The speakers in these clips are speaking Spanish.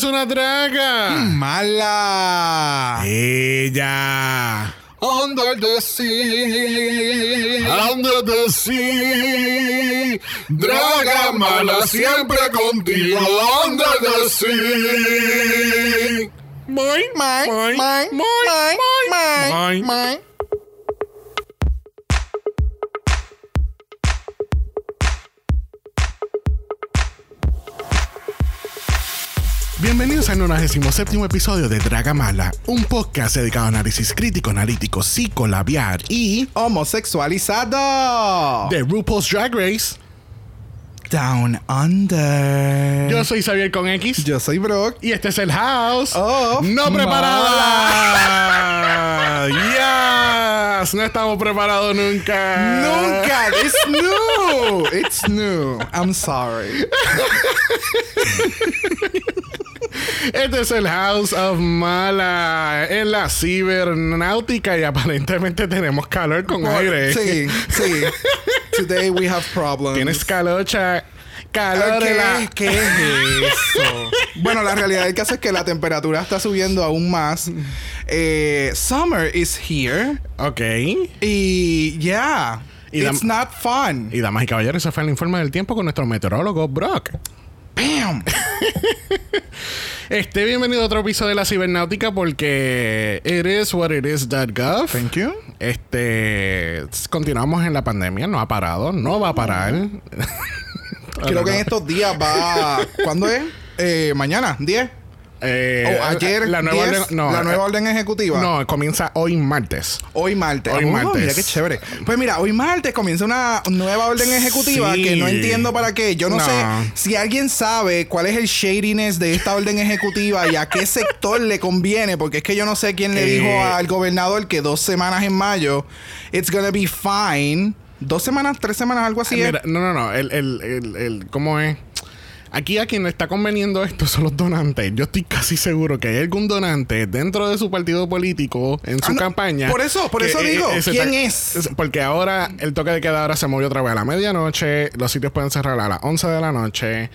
es una draga? Mala. Ella. Under the sea. Under the sea. Draga mala siempre contigo. Under the sea. Mine, mine, mine, moin, mine, moin. mine. Bienvenidos al 97 episodio de Dragamala, un podcast dedicado a análisis crítico, analítico, psicolabiar y Homosexualizado. de RuPaul's Drag Race. Down Under. Yo soy Xavier con X Yo soy Brock. y este es el House. Oh, no preparada. yes, no estamos preparados nunca. Nunca. It's new. It's new. I'm sorry. Este es el House of Mala en la cibernáutica y aparentemente tenemos calor con aire. Sí, sí. Today we have problems. Tienes calocha. Calor ¿Qué, la- ¿Qué es eso? bueno, la realidad del caso es que la temperatura está subiendo aún más. Eh, summer is here. Ok. Y yeah, Y it's not fun. Y damas y caballeros, ese fue el informe del tiempo con nuestro meteorólogo Brock. Bam. Este, bienvenido a otro episodio de la cibernáutica porque it is what it is.gov. Thank you. Este, continuamos en la pandemia, no ha parado, no va a parar. Creo que en estos días va. ¿Cuándo es? Eh, mañana, 10. Eh, o ayer, la nueva 10, orden, no, la nueva eh, orden ejecutiva. No, comienza hoy martes. Hoy martes. Hoy Oh, martes. Mira qué chévere. Pues mira, hoy martes comienza una nueva orden ejecutiva Sí. que no entiendo para qué. Yo no, No. sé si alguien sabe cuál es el shadiness de esta orden ejecutiva y a qué sector le conviene, porque es que yo no sé quién le Eh. dijo al gobernador que dos semanas en mayo, it's gonna be fine. Dos semanas, tres semanas, algo así. Mira, no, no, no. El, el, el, el- ¿Cómo es? Aquí a quien le está conveniendo esto son los donantes. Yo estoy casi seguro que hay algún donante dentro de su partido político en su Ah, no, campaña. por eso, por eso digo, se ¿quién es? Porque ahora el toque de queda ahora se movió otra vez a la medianoche. Los sitios pueden cerrar a las 11 de la noche.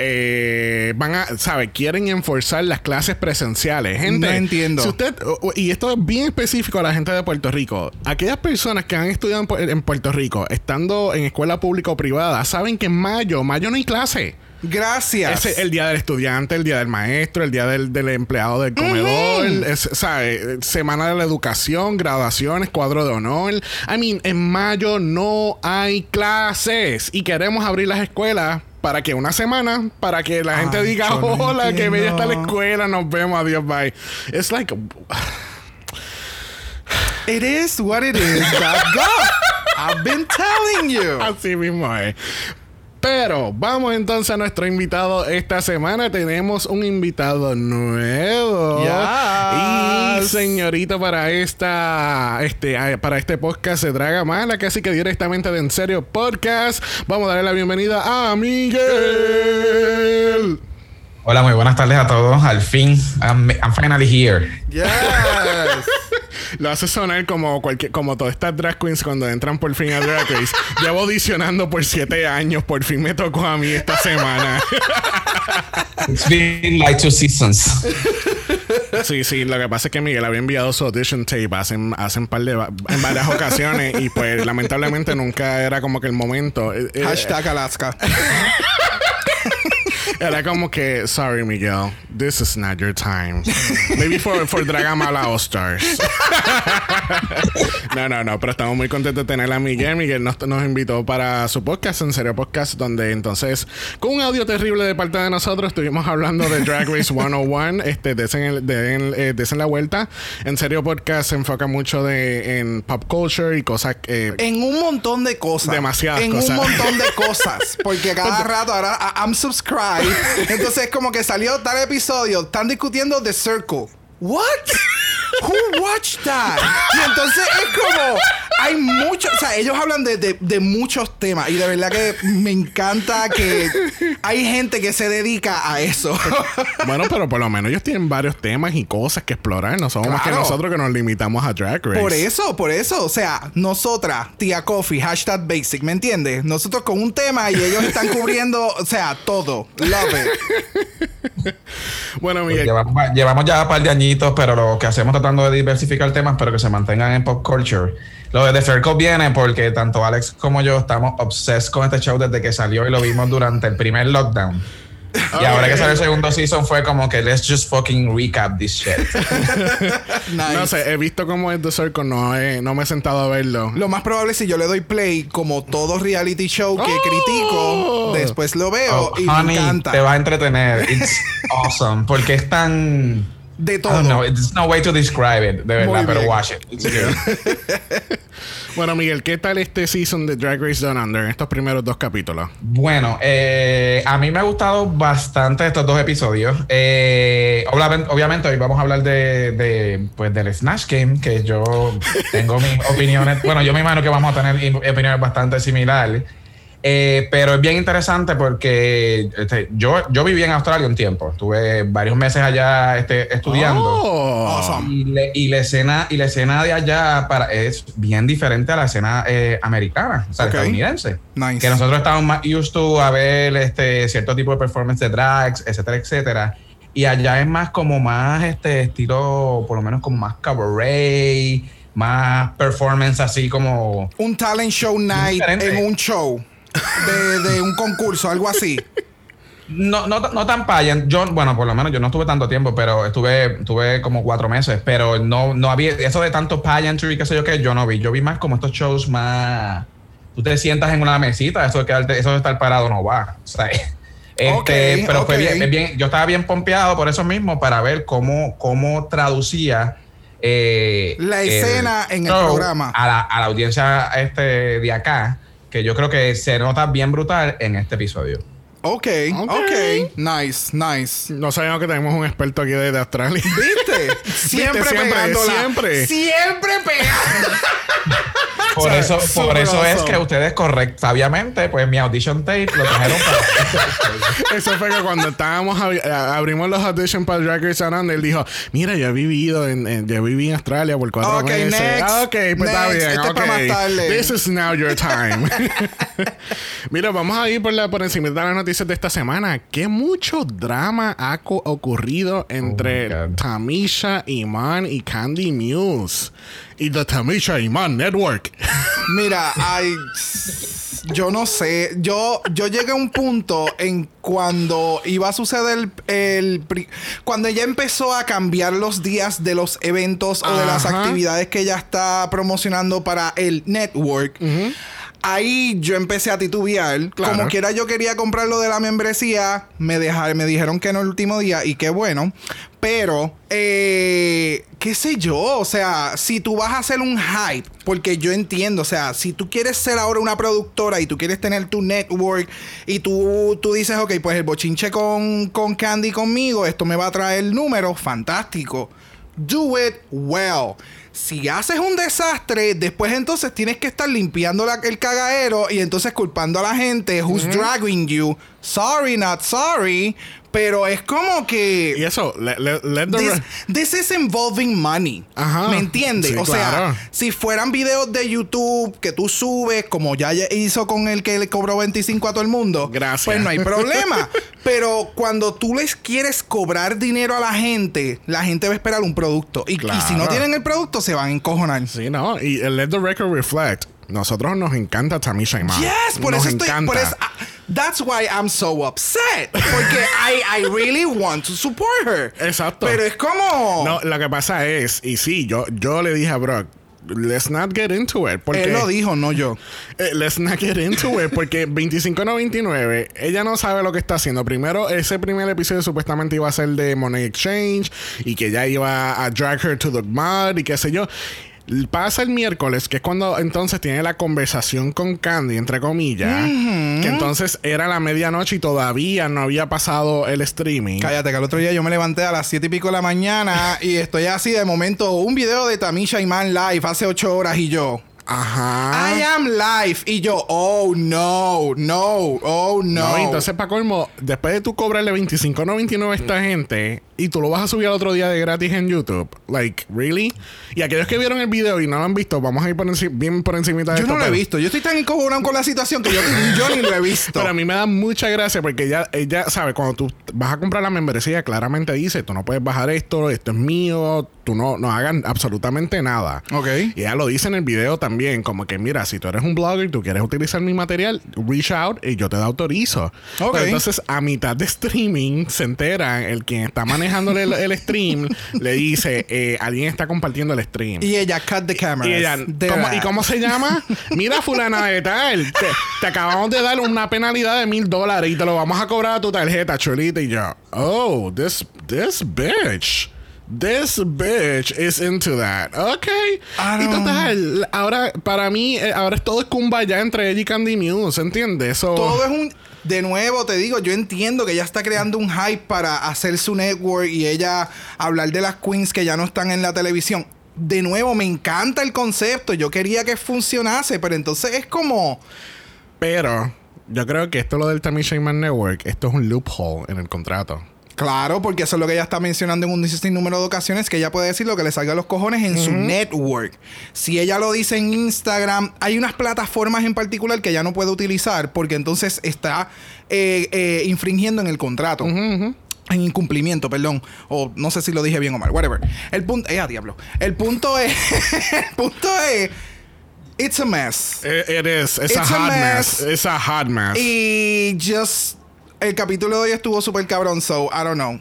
Eh, van a, ¿sabe? Quieren enforzar las clases presenciales. Gente, No entiendo. Si usted, y esto es bien específico a la gente de Puerto Rico. Aquellas personas que han estudiado en Puerto Rico, estando en escuela pública o privada, saben que en mayo, mayo no hay clase. Gracias. Es el día del estudiante, el día del maestro, el día del, del empleado del comedor, es- ¿sabe? Semana de la educación, graduaciones, cuadro de honor. I mean, en mayo no hay clases y queremos abrir las escuelas para que una semana, para que la gente Ay, diga, no hola, que bella está la escuela, nos vemos, adiós, bye. It's like, It is what it is. God. I've been telling you. Así mismo es. Pero vamos entonces a nuestro invitado esta semana. Tenemos un invitado nuevo. Y Yes. señorita para esta este ah, para este podcast se Draga Mala, casi que directamente de En Serio Podcast. Vamos a darle la bienvenida a Miguel. Hola, muy buenas tardes a todos. Al fin, I'm, I'm finally here. Yes. Lo hace sonar como cualquier, como todas estas drag queens cuando entran por fin a Drag Race. Llevo audicionando por siete años, por fin me tocó a mí esta semana. It's been like two seasons. Sí, sí, lo que pasa es que Miguel había enviado su audition tape hace, hace un par de en varias ocasiones y pues lamentablemente nunca era como que el momento. Eh, eh, Hashtag Alaska. Era como que, sorry Miguel, this is not your time. Maybe for, for Dragamala All Stars. no, no, no, pero estamos muy contentos de tener a Miguel. Miguel nos, nos invitó para su podcast, En Serio Podcast, donde entonces, con un audio terrible de parte de nosotros, estuvimos hablando de Drag Race 101. Este, desen, el- den, eh, desen la vuelta. En Serio Podcast se enfoca mucho de, en pop culture y cosas eh, En un montón de cosas. Demasiadas en cosas. un montón de cosas. Porque cada rato ahora I'm subscribed. Entonces es como que salió tal episodio. Están discutiendo The Circle. What? Who watched that? Y entonces es como hay mucho, o sea, ellos hablan de, de- de muchos temas y de verdad que me encanta que hay gente que se dedica a eso. Bueno, pero por lo menos ellos tienen varios temas y cosas que explorar. No somos más que nosotros que nos limitamos a Drag Race. Por eso, por eso. O sea, nosotras, tía Coffee, hashtag basic, ¿me entiendes? Nosotros con un tema y ellos están cubriendo, o sea, todo. Love it. Bueno, Miguel. Llevamos, llevamos ya un par de añitos, pero lo que hacemos tratando de diversificar temas, pero que se mantengan en pop culture. Lo de The Circle viene porque tanto Alex como yo estamos obsessed con este show desde que salió y lo vimos durante el primer lockdown. Y ahora que sale el segundo season fue como que let's just fucking recap this shit. Nice. No sé, he visto cómo es The Circle, no, he- no me he sentado a verlo. Lo más probable es si yo le doy play, como todo reality show que Oh. critico, después lo veo Oh, y me encanta. te va a entretener. It's awesome. Porque es tan. De todo. don't know, there's no way to describe it, de verdad, Muy pero bien. watch it. It's good. Bueno, Miguel, ¿qué tal este season de Drag Race Down Under, estos primeros dos capítulos? Bueno, eh, a mí me ha gustado bastante estos dos episodios. Eh, obviamente, obviamente hoy vamos a hablar de, de, pues, del Snatch Game, que yo tengo mis opiniones. Bueno, yo me imagino que vamos a tener in- opiniones bastante similares. Eh, pero es bien interesante porque este, yo, yo viví en Australia un tiempo. Estuve varios meses allá este, estudiando. Oh. Awesome. Y, le- y la escena y la escena de allá para, es bien diferente a la escena eh, americana, o sea, Ok. estadounidense. Nice. Que nosotros estamos más used to a ver este cierto tipo de performance de drags, etcétera, etcétera. Y allá es más como más este estilo, por lo menos como más cabaret, más performance así como Un talent show night Diferente. en un show. De, de un concurso, algo así. No, no, no tan pageant. Yo, bueno, por lo menos yo no estuve tanto tiempo, pero estuve, estuve como cuatro meses. Pero no, no había eso de tanto pageantry, qué sé yo qué, yo no vi. Yo vi más como estos shows más. Tú te sientas en una mesita, eso de, quedarte, eso de estar parado no va. O sea, este, pero fue bien, bien- Yo estaba bien pompeado por eso mismo para ver cómo, cómo traducía. eh, La escena en el programa. A la, a la audiencia este, de acá, que yo creo que se nota bien brutal en este episodio. Ok, Ok. ok. Nice, nice. No sabemos que tenemos un experto aquí de, de Australia. ¿Viste? Siempre, siempre, pegándola. siempre. Siempre pegando. Por eso, por eso es que ustedes correcto, sabiamente, pues mi audition tape lo trajeron para Eso fue que cuando estábamos a- abrimos los auditions para Drag Race él dijo, mira, yo he vivido en, en- yo viví en Australia por cuatro Ok, meses. next. Ah, ok, pues está bien. Esto es para ok. más tarde. This is now your time. mira, vamos a ir por la por encima de las noticias de esta semana. Qué mucho drama ha co- ocurrido entre Oh. Tamisha Iman y Candy Muse y The Tamisha Iman Network. Mira, ay, yo no sé. Yo, yo llegué a un punto en cuando iba a suceder el, cuando ella empezó a cambiar los días de los eventos o de las actividades que ella está promocionando para el network. Ahí yo empecé a titubear. Claro. Como quiera yo quería comprar lo de la membresía. Me, deja- me dijeron que no el último día y qué bueno. Pero, eh, qué sé yo. O sea, si tú vas a hacer un hype, porque yo entiendo, o sea, si tú quieres ser ahora una productora y tú quieres tener tu network y tú, tú dices, ok, pues el bochinche con, con Candy conmigo, esto me va a traer números, fantástico. Do it well. Si haces un desastre, después entonces tienes que estar limpiando la- el cagadero y entonces culpando a la gente who's dragging you. Sorry, not sorry. Pero es como que. y eso, let, the This, this is involving money. Ajá. ¿Me entiendes? Sí, o claro. sea, si fueran videos de YouTube que tú subes, como ya hizo con el que le cobró 25 a todo el mundo, Gracias. pues no hay problema. Pero cuando tú les quieres cobrar dinero a la gente, la gente va a esperar un producto. Y, y si no Claro. tienen el producto, se van a encojonar. Sí, no. Y el Let the Record Reflect. Nosotros nos encanta Tamisha Iman. Yes, por nos eso estoy. encanta. Por eso, ah, that's why I'm so upset. Porque I, I really want to support her. Exacto. Pero es como. No, lo que pasa es, y sí, yo, yo le dije a Brock, let's not get into it. Porque, Él lo dijo, no yo. Eh, let's not get into it. Porque 25.99, ella no sabe lo que está haciendo. Primero, ese primer episodio supuestamente iba a ser de Money Exchange y que ella iba a drag her to the mud y qué sé yo. Pasa el miércoles, que es cuando entonces tiene la conversación con Candy, entre comillas, que entonces era la medianoche y todavía no había pasado el streaming. Cállate, que el otro día yo me levanté a las 7 y pico de la mañana y estoy así de momento. Un video de Tamisha Iman live hace 8 horas y yo. Ajá. I am live. Y yo, oh no, no, oh no. No, entonces para colmo, después de tú cobrarle 25.99 a esta gente, y tú lo vas a subir al otro día de gratis en YouTube. Like, really? Y aquellos que vieron el video y no lo han visto, vamos a ir por bien por encima de Yo esto. no lo he visto. Yo estoy tan encojonado con la situación que yo, yo ni lo he visto. Pero a mí me da mucha gracia porque ella, ella sabe, cuando tú vas a comprar la membresía, claramente dice, tú no puedes bajar esto, esto es mío, tú no, no hagan absolutamente nada. Ok. Y ella lo dice en el video también, como que mira, si tú eres un blogger, tú quieres utilizar mi material, reach out y yo te autorizo. Ok. Pero entonces, a mitad de streaming, se entera, el quien está manejándole el, el stream, le dice, eh, alguien está compartiendo el stream. Y ella cut the camera. Y ella, ¿cómo, ¿y cómo se llama? Mira, fulana de tal. Te, te acabamos de dar una penalidad de mil dólares y te lo vamos a cobrar a tu tarjeta, chulita. Y yo, oh, this, this bitch. This bitch is into that. Ok. Y total, ahora, para mí, eh, ahora es todo es kumbaya entre ella y Candy Muse, ¿entiendes? So, Todo es un. De nuevo, te digo, yo entiendo que ella está creando un hype para hacer su network y ella hablar de las queens que ya no están en la televisión. De nuevo, me encanta el concepto. Yo quería que funcionase, pero entonces es como. Pero, yo creo que esto lo del Tammy Shaman Network, esto es un loophole en el contrato. Claro, porque eso es lo que ella está mencionando en un sinnúmero de ocasiones, que ella puede decir lo que le salga a los cojones en su network. Si ella lo dice en Instagram, hay unas plataformas en particular que ella no puede utilizar porque entonces está eh, eh, infringiendo en el contrato. En incumplimiento, perdón. O no sé si lo dije bien o mal. Whatever. El punto... Eh, a diablo. El punto es... el punto es... It's a mess. It, it is. It's, a It's a hot mess. mess. It's a hot mess. Y just... El capítulo de hoy estuvo súper cabrón, so I don't know.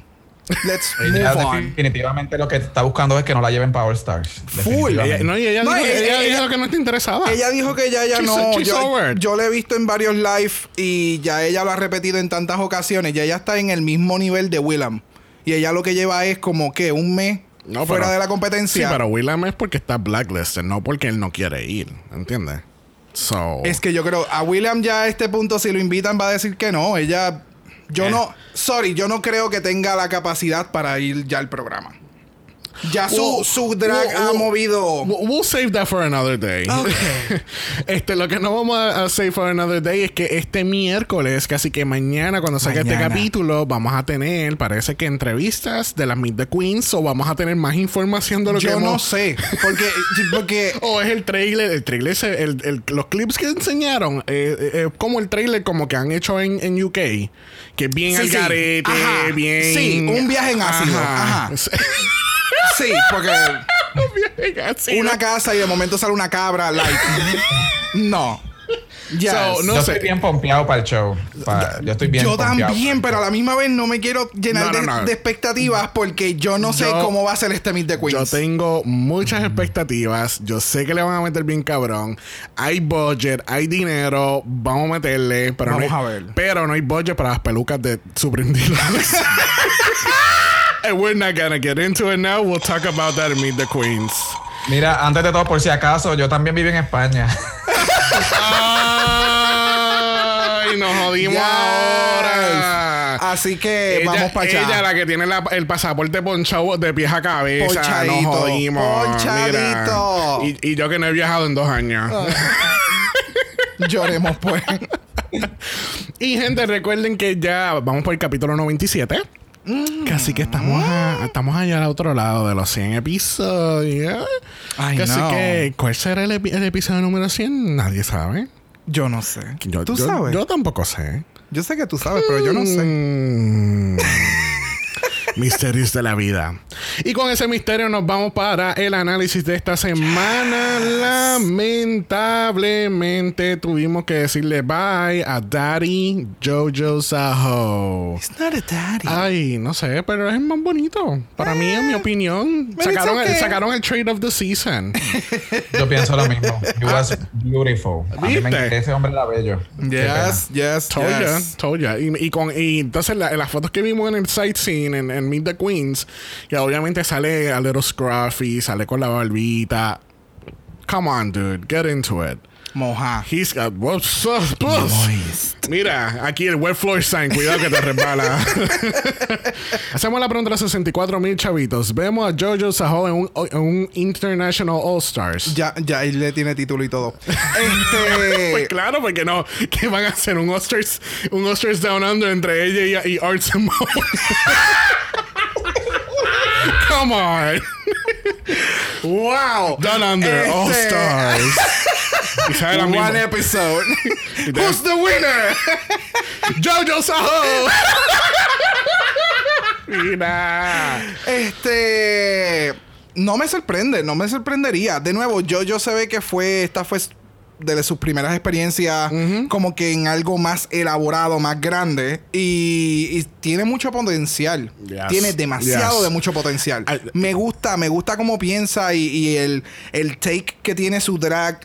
Let's Ella move on. definitivamente lo que está buscando es que no la lleven Power Stars. Full. Ella, no, y ella, No, dijo, ella- ella ella- dijo que no está interesada. Ella dijo que ya ya She's- no. she's Yo, yo la he visto en varios live y ya ella lo ha repetido en tantas ocasiones. Ya ella está en el mismo nivel de Willam. Y ella lo que lleva es como que un mes No, fuera pero- de la Sí, competencia. pero Willam es porque está blacklisted, no porque él no quiere ir. ¿Entiendes? So. Es que yo creo, a William ya a este punto, si lo invitan, va a decir que no. Ella. Yo Eh. no. Sorry, yo no creo que tenga la capacidad para ir ya al programa. Ya su, We'll- su drag we'll- ha movido. We'll save that for another day. Okay. este, lo que no vamos a a save for another day es que este miércoles, casi que mañana, cuando salga este capítulo, vamos a tener, parece que entrevistas de las Meet the Queens, o vamos a tener más información de lo que Yo no hemos- sé. Porque. porque O es el trailer, el trailer, el- el- los clips que enseñaron, eh, eh, eh, como el trailer como que han hecho en, en UK, que es bien Sí, al sí. garete, Ajá. bien... Sí, un viaje en ácido. Ajá. sí, porque. Una casa y de momento sale una cabra, like. no. Yes. So, no yo sé. estoy bien pompeado para el show. Pa- yo estoy bien yo también, pero a la misma vez no me quiero llenar No, no, de, no. de expectativas porque yo no sé Yo- cómo va a ser este Meet the Yo Queens. tengo muchas expectativas. Yo sé que le van a meter bien cabrón. Hay budget, hay dinero. Vamos a meterle. Pero Vamos no hay, a ver. Pero no hay budget para las pelucas de Supreme Deluxe. And we're not gonna get into it now. We'll talk about that in Meet the Queens. Mira, antes de todo, por si acaso, yo también vivo en España. Ay, nos jodimos Yes. ahora. Así que vamos para allá. Ella, la que tiene la- el pasaporte ponchado de pies a cabeza. Ponchadito, Nos jodimos. ponchadito. Mira. Y, y yo que no he viajado en dos años. Lloremos, pues. Y gente, recuerden que ya vamos por el capítulo 97. Casi que estamos, a- estamos allá al otro lado de los 100 episodios. Ay, Así no. que, ¿cuál será el, epi- el episodio número 100? Nadie sabe. Yo no sé. Yo, ¿Tú yo- sabes? Yo Yo, tampoco sé. sé que tú sabes, pero yo no sé. Misterios de la vida. Y con ese misterio nos vamos para el análisis de esta semana. Lamentablemente tuvimos que decirle bye a Daddy Jojo Saho. It's not a daddy. Ay, no sé, pero es más bonito. Para mí, en mi opinión. but Sacaron, it's el, okay. sacaron el trade of the season. Yo pienso lo mismo. He was beautiful. A mí me- ¿Viste? ese hombre era bello. Yes, yes, Told ya, yes. told ya. Y, y con, y entonces la- las fotos que vimos en el sightseeing en, en Meet the Queens, que obviamente sale a little scruffy, sale con la barbita. Come on, dude, get into it. Moja. He's got what's up, plus. Moist. Mira, aquí el wet floor sign, cuidado que te resbala. Hacemos la pregunta a los 64 mil chavitos. Vemos a Jojo Saho en un, en un International All Stars. Ya, ya, él le tiene título y todo. Pues este. claro, porque no, que van a hacer un Oscars, un Oscars Down Under entre ella y, y Art Simone. come on. wow. Down Under, All Este- Stars. Y sale la misma- One episode. Y te- Who's the winner? Jojo Saho. Mira. Este. No me sorprende, no me sorprendería. De nuevo, yo, yo se ve que fue. Esta fue de sus primeras experiencias como que en algo más elaborado, más grande. Y, y tiene mucho potencial. Yes. Tiene demasiado Yes. de mucho potencial. Me gusta, me gusta cómo piensa y, y el, el take que tiene su drag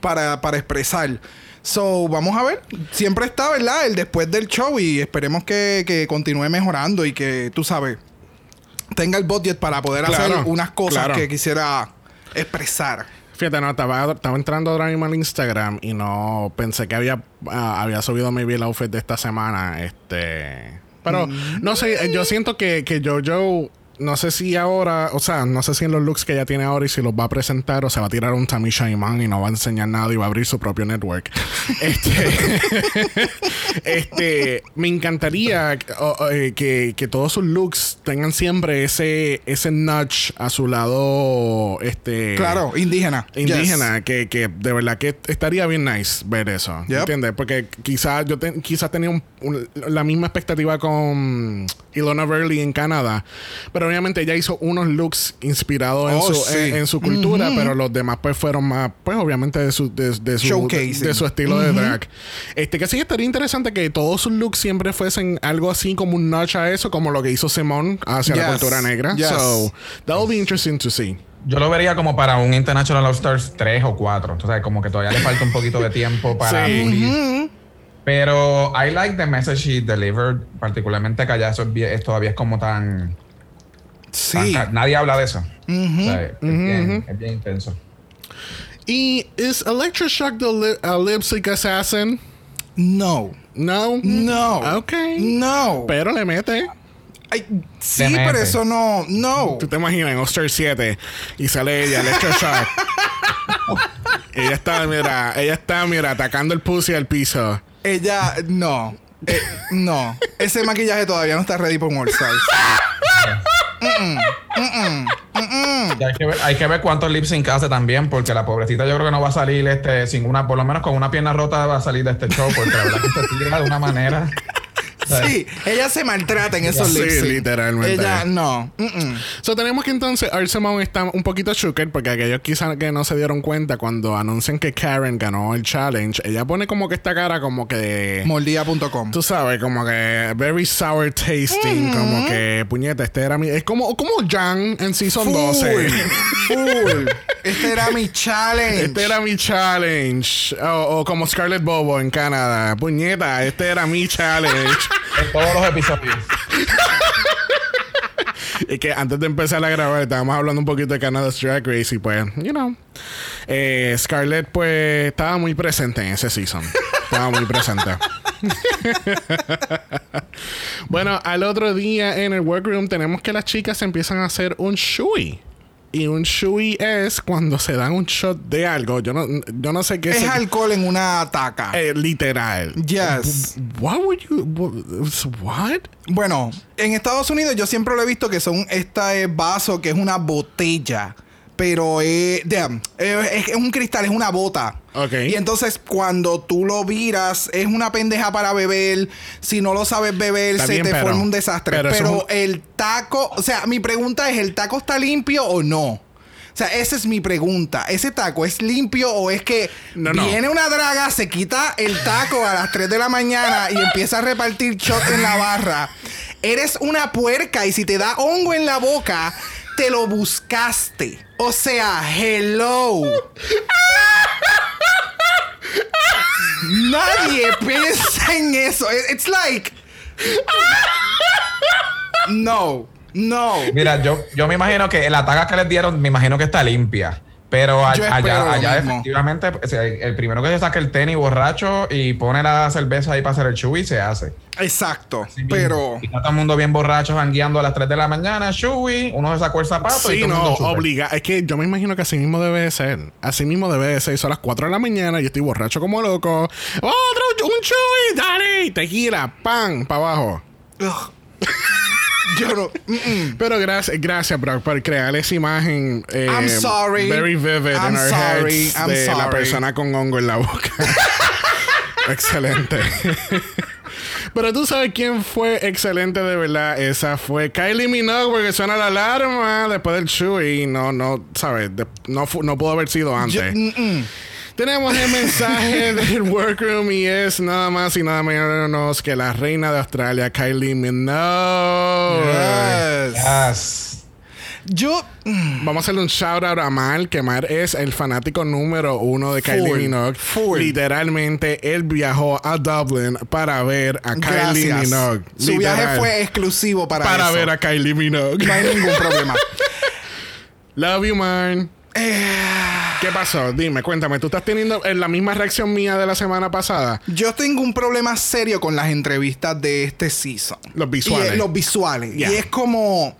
para, para expresar. So, vamos a ver. Siempre está, ¿verdad? El después del show y esperemos que, que continúe mejorando y que, tú sabes, tenga el budget para poder Claro, hacer unas cosas claro. que quisiera expresar. Fíjate, no, estaba, estaba entrando ahora mismo al Instagram y no pensé que había, ah, había subido maybe el outfit de esta semana. Este. Pero Mm. no sé, yo siento que, que Jojo. No sé si ahora, o sea, no sé si en los looks que ella tiene ahora y si los va a presentar o se va a tirar un Tamisha Iman y no va a enseñar nada y va a abrir su propio network. este, este, me encantaría eh, que, que todos sus looks tengan siempre ese, ese nudge a su lado, este, Claro, indígena. indígena que, que de verdad que estaría bien nice ver eso Yep. ¿entiendes? porque quizás yo te- quizás tenía un- un- la misma expectativa con Ilona Verley en Canadá pero obviamente ella hizo unos looks inspirados en, Oh, su, sí. en, en su cultura pero los demás pues fueron más pues obviamente de su de, de su, de su estilo de drag este que sí estaría interesante que todos sus looks siempre fuesen algo así como un notch a eso como lo que hizo Simone hacia la cultura negra Yes. so that will be interesting to see Yo lo vería como para un International All Stars 3 o 4. Entonces, como que todavía le falta un poquito de tiempo para Sí. pulir. Pero I like the message she delivered, particularmente que allá eso es todavía es como tan, Sí. tan nadie habla de eso. O sea, es, bien, es bien intenso. Y is Electroshock the li- a lipstick assassin? No. No. No. Ok. No. Pero le mete. Ay, sí, Le pero eso no. No. Tú te imaginas en Oster 7 y sale ella, Electroshock. ella está, mira, ella está, mira, atacando el pussy al piso. Ella. No. Eh, no. Ese maquillaje todavía no está ready para un All Stars. Hay, que ver, cuántos lip sync hace también, porque la pobrecita yo creo que no va a salir este sin una, por lo menos con una pierna rota va a salir de este show, porque la verdad que se tira de una manera. Sí, ella se maltrata en esos Sí, lip sync. literalmente. Ella no. Mm-mm. So, tenemos que entonces Arsemon está un poquito shooker porque aquellos quizás que no se dieron cuenta cuando anuncian que Karen ganó el challenge, ella pone como que esta cara como que. Mordida.com. Tú sabes, como que very sour tasting, como que puñeta, este era mi. Es como, como Jan en Season 12. Full. Este era mi challenge. Este era mi challenge. O, o como Scarlett Bobo en Canadá. Puñeta, este era mi challenge. En todos los episodios. y que antes de empezar a grabar estábamos hablando un poquito de Canada's Drag Race y pues, you know. eh, Scarlett pues estaba muy presente en ese season. Estaba muy presente. bueno, al otro día en el workroom tenemos que las chicas empiezan a hacer un shui. Y un shui es cuando se dan un shot de algo. Yo no, yo no sé qué Es se- alcohol en una taca. eh, literal. Yes. What would you what? Bueno, en Estados Unidos yo siempre lo he visto que son este vaso que es una botella. Pero es, damn, eh, es, es un cristal, es una bota. Y entonces cuando tú lo viras, es una pendeja para beber. Si no lo sabes beber, Está se bien, te pero- forma un desastre. pero el taco, o sea, mi pregunta es, ¿el taco está limpio o no? O sea, esa es mi pregunta. ¿Ese taco es limpio o es que No, no. viene una draga, se quita el taco a las 3 de la mañana y empieza a repartir shot en la barra? Eres una puerca y si te da hongo en la boca, te lo buscaste. O sea, hello. Nadie piensa en eso. It- It's like. No, no. Mira, yo, yo me imagino que la taga que les dieron, me imagino que está limpia. Pero a- allá, allá efectivamente, sea, el primero que se saca el tenis borracho y pone la cerveza ahí para hacer el chubi se hace. Exacto. Así mismo. Pero. Y está todo el mundo bien borracho, jangueando a las 3 de la mañana, chubi, uno se sacó el zapato y Sí, todo el no, mundo chupe. obliga. Es que yo me imagino que así mismo debe de ser. Así mismo debe de ser. Son las 4 de la mañana, yo estoy borracho como loco. ¡Otro! ¡Un chuy! ¡Dale! Tequila, pan, para abajo. Ugh. Yo no. mm, mm. Pero gracias, gracias, Brock, por crear esa imagen eh, I'm sorry. very vivid I'm in our sorry. heads I'm de la persona con hongo en la boca. excelente. Pero tú sabes quién fue excelente de verdad. Esa fue Kylie Minogue porque suena la alarma después del show y no, no, sabes, no, no pudo haber sido Yo- antes. mm. Tenemos el mensaje del workroom y es nada más y nada menos que la reina de Australia, Kylie Minogue. Yes. Yes. Yo. mm, Vamos a hacerle un shout out a Mar, que Mar es el fanático número uno de Kylie Full, Minogue. full. Literalmente, él viajó a Dublin para ver a Kylie. Minogue. Su Literal. viaje fue exclusivo para, para eso. ver a Kylie Minogue. No hay ningún problema. Love you, man. Eh, ¿Qué pasó? Dime, cuéntame. ¿Tú estás teniendo eh, la misma reacción mía de la semana pasada? yo tengo un problema serio con las entrevistas de este season. Los visuales. Y, los visuales. Ya. Y es como.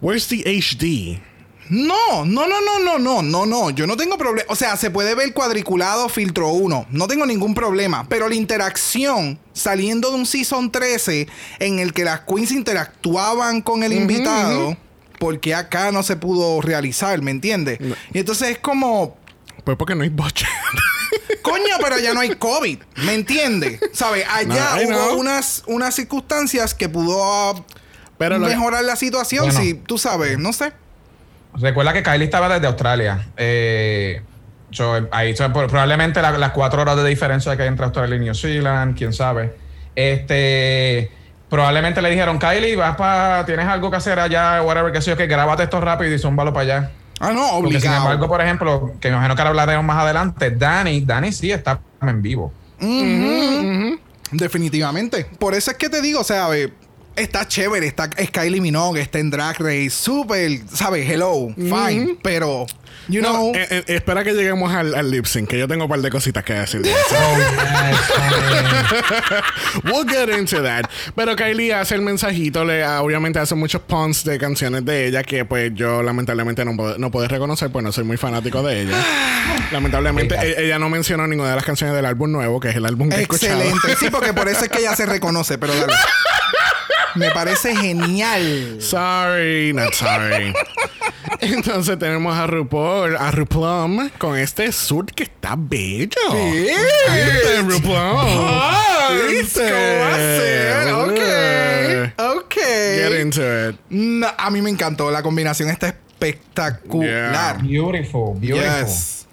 Where's the HD? No, no, no, no, no, no, no, no. Yo no tengo problema. O sea, se puede ver cuadriculado filtro 1. No tengo ningún problema. Pero la interacción saliendo de un season 13 en el que las queens interactuaban con el invitado, porque acá no se pudo realizar, ¿me entiendes? Y entonces es como. Pues porque no hay boche. Coño, pero allá no hay COVID, ¿me entiendes? ¿Sabes? Allá No, hubo unas, unas circunstancias que pudo Pero lo que- mejorar la situación, Bueno. si tú sabes, no sé. Recuerda que Kylie estaba desde Australia. Eh, yo, ahí so, por- probablemente la- las cuatro horas de diferencia que hay entre Australia y New Zealand, quién sabe. Este, probablemente le dijeron, Kylie, vas para, tienes algo que hacer allá, whatever, que sé yo, que grábate esto rápido y zúmbalo para allá. Ah, no, Porque sin embargo, obligado. por ejemplo, que me imagino que ahora hablaremos más adelante, Dani, Dani sí está en vivo. Definitivamente. Por eso es que te digo, o sea, ve, está chévere, está es Kylie Minogue, está en Drag Race, súper, ¿sabes? Hello, fine, pero, you No, know, eh, eh, espera que lleguemos al, al lip sync, que yo tengo un par de cositas que decir. de eso. we'll get into that. Pero Kylie hace el mensajito, le, ah, obviamente hace muchos puns de canciones de ella que pues yo lamentablemente no puedo, no puedo reconocer, pues no soy muy fanático de ella. lamentablemente e- ella no mencionó ninguna de las canciones del álbum nuevo, que es el álbum que he escuchado. excelente. Sí, porque por eso es que ella se reconoce, pero dale. Me parece genial. Sorry, not sorry. Entonces tenemos a RuPaul, a RuPlum con este suit que está bello. ¿Viste, RuPlum? ¿Viste? ¿Cómo va a ser? Ok. Ok. Get into it. No, a mí me encantó. La combinación está espectacular. Beautiful, beautiful. Yes.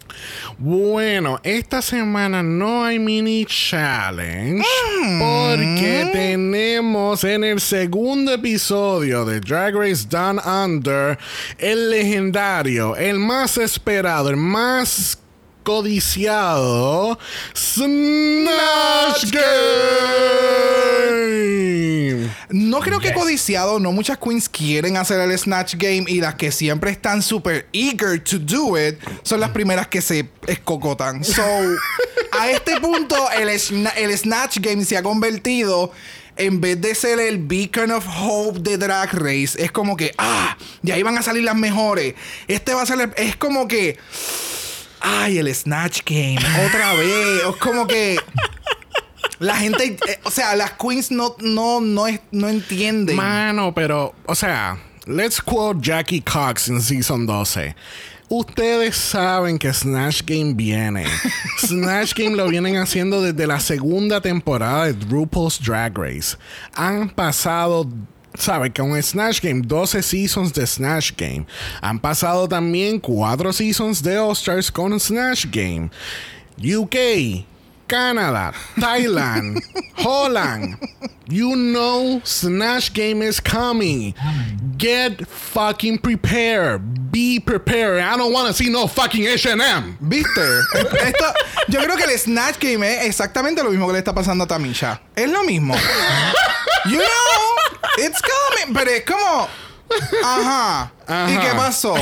Bueno, esta semana no hay mini challenge porque tenemos en el segundo episodio de Drag Race Down Under el legendario, el más esperado, el más codiciado Snatch Game. No creo que codiciado, no muchas queens quieren hacer el Snatch Game y las que siempre están super eager to do it son las primeras que se escocotan. So, a este punto, el, el Snatch Game se ha convertido. En vez de ser el beacon of hope de Drag Race, es como que, ah, de ahí van a salir las mejores. Este va a ser, el- es como que, ay, el Snatch Game, otra vez. Es como que, la gente, eh, o sea, las queens no, no, no, es- no entienden. Mano, pero, o sea, let's quote Jackie Cox en Season 12. Ustedes saben que Snatch Game viene. Snatch Game lo vienen haciendo desde la segunda temporada de RuPaul's Drag Race. Han pasado, ¿sabe? Con Snatch Game, 12 seasons de Snatch Game. Han pasado también 4 seasons de All Stars con Snatch Game. UK, Canada, Thailand, Holland. You know Snatch Game is coming. Get fucking prepared. Be prepared. I don't want to see no fucking H&M. ¿Viste? Esto, yo creo que el Snatch Game es exactamente lo mismo que le está pasando a Tamisha. Es lo mismo. You know, it's coming. Pero es como. Ajá. ¿Y Ajá. qué pasó?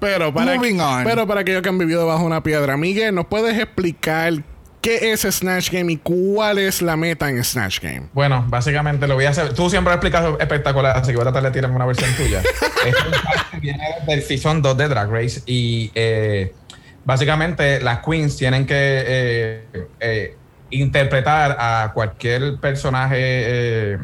Pero para, Moving on. pero para aquellos que han vivido bajo una piedra, Miguel, ¿nos puedes explicar qué es Snatch Game y cuál es la meta en Snatch Game? Bueno, básicamente lo voy a hacer. Tú siempre lo explicas espectacular, así que voy a tratar de tirarme una versión tuya. Es un challenge que viene del Season 2 de Drag Race y eh, básicamente las queens tienen que eh, eh, interpretar a cualquier personaje eh,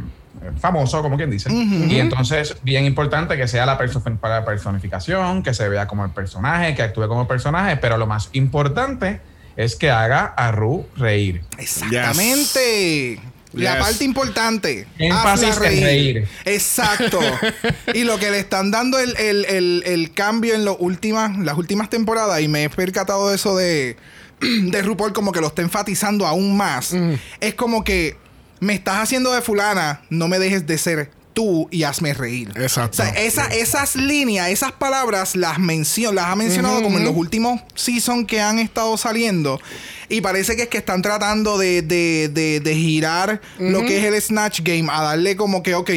famoso, como quien dice. Y entonces, bien importante que sea la perso- para personificación, que se vea como el personaje, que actúe como el personaje, pero lo más importante es que haga a Ru reír. Exactamente. La Yes. parte importante. Énfasis hazla en reír. Exacto. y lo que le están dando el, el- el- el cambio en los últimas, las últimas temporadas, y me he percatado de eso de, de RuPaul, como que lo está enfatizando aún más. Es como que me estás haciendo de fulana, no me dejes de ser tú y hazme reír. Exacto. O sea, esa- esas líneas, esas palabras las mencio- las ha mencionado como en los últimos seasons que han estado saliendo. Y parece que es que están tratando de, de- de- de girar lo que es el Snatch Game a darle como que, ok,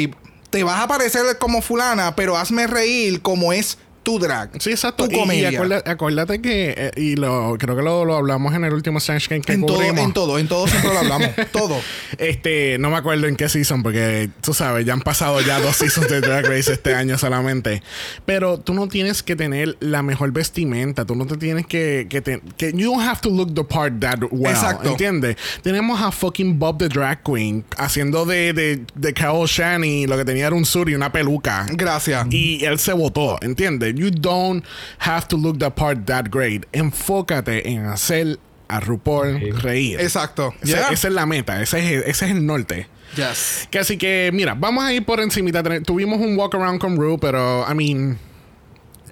te vas a parecer como fulana, pero hazme reír como es tu drag. Sí, exacto. Tu Y- Y, comedia. acuérdate, acuérdate que, eh, y lo, creo que lo, lo hablamos en el último Snatch Game que en todo, en todo, en todo siempre lo hablamos. todo. Este, no me acuerdo en qué season, porque tú sabes, ya han pasado ya dos seasons de Drag Race este año solamente. Pero tú no tienes que tener la mejor vestimenta, tú no te tienes que. que, te- que you don't have to look the part that well. Exacto. ¿Entiendes? Tenemos a fucking Bob the Drag Queen haciendo de, de, de Shani, lo que tenía era un sur y una peluca. Gracias. Y él se votó, ¿entiendes? You don't have to look the part that great. Enfócate en hacer a RuPaul reír. Exacto. Esa, Yeah. esa es la meta, ese es, ese es el norte. Yes. Que así que, mira, vamos a ir por encimita. Tuvimos un walk around con Ru, pero, I mean,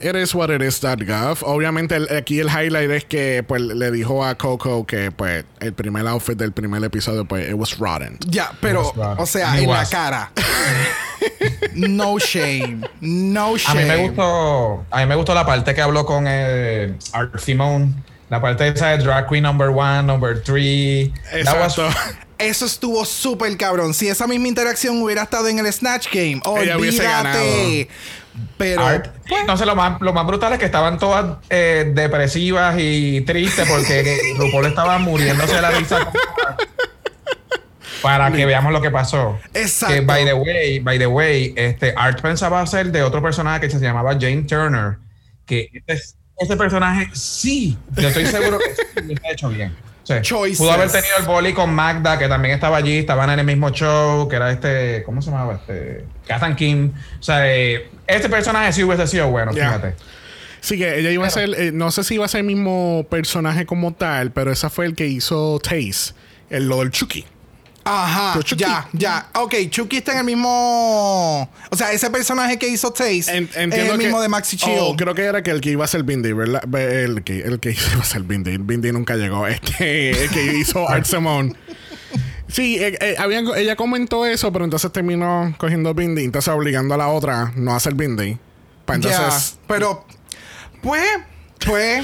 it is what it is, .gov. Obviamente, el- aquí el highlight es que, pues, le dijo a Coco que, pues, el primer outfit del primer episodio, pues, it was rotten. Ya, pero, o sea, en la cara. no shame. No A shame. mí me gustó, a mí me gustó la parte que habló con eh, Art Simone, la parte esa de Drag Queen number one, number three. That was- Exacto. Eso estuvo súper cabrón. Si esa misma interacción hubiera estado en el Snatch Game, olvídate. Pero Art. Entonces lo más, lo más brutal es que estaban todas eh, depresivas y tristes porque RuPaul estaba muriéndose de la risa. Para que veamos lo que pasó. Exacto. Que by the way, by the way, este Art pensaba hacer de otro personaje que se llamaba Jane Turner. Que este, este personaje sí, yo estoy seguro que sí, está hecho bien. Pudo haber tenido el boli con Magda, que también estaba allí, estaban en el mismo show, que era este, ¿cómo se llamaba? Este, Kathan Kim. O sea, eh, este personaje sí hubiese sido bueno, fíjate. Sí, que ella iba a ser, eh, no sé si iba a ser el mismo personaje como tal, pero esa fue el que hizo Taze, el lo del Chucky. Ajá, ya, ya. Ok, Chucky está en el mismo. O sea, ese personaje que hizo Taze es el que- mismo de Maxi Chill. Oh, creo que era que el que iba a ser Bindi, ¿verdad? Ve- El que, el que iba a ser Bindi. Bindi nunca llegó. Este, el que hizo Art Simone. Sí, eh, eh, habían- ella comentó eso, pero entonces terminó cogiendo Bindi, entonces obligando a la otra no a hacer Bindi. Ya, entonces, pero, pues, pues,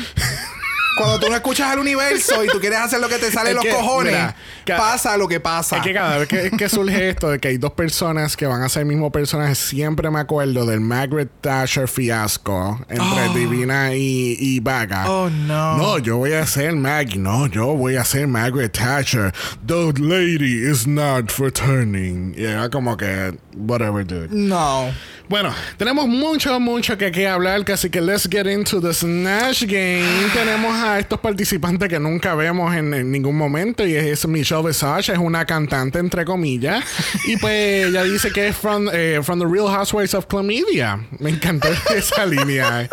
cuando tú no escuchas al universo y tú quieres hacer lo que te sale Es los que, cojones, mira, pasa lo que pasa. Es que cada vez que, que surge esto de que hay dos personas que van a ser el mismo personaje, siempre me acuerdo del Margaret Thatcher fiasco entre Oh. Divina y, y Vaga. Oh, no. No, yo voy a ser Maggie. No, yo voy a ser Margaret Thatcher. The lady is not for turning. Y era como que, whatever, dude. No. Bueno, tenemos mucho, mucho que, que hablar, así que let's get into the Snatch Game. tenemos a estos participantes que nunca vemos en, en ningún momento y es Michelle Visage, es una cantante entre comillas y pues ella dice que es from, eh, from the Real Housewives of Chlamydia. Me encantó esa línea.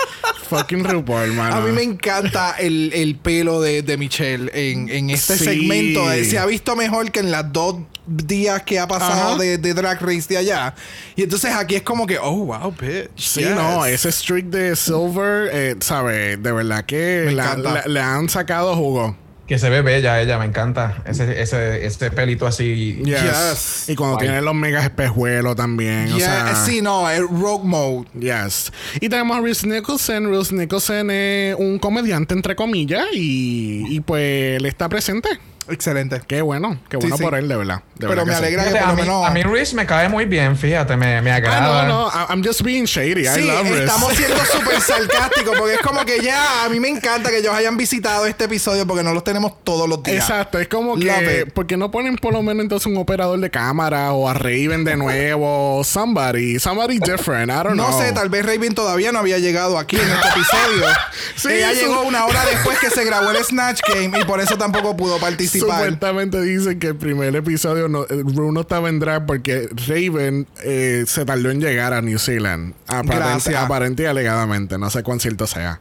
Fucking RuPaul, hermano. A mí me encanta el, el pelo de, de Michelle en, en este Sí. segmento. Eh, Se ha visto mejor que en las dos días que ha pasado de, de Drag Race de allá. Y entonces aquí es como que, oh, wow, bitch. Sí, yes. no, ese streak de Silver, eh, ¿sabes? De verdad que la- la- le han sacado jugo. Que se ve bella ella, me encanta. Ese, ese, ese pelito así. Yes. Yes. Y cuando Guay. tiene los megas espejuelos también. O Yeah, sea, sí, no, el rogue mode. Yes. Y tenemos a Reese Nicholson. Reese Nicholson es un comediante, entre comillas, y, y pues él está presente. Excelente. Qué bueno, qué bueno sí. por él, de verdad. De Pero verdad me que sí. alegra que por a, lo mí, menos. a mí Reese me cae muy bien, fíjate, me, me Ah, agrada. no, no, I- I'm just being shady. I love estamos siendo súper sarcásticos porque es como que ya a mí me encanta que ellos hayan visitado este episodio porque no los tenemos todos los días. Exacto, es como que porque no ponen por lo menos entonces un operador de cámara o a Raven de nuevo, somebody, somebody different, I don't No know. sé, tal vez Raven todavía no había llegado aquí en este episodio. Sí, Ella eso- llegó una hora después que se grabó el Snatch Game y por eso tampoco pudo Supuestamente dicen que el primer episodio no, eh, Rue no estaba en drag porque Raven eh, se tardó en llegar a New Zealand. Aparente, aparente y alegadamente. No sé cuán cierto sea.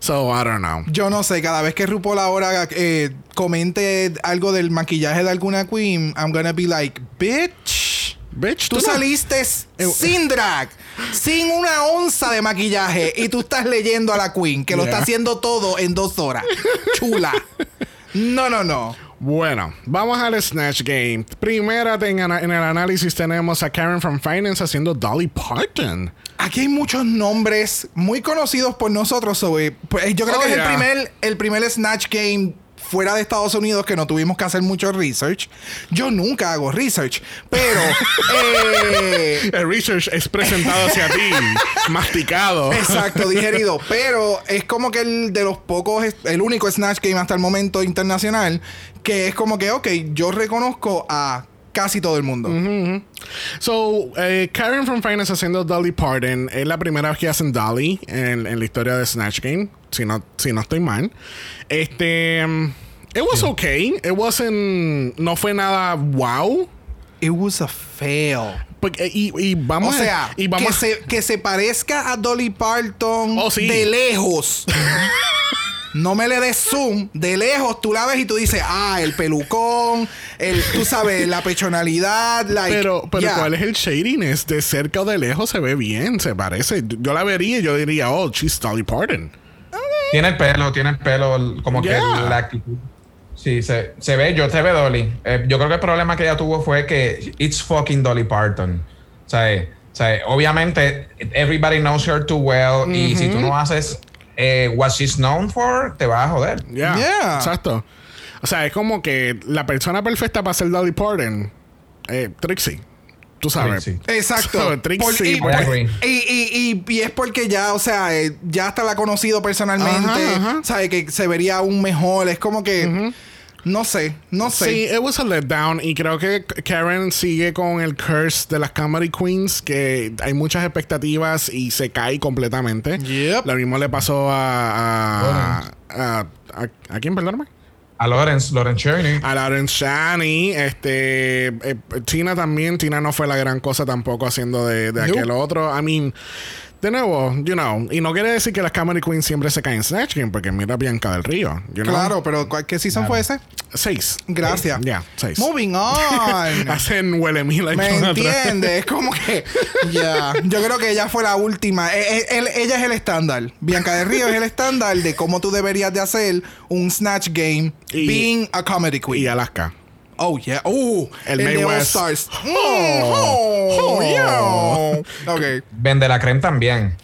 So, I don't know. Yo no sé, cada vez que RuPaul ahora eh, comente algo del maquillaje de alguna queen, I'm gonna be like, bitch. Bitch, Tú no- saliste sin drag, sin una onza de maquillaje y tú estás leyendo a la queen que lo está haciendo todo en dos horas. Chula. No, no, no. Bueno, vamos al Snatch Game. Primera en, el análisis tenemos a Karen from Finance haciendo Dolly Parton. Aquí hay muchos nombres muy conocidos por nosotros. Zoe. Pues, yo creo Oh, que es el primer, el primer Snatch Game fuera de Estados Unidos que no tuvimos que hacer mucho research. Yo nunca hago research, pero eh, El research es presentado hacia ti, masticado. Exacto, digerido. Pero es como que el de los pocos, el único Snatch Game hasta el momento internacional, que es como que, ok, yo reconozco a casi todo el mundo. So, eh, Karen from Finance haciendo Dolly Parton es la primera vez que hacen Dolly en, en la historia de Snatch Game, si no, si no estoy mal. Este. um, it was okay. It wasn't. No fue nada wow. It was a fail. Porque- y, y O vamos sea, a. Y vamos que, se, que se parezca a Dolly Parton Oh, sí. de lejos. No me le des zoom. De lejos tú la ves y tú dices, ah, el pelucón, el, tú sabes, la pechonalidad, la. Pero, pero Yeah. ¿cuál es el shadiness? De cerca o de lejos se ve bien, se parece. Yo la vería y yo diría, oh, she's Dolly Parton. Tiene el pelo, tiene el pelo, como Yeah. que la actitud. Sí, se, se ve, yo te ve Dolly. Eh, yo creo que el problema que ella tuvo fue que it's fucking Dolly Parton. O sea, eh, o sea, obviamente, everybody knows her too well. Y si tú no haces eh, what she's known for, te vas a joder. Yeah, Yeah. Exacto. O sea, es como que la persona perfecta para ser Dolly Parton, eh, Trixie. Tú sabes. Trixie. Exacto. So, Trixie, Por- y, pues. Y, y- y- y es porque ya, o sea, eh, ya hasta la ha conocido personalmente. Ajá, ajá. Sabe que se vería aún mejor. Es como que. No sé, no sé. Sí, it was a letdown y creo que Karen sigue con el curse de las comedy queens que hay muchas expectativas y se cae completamente. Yep. Lo mismo le pasó a a, a, a, ¿a quién, perdóname? A Lawrence, Lawrence Cheney. A Lauren Shani, este eh, Tina también, Tina no fue la gran cosa tampoco haciendo de, de Nope. aquel otro. I mean, de nuevo, you know, y no quiere decir que las comedy queens siempre se caen en Snatch Game, porque mira Bianca del Río, you know. Claro, pero ¿cuál- ¿qué season fue ese? Seis. Gracias. Ya, seis. Moving on. Hacen huele mil años ¿Me entiendes? Es como que. Ya. Yo creo que ella fue la última. Eh, eh, él- ella es el estándar. Bianca de Río es el estándar de cómo tú deberías de hacer un Snatch Game Y- being a comedy queen. Y Alaska. Oh, yeah. Uh, El el, All West. Stars. Mm, oh, yeah. Ok. Vende la creme también.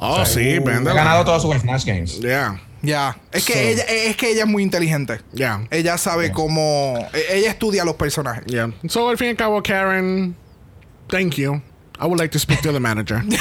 Oh, sí, Ha vende. ganado todos sus Snatch Games. Yeah, Ya. Es que So- ella es que ella es muy inteligente. yeah, Ella sabe cómo. e- Ella estudia los personajes. yeah. So, al fin y al cabo, Karen, thank you. I would like to speak to the manager.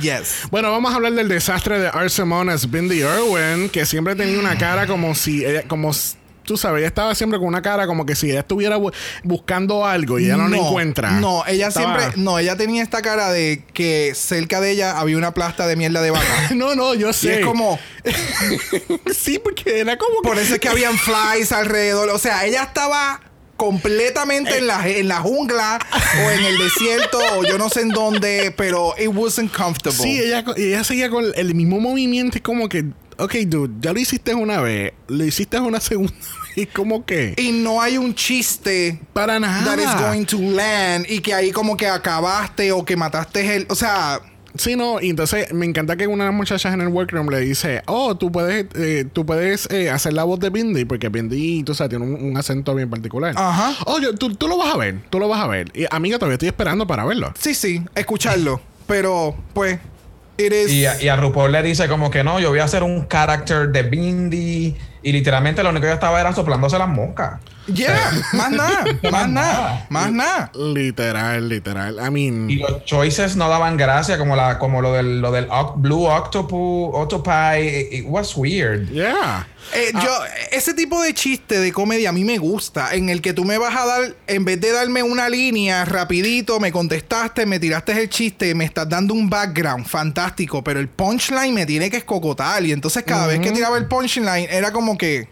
Yes. bueno, vamos a hablar del desastre de Arsemon as Bindi Irwin, que siempre tenía una cara como si ella, como s- tú sabes, ella estaba siempre con una cara como que si ella estuviera bu- buscando algo y ella no, lo encuentra. No, ella Estaba- siempre. No, ella tenía esta cara de que cerca de ella había una plasta de mierda de vaca. No, no, yo y sé. es como. sí, porque era como que- Por eso es que habían flies alrededor. O sea, ella estaba completamente en la, en la jungla o en el desierto o yo no sé en dónde, pero it wasn't comfortable. Sí, ella, ella seguía con el mismo movimiento. Es como que, ok, dude, ya lo hiciste una vez, lo hiciste una segunda vez. como que, Y no hay un chiste para nada. that is going to land y que ahí como que acabaste o que mataste el. O sea, Sí, no, y entonces me encanta que una de las muchachas en el workroom le dice, oh, tú puedes, eh, tú puedes eh, hacer la voz de Bindi, porque Bindi, tú sabes, tiene un, un acento bien particular. Ajá. Oye, tú, tú lo vas a ver, tú lo vas a ver. Y amiga, todavía estoy esperando para verlo. sí, sí, escucharlo. Pero, pues, Y a, y a RuPaul le dice como que no, yo voy a hacer un character de Bindi. Y literalmente lo único que ella estaba era soplándose las mocas. Yeah, más nada, más nada, más nada. Literal, literal. I mean, Y los choices no daban gracia, como la como lo del, lo del Blue Octopu, Octopi. It, it was weird. yeah. Eh, yo, ese tipo de chiste de comedia a mí me gusta, en el que tú me vas a dar, en vez de darme una línea rapidito, me contestaste, me tiraste el chiste, me estás dando un background fantástico, pero el punchline me tiene que escocotar. Y entonces cada vez que tiraba el punchline era como que,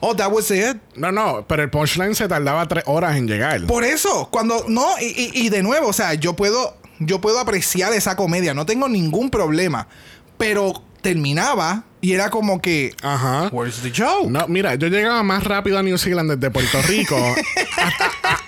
Oh, that was it. No, no, pero el punchline se tardaba tres horas en llegar. Por eso, cuando no, y, y- y de nuevo, o sea, yo puedo, yo puedo apreciar esa comedia, no tengo ningún problema. Pero terminaba y era como que, Ajá. where's the joke? No, mira, yo llegaba más rápido a New Zealand desde Puerto Rico hasta- a-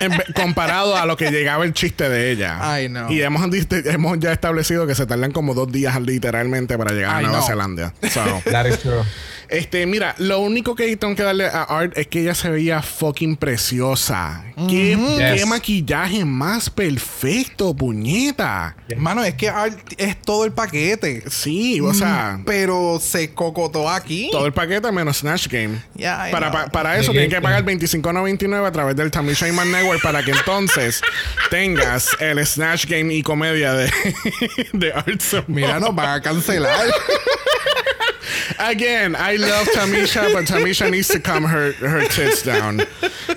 en ve- comparado a lo que llegaba el chiste de ella. Ay, no. Y hemos, hemos ya establecido que se tardan como dos días literalmente para llegar a Nueva. Zelanda. So, That is true. Este, mira, lo único que tengo que darle a Art es que ella se veía fucking preciosa. ¿Qué, qué Yes. maquillaje más perfecto, puñeta. Mano, es que Art es todo el paquete. Sí, o sea, Pero se cocotó aquí. todo el paquete menos Snatch Game. Ya, I Para, pa- para eso tienen que pagar $25.99 a través del Tamisha Iman Network para que entonces tengas el Snatch Game y comedia de, de Art. Mira, nos van a cancelar. Again, I love Tamisha, but Tamisha needs to calm her, her tits down.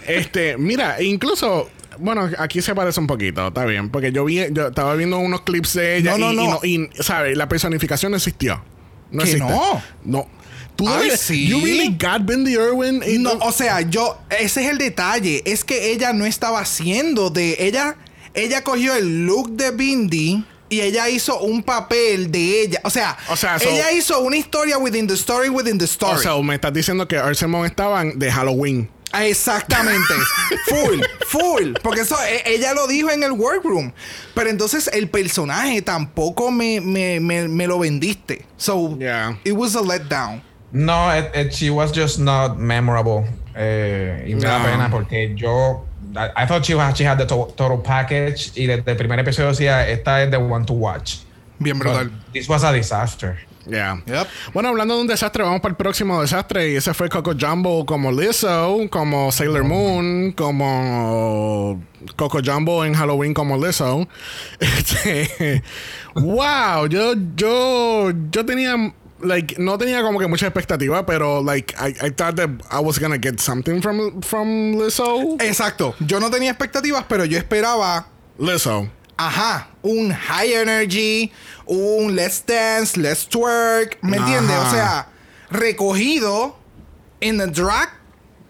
Este, mira, incluso. Bueno, aquí se parece un poquito, está bien. Porque yo vi, yo estaba viendo unos clips de ella No, no, y, no. y, ¿sabes? La personificación no existió. No ¿Que existe. no? No. ¿Tú Ay, sí. You really got Bendy Irwin? in No, the- o sea, yo, ese es el detalle. Es que ella no estaba haciendo de. Ella, ella cogió el look de Bindi y ella hizo un papel de ella. O sea, O sea, so- ella hizo una historia within the story within the story. O sea, me estás diciendo que Simone estaban de Halloween. Exactamente. full, full. Porque eso e- ella lo dijo en el workroom. Pero entonces el personaje tampoco me, me, me, me lo vendiste. So Yeah. it was a letdown. No, it, it- she was just not memorable. Eh, y me da pena porque yo. I, thought she, was, she had the to- total package. Y desde el primer episodio decía: Esta es the one to watch. Bien brutal. But this was a disaster. Yeah. Yep. Bueno, hablando de un desastre, vamos para el próximo desastre. Y ese fue Coco Jumbo como Lizzo, como Sailor Moon, como Coco Jumbo en Halloween como Lizzo. Este, wow, yo, yo, yo tenía, like, no tenía como que mucha expectativa, pero like, I, I thought that I was gonna get something from, from Lizzo. Exacto. Yo no tenía expectativas, pero yo esperaba. Lizzo. Ajá, un high energy, un let's dance, let's twerk, ¿me entiendes? O sea, recogido en el drag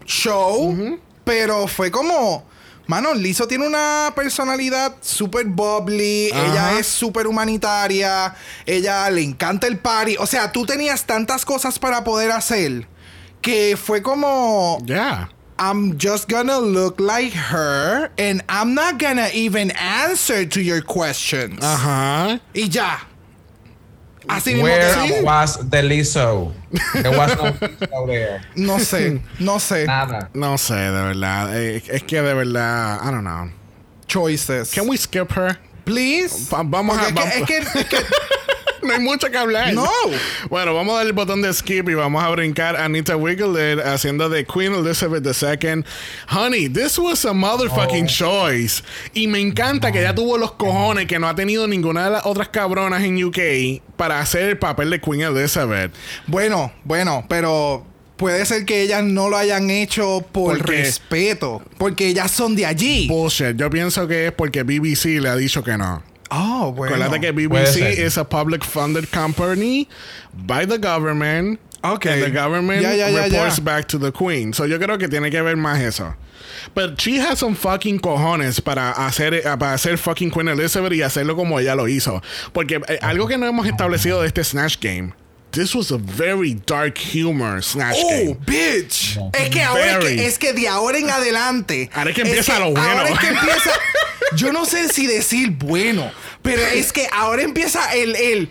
show, pero fue como, mano, Lizzo tiene una personalidad súper bubbly, Ajá. ella es súper humanitaria, ella le encanta el party, o sea, tú tenías tantas cosas para poder hacer que fue como, Yeah. I'm just gonna look like her and I'm not gonna even answer to your questions. Ajá. Y ya. Así mismo Where te- was the Lizzo? There was no Lizzo there. No sé, no sé. Nada. No sé, de verdad. Eh, es que de verdad, I don't know. Choices. Can we skip her? Please? Va- vamos a- Porque es que- es que- es que- no hay mucho que hablar. No. Bueno, vamos a dar el botón de skip y vamos a brincar a Anita Wiggler haciendo de Queen Elizabeth II. Honey, this was a motherfucking Oh. choice. Y me encanta que ella tuvo los cojones que no ha tenido ninguna de las otras cabronas en UK para hacer el papel de Queen Elizabeth. bueno, bueno, pero puede ser que ellas no lo hayan hecho por respeto. Porque ellas son de allí. Bullshit. Yo pienso que es porque BBC le ha dicho que no. Oh, bueno. Acuérdate que BBC is a public funded company by the government. Okay. And the government Ya, ya, ya, reports back to the queen. So yo creo que tiene que ver más eso. But she has some fucking cojones para hacer, para hacer fucking Queen Elizabeth y hacerlo como ella lo hizo. Porque eh, algo que no hemos establecido de este Snatch Game. This was a very dark humor Snatch Oh, Game. bitch. Es que ahora es que, es que de ahora en adelante. Ahora es que empieza lo bueno. Ahora es que empieza. Yo no sé si decir bueno, pero es que ahora empieza el. el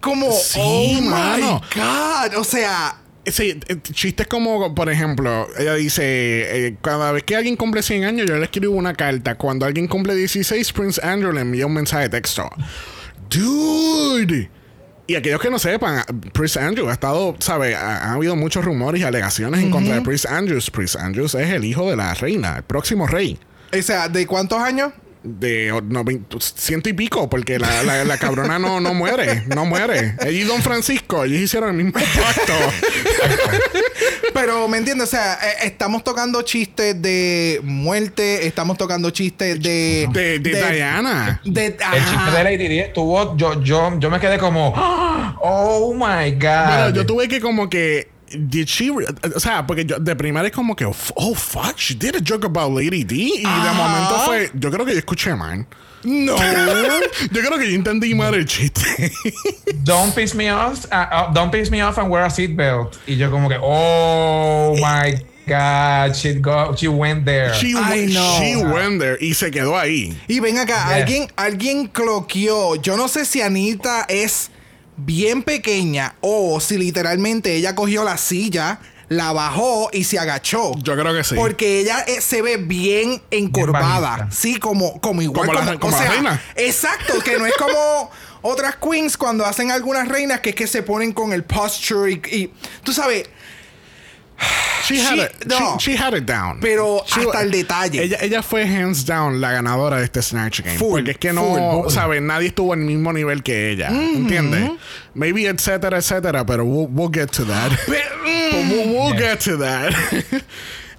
como. Sí, oh mano. my God. O sea. Sí, eh, chistes como, por ejemplo, ella dice, eh, cada vez que alguien cumple 100 años, yo le escribo una carta. Cuando alguien cumple 16, Prince Andrew le envía un mensaje de texto. Dude. Y aquellos que no sepan, Prince Andrew ha estado, ¿sabe? Ha, ha habido muchos rumores y alegaciones en contra de Prince Andrews. Prince Andrews es el hijo de la reina, el próximo rey. O sea, ¿de cuántos años? De oh, no, ciento y pico, porque la, la- la cabrona no, no muere, no muere. Ella y Don Francisco, ellos hicieron el mismo pacto. Pero, ¿me entiendes? O sea, eh, estamos tocando chistes de muerte, estamos tocando chistes de. De, de Diana. de- El ajá. chiste de Lady Di estuvo. Yo, yo, yo me quedé como. Oh my God. Bueno, yo tuve que como que did she, o sea, porque yo de primera es como que, oh fuck, she did a joke about Lady D. Y de momento fue, yo creo que yo escuché mal. No. yo creo que yo entendí mal el chiste. Don't piss me off. uh, uh, don't piss me off and wear a seatbelt. Y yo como que, oh my God, she, go, she went there. She, I know. she went there y se quedó ahí. Y ven acá, Yeah. alguien, alguien cloqueó. Yo no sé si Anita es bien pequeña o si literalmente ella cogió la silla, la bajó y se agachó. Yo creo que sí. Porque ella eh, se ve bien encorvada. Sí, como, como igual. Como la- como la reina. Exacto, que no es como otras queens cuando hacen algunas reinas que es que se ponen con el posture y, y- tú sabes. She had, She- it, no. she, she had it down. Pero She- hasta el detalle. Ella, ella fue hands down la ganadora de este Snatch Game. Full, porque es que no. ¿sabes? Nadie estuvo al mismo nivel que ella. ¿Entiendes? Maybe etcétera, etcétera, pero we'll, we'll get to that. Pe- mm, But we'll, get to that.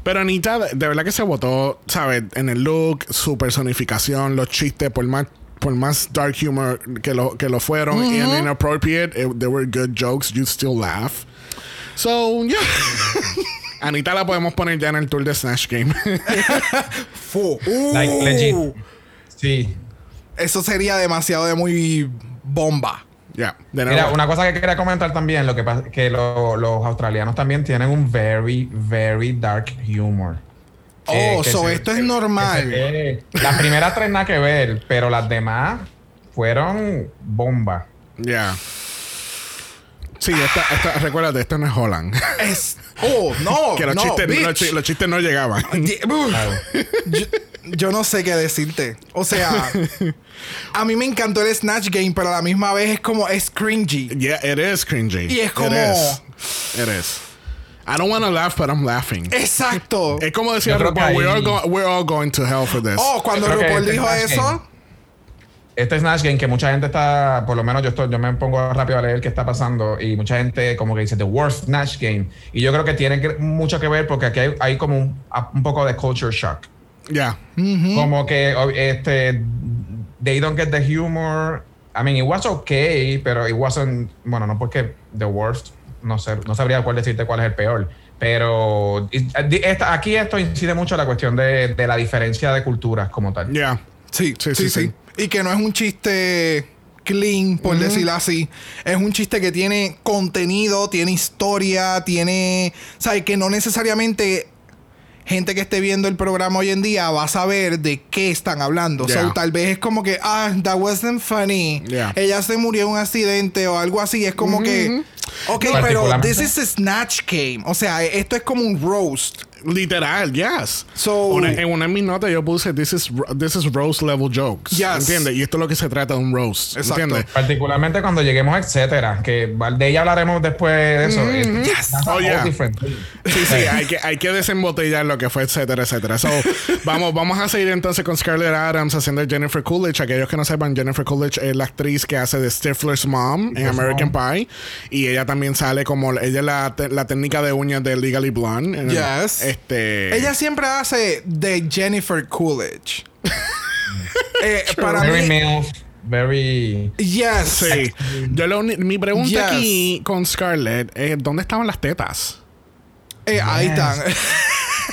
Pero Anita, de, verdad que se votó, ¿sabes? En el look, su personificación, los chistes, por más, por más dark humor que lo, que lo fueron, y and inappropriate, it- they were good jokes, you still laugh. So, yeah. Anita la podemos poner ya en el tour de Snatch Game. fu- Like, uh, legit. Sí. Eso sería demasiado de muy bomba. Ya, de Mira, una cosa que quería comentar también, lo que pasa que lo- los australianos también tienen un very, very dark humor. Oh, que so se- esto es normal. se Las primeras tres nada que ver, pero las demás fueron bomba. Ya. Sí, esta, esta, recuérdate, esto no es Holland. Es. Oh, no. que los, no, chistes, bitch. los, chi- los chistes no llegaban. Uf. yo, yo no sé qué decirte. O sea, a mí me encantó el Snatch Game, pero a la misma vez es como es cringy. Yeah, it is cringy. Y es It como- is. It is. I don't want to laugh, but I'm laughing. Exacto. Es como decía Yo creo que RuPaul, we're, all ahí- go- we're all going to hell for this. Oh, cuando Yo creo que RuPaul este dijo eso. Este Snatch Game que mucha gente está, por lo menos yo estoy, yo me pongo rápido a leer qué está pasando y mucha gente como que dice The Worst Snatch Game. Y yo creo que tiene que- mucho que ver porque aquí hay, hay como un, un poco de culture shock. Yeah. Como que este they don't get the humor. I mean, it was okay, pero it wasn't, bueno, no porque the worst, no sé, no sabría cuál decirte cuál es el peor. Pero esta- aquí esto incide mucho en la cuestión de, de la diferencia de culturas como tal. Yeah. Sí, Sí, sí, sí. Y que no es un chiste clean, por decirlo así. Es un chiste que tiene contenido, tiene historia, tiene. ¿Sabes? Que no necesariamente gente que esté viendo el programa hoy en día va a saber de qué están hablando. Yeah. So, tal vez es como que, ah, that wasn't funny. Yeah. Ella se murió en un accidente o algo así. Es como que. Ok, pero this is a snatch game. O sea, esto es como un roast. Literal, yes. So- Una- en una de mis notas yo puse this is, this is roast level jokes. Yes. ¿Entiendes? Y esto es lo que se trata de un roast. Exacto. ¿Entiendes? Particularmente cuando lleguemos a etcétera, que de ella hablaremos después de eso. It- Yes. that's a Oh, yeah. Sí, sí, hay que, hay que desembotellar lo que fue, etcétera, etcétera. So, vamos, vamos a seguir entonces con Scarlett Adams haciendo Jennifer Coolidge. Aquellos que no sepan, Jennifer Coolidge es la actriz que hace de Stifler's Mom en American Mom. Pie. Y ella también sale como, ella es la, te- la técnica de uñas de Legally Blonde. En Yes. Este. Ella siempre hace de Jennifer Coolidge. Eh, para Very mí, MILF, very... yes. Sí. Yo lo uni- mi pregunta Yes. aquí con Scarlett es: ¿dónde estaban las tetas? Eh, Ahí están.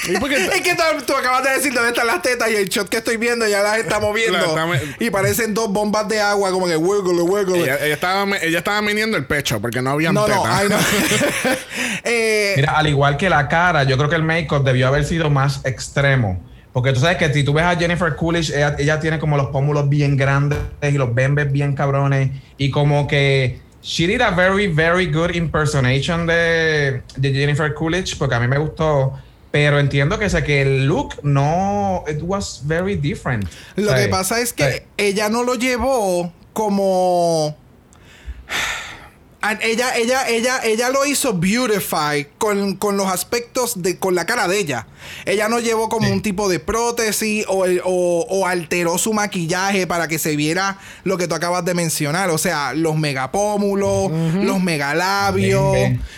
¿Y por qué- es que tú, tú acabas de decir dónde están las tetas y el shot que estoy viendo ya las está moviendo. La está me- y parecen dos bombas de agua como que wiggle, wiggle. ella, ella estaba, ella estaba el pecho porque no había no, tetas. no, ay, no. eh, Mira, al igual que la cara, yo creo que el make-up debió haber sido más extremo. Porque tú sabes que si tú ves a Jennifer Coolidge, ella, ella tiene como los pómulos bien grandes y los bembes bien cabrones. Y como que she did a very, very good impersonation de, de Jennifer Coolidge, porque a mí me gustó. Pero entiendo que, sé que el look no, it was very different. Lo sea, que pasa es que sea, ella no lo llevó como. Ella, ella, ella, ella lo hizo beautify con, con los aspectos de, con la cara de ella. Ella no llevó como Sí. un tipo de prótesis o, o- o alteró su maquillaje para que se viera lo que tú acabas de mencionar. O sea, los megapómulos, los megalabios.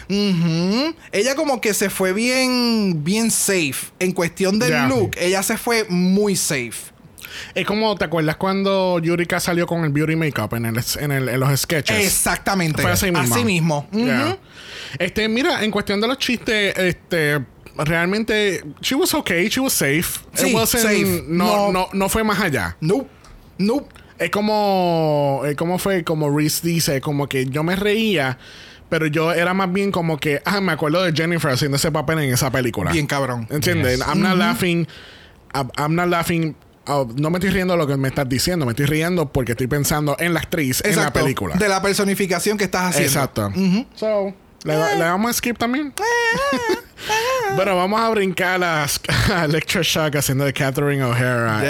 Bien. Ella como que se fue bien, bien safe. En cuestión del look, ella se fue muy safe. Es como, ¿te acuerdas cuando Yurika salió con el beauty makeup en, el, en, el, en los sketches? Exactamente. Fue así mismo. Así mismo. Yeah. Este, mira, en cuestión de los chistes, este. Realmente, she was okay, she was safe. Sí, It wasn't- safe. No, No. no, no fue más allá. Nope. Nope. Es como, eh, ¿cómo fue? Como Reese dice, como que yo me reía, pero yo era más bien como que, ah, me acuerdo de Jennifer haciendo ese papel en esa película. Bien cabrón. ¿Entiendes? Yes. I'm not laughing. I'm not laughing. Uh, no me estoy riendo de lo que me estás diciendo, me estoy riendo porque estoy pensando en la actriz en la Exacto. película. De la personificación que estás haciendo. Exacto. So, ¿le, le damos a skip también? Bueno, vamos a brincar a, a Electra Shock haciendo de Catherine O'Hara.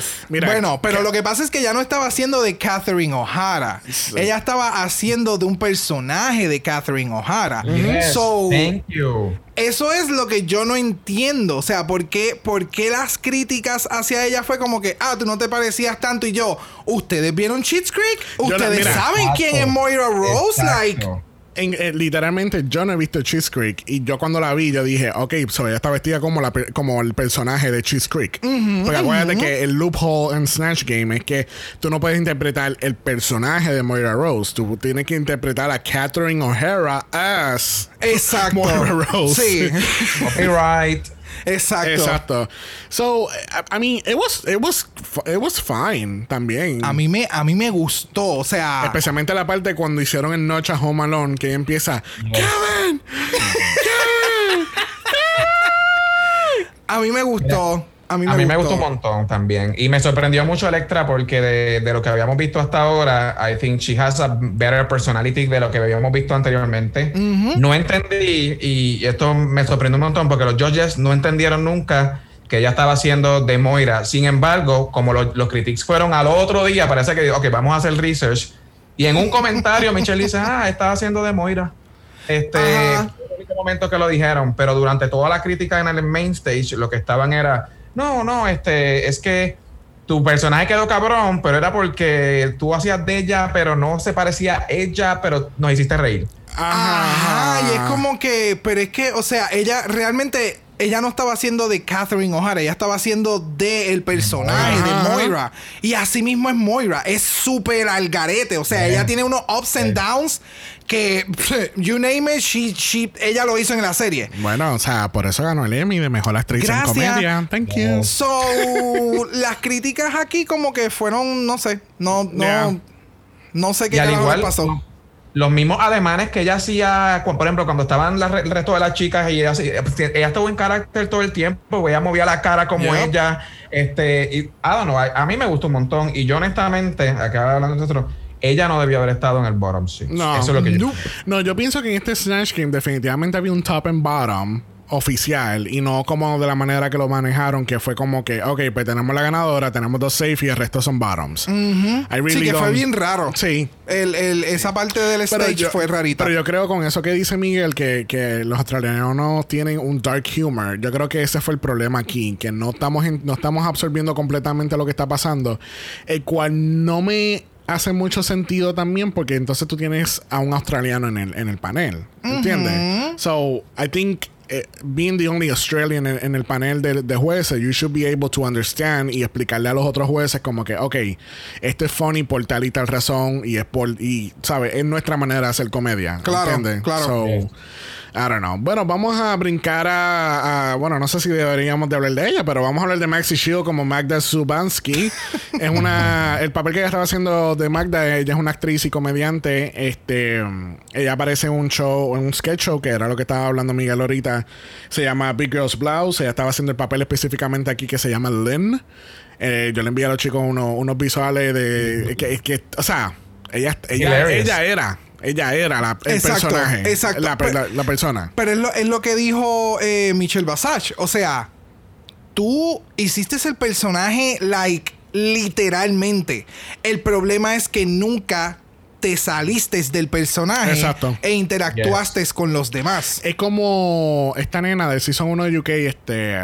Este, mira, bueno, pero que- lo que pasa es que ella no estaba haciendo de Catherine O'Hara. Ella estaba haciendo de un personaje de Catherine O'Hara. Yes, So, thank you. eso es lo que yo no entiendo. O sea, ¿por qué, ¿por qué las críticas hacia ella fue como que, ah, tú no te parecías tanto? Y yo, ¿ustedes vieron Cheats Creek? Yo ¿Ustedes mira, saben Exacto. quién es Moira Rose? Exacto. Like, en- eh, literalmente yo no he visto Cheese Creek y yo cuando la vi yo dije, ok, so ella está vestida como, la, per- como el personaje de Cheese Creek. Porque acuérdate que el loophole en Snatch Game es que tú no puedes interpretar el personaje de Moira Rose, tú tienes que interpretar a Catherine O'Hara as exacto. Moira Rose. Sí, Copyright. Exacto. Exacto. So, I, I mean, it was, it was, it was fine también. A mí, me, a mí me gustó. O sea, Especialmente la parte cuando hicieron el Noche a Home Alone, que ella empieza, Kevin, Kevin. a mí me gustó. A mí me, A mí me gustó. un montón también. Y me sorprendió mucho Electra porque de, de lo que habíamos visto hasta ahora, I think she has a better personality de lo que habíamos visto anteriormente. No entendí, y esto me sorprendió un montón porque los judges no entendieron nunca que ella estaba haciendo de Moira. Sin embargo, como lo- los critics fueron al otro día, parece que, ok, vamos a hacer research. Y en un comentario, Michelle dice, ah, estaba haciendo de Moira. Este, Ajá. el momento que lo dijeron, pero durante toda la crítica en el main stage, lo que estaban era, no, no, este, es que tu personaje quedó cabrón, pero era porque tú hacías de ella, pero no se parecía a ella, pero nos hiciste reír. Ajá, y es como que, pero es que, o sea, ella realmente, ella no estaba haciendo de Catherine O'Hara, ella estaba haciendo de el personaje Ajá. de Moira. Y así mismo es Moira, es súper al garete, o sea, ella tiene unos ups and downs que, you name it, she, she- ella lo hizo en la serie. Bueno, o sea, por eso ganó el Emmy de Mejor Actriz Gracias. en Comedia. Thank you. So, las críticas aquí como que fueron, no sé, no, no, Yeah. no sé qué Y al igual, pasó. Los mismos ademanes que ella hacía, por ejemplo, cuando estaban la el resto de las chicas, y ella, hacía- ella estuvo en carácter todo el tiempo, ella movía la cara como ella. Este, y, I don't know, a, a mí me gustó un montón. Y yo, honestamente, acá hablando de nosotros, ella no debió haber estado en el bottom six. No. Eso es lo que yo. No. No, yo pienso que en este Snatch Game definitivamente había un top and bottom oficial y no como de la manera que lo manejaron, que fue como que, ok, pues tenemos la ganadora, tenemos dos safe y el resto son bottoms. I really Sí, que fue don't- bien raro. Sí. El, el- esa parte del Pero stage yo, fue rarita. pero yo creo con eso que dice Miguel, que, que los australianos tienen un dark humor. Yo creo que ese fue el problema aquí, que no estamos, en- no estamos absorbiendo completamente lo que está pasando, el cual no me hace mucho sentido también porque entonces tú tienes a un australiano en el, en el panel, ¿entiendes? So, I think being the only Australian en, en el panel de, de jueces, you should be able to understand y explicarle a los otros jueces como que, ok, esto es funny por tal y tal razón y es por, y, ¿sabes? Es nuestra manera de hacer comedia. Claro, ¿entiendes? claro. So. I don't know. Bueno, vamos a brincar a, a- Bueno, no sé si deberíamos de hablar de ella, pero vamos a hablar de Maxi Shield como Magda Zubansky. es una... El papel que ella estaba haciendo de Magda, ella es una actriz y comediante. Este... Ella aparece en un show, en un sketch show, que era lo que estaba hablando Miguel ahorita. Se llama Big Girls Blouse. Ella estaba haciendo el papel específicamente aquí que se llama Lynn. Eh, yo le envié a los chicos unos, unos visuales de... Que, que, o sea, ella, ella, ella era... Ella era la, el Exacto, personaje. exacto. La, Pero- la- la persona. Pero es lo, es lo que dijo eh, Michelle Basage. O sea, tú hiciste el personaje, like, literalmente. El problema es que nunca te saliste del personaje Exacto. e interactuaste con los demás. Es como esta nena del Season 1 de UK, este.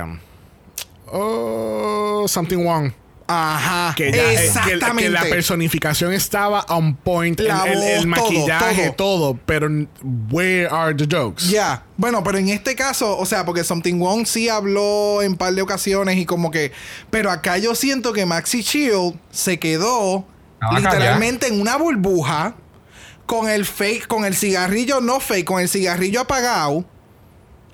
Oh, Something Wrong. Ajá. Que, ya- eh, que- Exactamente. que la personificación estaba on point, el- maquillaje, todo, todo, pero where are the jokes? Ya, bueno, pero en este caso, o sea, porque Something Wrong sí habló en par de ocasiones y como que, pero acá yo siento que Maxi Shield se quedó Estaba literalmente en una burbuja con el fake, con el cigarrillo no fake, con el cigarrillo apagado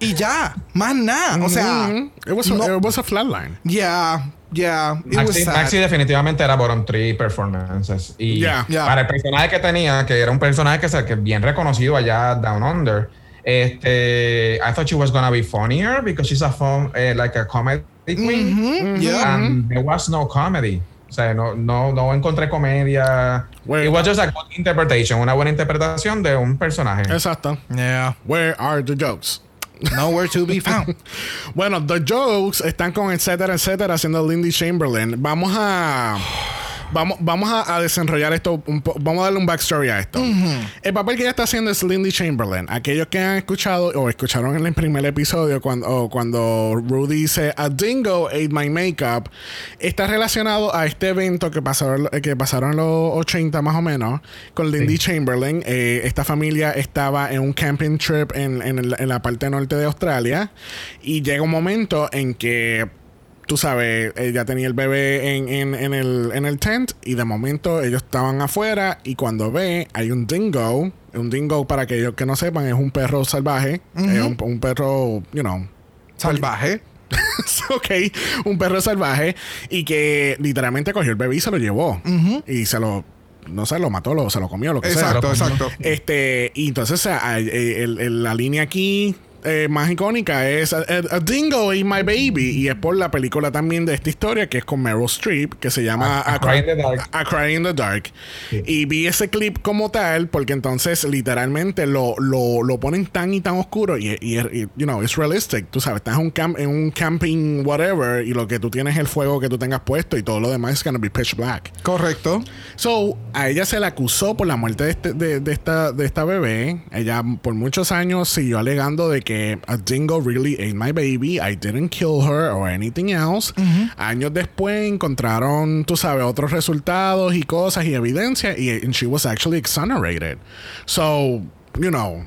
y ya, más nada, o sea, Mhm. it, was a, no- it was a flatline. yeah, yeah, it was Maxi, sad. Maxi definitivamente era bottom three performances. Y Ya. Ya. para el personaje que tenía, que era un personaje que, se- que bien reconocido allá Down Under, este, I thought she was gonna be funnier because she's a fun, eh, like a comedy queen. Mhm, yeah. And there was no comedy. O sea, no, no, no encontré comedia. Well, It was just a good interpretation, una buena interpretación de un personaje. Exacto. Yeah, Where are the jokes? Nowhere to be found. Bueno, the jokes están con etcétera, etcétera, haciendo Lindy Chamberlain. Vamos a. Vamos, vamos a, a desenrollar esto un po- Vamos a darle un backstory a esto. El papel que ella está haciendo es Lindy Chamberlain. Aquellos que han escuchado o escucharon en el primer episodio cuando, cuando Rudy dice A dingo ate my makeup, está relacionado a este evento que pasaron, que pasaron en los 80 más o menos con Lindy Chamberlain. Eh, esta familia estaba en un camping trip en, en en la parte norte de Australia y llega un momento en que tú sabes, ella tenía el bebé en, en, en el, en el tent y de momento ellos estaban afuera y cuando ve hay un dingo, un dingo para aquellos que no sepan es un perro salvaje, es un, un perro, you know, Salvaje. ok, un perro salvaje y que literalmente cogió el bebé y se lo llevó y se lo, no sé, lo mató, lo, se lo comió, lo que sea. Exacto, exacto. Este, y entonces a- eh, el- el- la línea aquí eh, más icónica es a, a- a Dingo ate My Baby. Y es por la película también de esta historia que es con Meryl Streep, que se llama A- A Cry in the Dark. A Cry in the Dark. Y vi ese clip como tal, porque entonces literalmente lo, lo, lo ponen tan y tan oscuro. Y, y, y, you know, it's realistic. Tú sabes, estás en un, camp, en un camping, whatever, y lo que tú tienes es el fuego que tú tengas puesto, y todo lo demás es gonna be pitch black. Correcto. So, a ella se le acusó por la muerte de, este- de- de esta, de esta bebé. Ella por muchos años siguió alegando de que a dingo really ate my baby. I didn't kill her or anything else. Años después encontraron, tú sabes, otros resultados y cosas y evidencia y and she was actually exonerated. So, you know,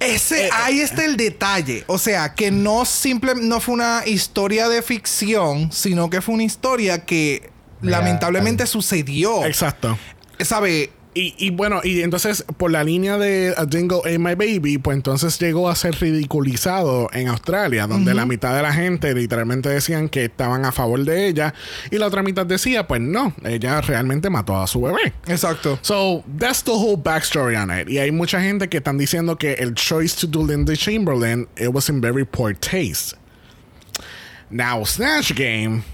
Ese, ahí está el detalle. O sea, que no simple, no fue una historia de ficción, sino que fue una historia que lamentablemente sucedió. exacto. ¿Sabe? Y, y bueno, y entonces por la línea de A Dingo Ate My Baby, pues entonces llegó a ser ridiculizado en Australia, donde la mitad de la gente literalmente decían que estaban a favor de ella y la otra mitad decía, pues no, ella realmente mató a su bebé. Exacto. So, that's the whole backstory on it. Y hay mucha gente que están diciendo que el choice to do Linda Chamberlain, it was in very poor taste. Now, Snatch Game.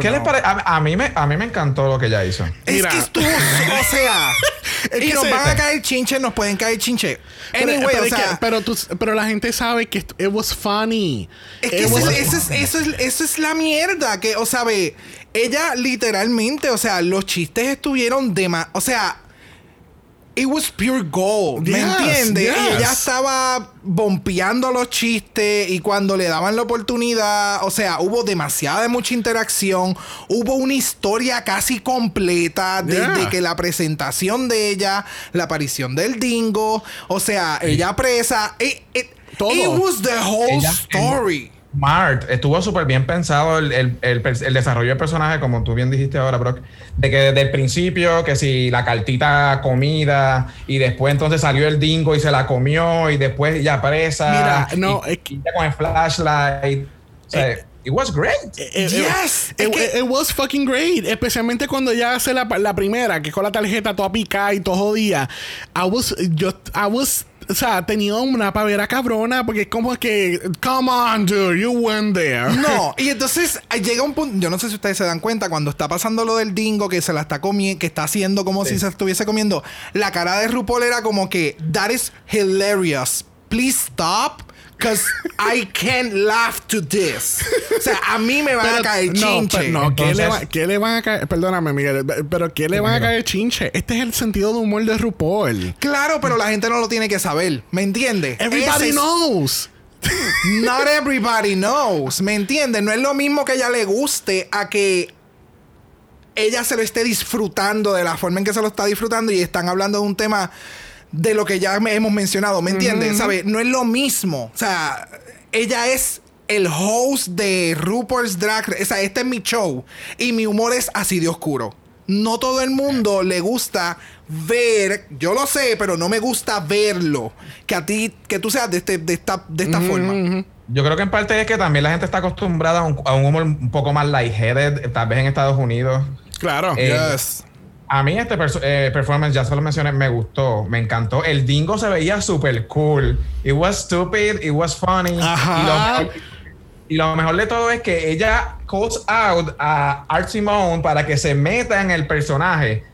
¿Qué les parece? A, a mí me, a mí me encantó lo que ella hizo. Es Mira. que estuvo, o sea, Es y que nos van a caer chinches, nos pueden caer chinches. Pero- Anyway, pero, o es que- sea, pero, tú- pero la gente sabe que it was funny. Es que It eso, was- es, eso es- eso es- eso es la mierda. Que, o sea, ve, ella literalmente, o sea, los chistes estuvieron de más. O sea, it was pure gold. ¿Me Yes, entiendes? yes. Y ella estaba bompeando los chistes y cuando le daban la oportunidad, o sea, hubo demasiada de mucha interacción. Hubo una historia casi completa desde Yeah. que la presentación de ella, la aparición del dingo, o sea, ella presa. It, it- Todo. it was the whole Ella- story. Mart, estuvo súper bien pensado el, el- el desarrollo del personaje, como tú bien dijiste ahora, Brock, de que desde el principio, que si la cartita comida, y después entonces salió el dingo y se la comió, y después ya presa. Mira, no, y, es que- con el flashlight. O sea, Eh, it was great. It, Yes, it, es que- it was fucking great. Especialmente cuando ya hace la, la primera, que con la tarjeta toda picada y todo jodida. I was, yo, I was, o sea, tenía una pavera cabrona porque es como que, come on, dude, you went there. No, y entonces eh, llega un punto, yo no sé si ustedes se dan cuenta, cuando está pasando lo del dingo que se la está comiendo, que está haciendo como si se estuviese comiendo, la cara de RuPaul era como que, that is hilarious, please stop. Cause I can't laugh to this. O sea, a mí me van a caer no, chinche. pero no, ¿qué, le va- qué le van a caer? Perdóname, Miguel, pero ¿qué le van a caer chinche? Este es el sentido de humor de RuPaul. Claro, pero la gente no lo tiene que saber. ¿Me entiendes? Everybody Ese knows. Not everybody knows. ¿Me entiendes? No es lo mismo que ella le guste a que ella se lo esté disfrutando de la forma en que se lo está disfrutando y están hablando de un tema de lo que ya me- hemos mencionado. ¿Me entiendes? ¿Sabes? No es lo mismo. O sea, ella es el host de RuPaul's Drag Race. O sea, este es mi show. Y mi humor es así de oscuro. No todo el mundo le gusta ver, yo lo sé, pero no me gusta verlo. Que a ti, que tú seas de, este, de esta, de esta forma. Yo creo que en parte es que también la gente está acostumbrada a un, a un humor un poco más lightheaded, tal vez en Estados Unidos. Claro. Eh, Yes. A mí este eh, performance, ya se lo mencioné, me gustó, me encantó. El dingo se veía súper cool. It was stupid, it was funny. Ajá. Y lo, mejor, y lo mejor de todo es que ella calls out a Art Simone para que se meta en el personaje,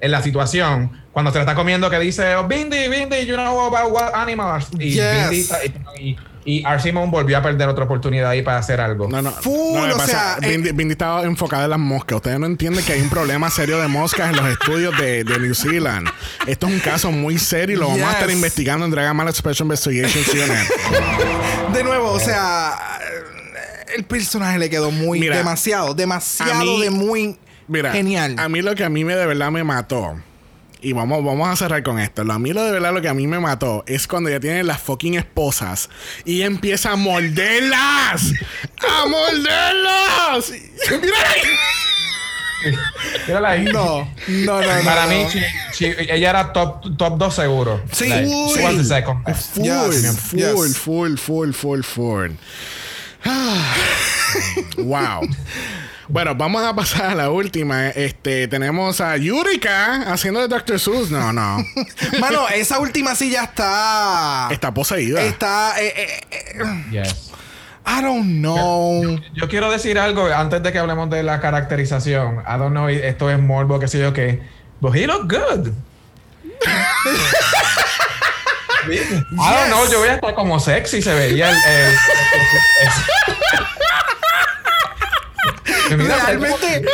en la situación. Cuando se la está comiendo, que dice, oh, Bindi, Bindi, you know about what animals. Y, Yes. Bindi está- y, y Art Simone volvió a perder otra oportunidad ahí para hacer algo. No, no. Full, no, o pasa, sea, eh, Bindi, Bindi estaba enfocada en las moscas. Ustedes no entienden que hay un problema serio de moscas en los estudios de, de New Zealand. Esto es un caso muy serio y lo vamos a estar investigando en Dragon Ball Special Investigations Unit. De nuevo, o sea, el personaje le quedó muy Mira, demasiado, demasiado mí- de muy Mira, genial. a mí lo que a mí me de verdad me mató. Y vamos, vamos a cerrar con esto. Lo- A mí lo de verdad lo que a mí me mató es cuando ya tienen las fucking esposas y empieza a morderlas. ¡A morderlas! Mira ahí. Mírala ahí. no, no, no, no. Para no. mí, chi- chi- ella era top, top 2 seguro. Sí, Like, sí. she was the second best. Full, Yes, full, yes. full, full, full, full. Ah. wow. Bueno, vamos a pasar a la última. Este, tenemos a Yurika haciendo de Dr. Seuss. No, no. Mano, esa última silla está. Está poseída. Está. eh, eh, eh, Yes. I don't know. Yo quiero decir algo antes de que hablemos de la caracterización. I don't know, esto es morbo, qué sé yo qué. But he looked good. I don't know, yo veía hasta como sexy se veía el. el- el- Mira, Realmente,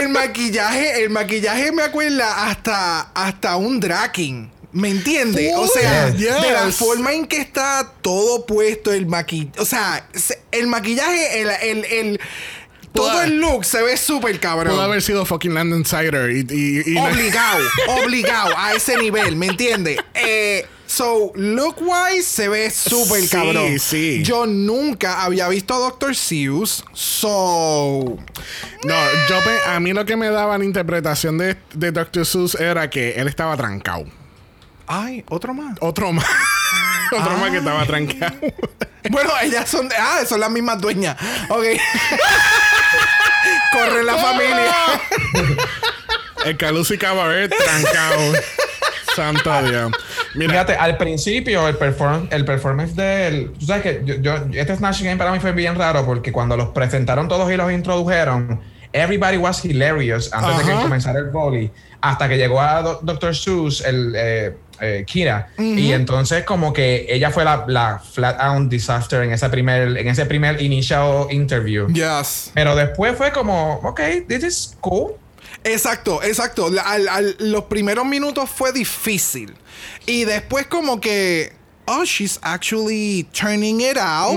el maquillaje, el maquillaje me acuerda hasta, hasta un Draken. ¿Me entiendes? O sea, Yes. de la forma en que está todo puesto, el maquillaje. O sea, se- el maquillaje, el, el, el- todo el look se ve súper cabrón. Pudo haber sido fucking y, y, y- obligado, obligado a ese nivel, ¿me entiendes? Eh, so, look wise se ve súper Sí, cabrón. sí. Yo nunca había visto a Dr. Seuss, so. No, yo a mí lo que me daba la interpretación de, de Dr. Seuss era que él estaba trancado. Ay, otro más. Otro más. Otro más que estaba trancado. Bueno, ellas son. Ah, son las mismas dueñas. Ok. Corre la familia. El Calusi Cabaret trancado. Santo Dios. Mira, Fíjate, al principio el, perform el performance del... Tú sabes que yo, yo- este Snatch Game para mí fue bien raro porque cuando los presentaron todos y los introdujeron, everybody was hilarious antes de que comenzara el volley. Hasta que llegó a Do- Dr. Seuss, el eh, eh, Kira. Y entonces como que ella fue la, la flat out disaster en ese primer, en ese primer initial interview. Yes. Pero después fue como, ok, this is cool. Exacto, exacto. Al- al- los primeros minutos fue difícil. Y después como que... Oh, she's actually turning it out.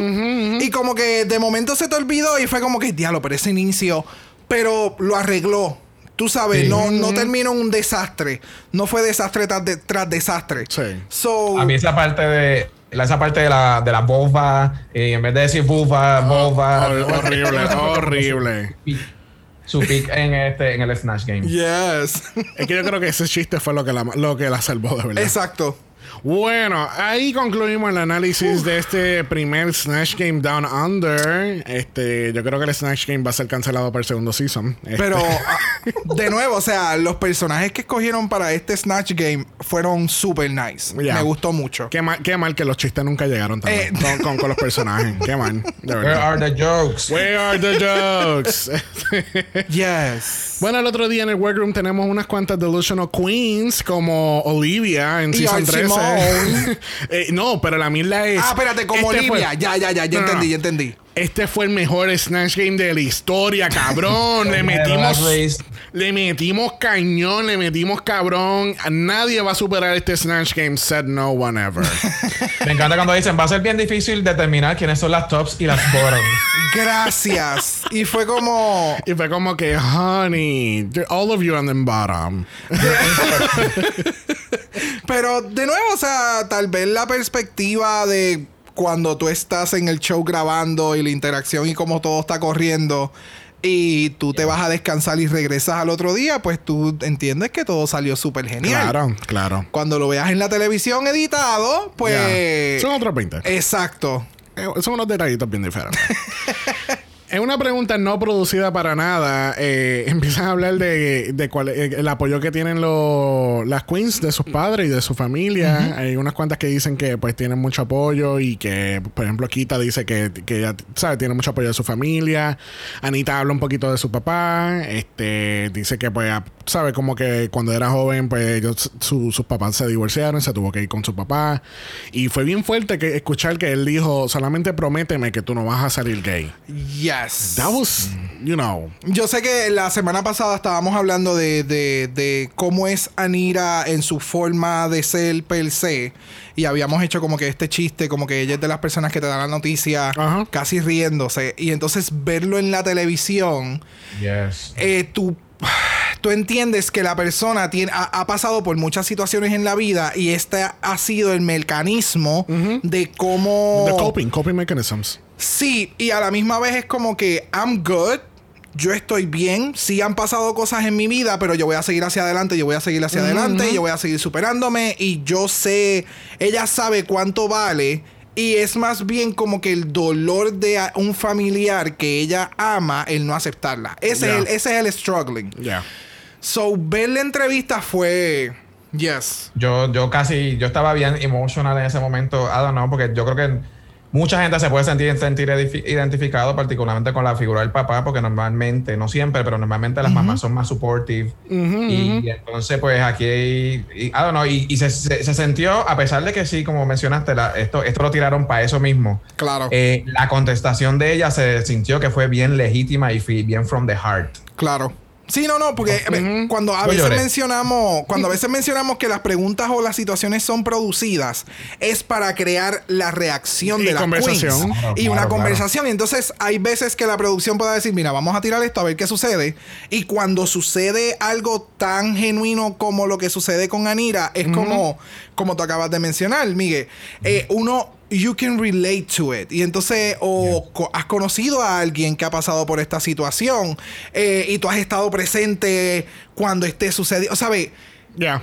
Y como que de momento se te olvidó y fue como que, diablo, pero ese inicio... Pero lo arregló. Tú sabes, Sí. no, no terminó un desastre. No fue desastre tras, de- tras desastre. Sí. So, A mí esa parte de la- esa parte de la, de la vulva, eh, en vez de decir vulva, vulva. hor- horrible, horrible. Su pick en este en el Snatch Game. yes. Es que yo creo que ese chiste fue lo que la, lo que la salvó de verdad. Exacto. Bueno, ahí concluimos el análisis de este primer Snatch Game Down Under. Este, yo creo que el Snatch Game va a ser cancelado para el segundo season. Este, Pero, ah, de nuevo, o sea, los personajes que escogieron para este Snatch Game fueron super nice. Me gustó mucho. qué mal, qué mal que los chistes nunca llegaron también Eh. con, con- con los personajes. Qué mal, de Where are the jokes? Where are the jokes? Yes. bueno, el otro día en el workroom tenemos unas cuantas Delusional Queens como Olivia en Y Season Art 13. Eh, no, pero la misma es. Ah, espérate, como este fue- Olivia. Ya, ya, ya, ya no, entendí, no. ya entendí. Este fue el mejor Snatch Game de la historia, cabrón. le metimos. Le metimos cañón, le metimos cabrón. Nadie va a superar este Snatch Game, said no one ever. Me encanta cuando dicen, va a ser bien difícil determinar quiénes son las tops y las bottoms. Gracias. y fue como. Y fue como que, honey, all of you on the bottom. Pero de nuevo, o sea, tal vez la perspectiva de cuando tú estás en el show grabando y la interacción y cómo todo está corriendo y tú te vas a descansar y regresas al otro día, pues tú entiendes que todo salió súper genial. Claro, claro. Cuando lo veas en la televisión editado, pues... Son otros 20. Exacto. Eh, son unos detallitos bien diferentes. En una pregunta no producida para nada, eh, empiezan a hablar de, de cuál, eh, el apoyo que tienen los las queens de sus padres y de su familia. Hay unas cuantas que dicen que pues tienen mucho apoyo y que, por ejemplo, Kita dice que, que ella, ¿sabe? Tiene mucho apoyo de su familia. Anita habla un poquito de su papá. Este, dice que pues, sabe, como que cuando era joven, pues ellos, sus papás se divorciaron, se tuvo que ir con su papá. Y fue bien fuerte que escuchar que él dijo, solamente prométeme que tú no vas a salir gay. Ya. That was, you know. Yo sé que la semana pasada estábamos hablando de, de, cómo es Anira en su forma de ser per se. Y habíamos hecho como que este chiste, como que ella es de las personas que te dan la noticia casi riéndose. Y entonces verlo en la televisión, yes. eh, tú, tú entiendes que la persona tiene, ha, pasado por muchas situaciones en la vida y este ha sido el mecanismo de cómo... The coping, coping mechanisms. Sí, y a la misma vez es como que I'm good. Yo estoy bien, sí han pasado cosas en mi vida, pero yo voy a seguir hacia adelante, yo voy a seguir hacia adelante, yo voy a seguir superándome y yo sé, ella sabe cuánto vale y es más bien como que el dolor de un familiar que ella ama, el no aceptarla. Ese, es, el, ese es el struggling. Yeah. So, ver la entrevista fue... Yes. Yo, yo casi, yo estaba bien emocional en ese momento. I don't know, porque yo creo que Mucha gente se puede sentir, sentir identificado, particularmente con la figura del papá, porque normalmente, no siempre, pero normalmente las mamás son más supportive. y, entonces, pues aquí, y, I don't know, y, se, se, sintió, a pesar de que sí, como mencionaste, esto, esto lo tiraron para eso mismo. Claro. Eh, la contestación de ella se sintió que fue bien legítima y bien from the heart. Claro. Sí, no, no, porque cuando a veces mencionamos, cuando a veces mencionamos que las preguntas o las situaciones son producidas, es para crear la reacción de la conversación y una conversación. Y entonces hay veces que la producción puede decir, mira, vamos a tirar esto a ver qué sucede. Y cuando sucede algo tan genuino como lo que sucede con Anira, es como, como tú acabas de mencionar, Miguel. Eh, uno you can relate to it. Y entonces, o has conocido a alguien que ha pasado por esta situación eh, y tú has estado presente cuando esté sucediendo. ¿Sabes? Ya.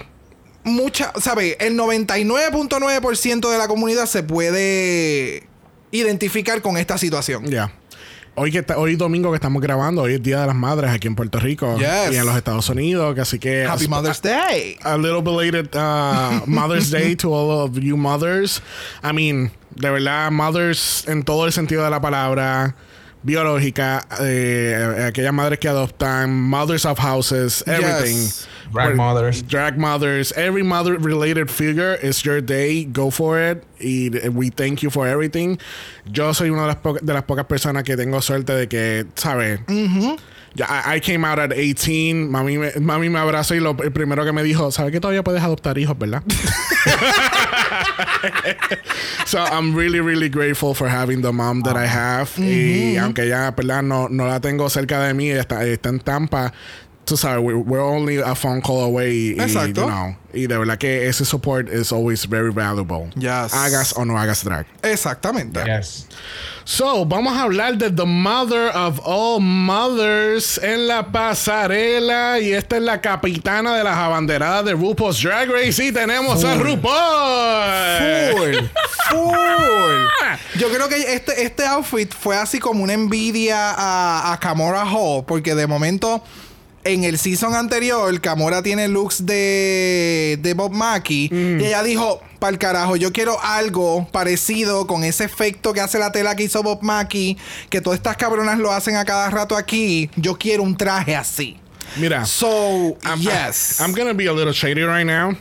Mucha, ¿sabes? El 99.9% de la comunidad se puede identificar con esta situación. Ya. Hoy, que hoy domingo que estamos grabando, hoy es Día de las Madres aquí en Puerto Rico y en los Estados Unidos, así que... Happy Mother's Day. A, little belated uh, Mother's Day to all of you mothers. I mean, de verdad, mothers en todo el sentido de la palabra biológica, eh, aquellas madres que adoptan, mothers of houses, everything. Drag mothers. Drag mothers. Every mother related figure is your day. Go for it. Y we thank you for everything. Yo soy una de las, de las pocas personas que tengo suerte de que, ¿sabes? I, came out at 18. Mami me, mami me abrazó y lo el primero que me dijo, ¿sabes que todavía puedes adoptar hijos, verdad? so I'm really, really grateful for having the mom that I have. Y aunque ya, ¿verdad? No, no la tengo cerca de mí, está, está en Tampa tú sabes, we're, only a phone call away. Exacto. Y, you know, y de verdad que ese support is always very valuable. Yes. Hagas o no hagas drag. Exactamente. Yes. So, vamos a hablar de The Mother of All Mothers en la pasarela. Y esta es la capitana de las abanderadas de RuPaul's Drag Race. Y tenemos a RuPaul. Full. Full. Yo creo que este, este outfit fue así como una envidia a, a Camora Hall. Porque de momento en el season anterior, Camora tiene looks de, de Bob Mackie. Mm. Y ella dijo, para el carajo, yo quiero algo parecido con ese efecto que hace la tela que hizo Bob Mackie, que todas estas cabronas lo hacen a cada rato aquí. Yo quiero un traje así. Mira. So, I'm, yes. I'm gonna be a little shady right now.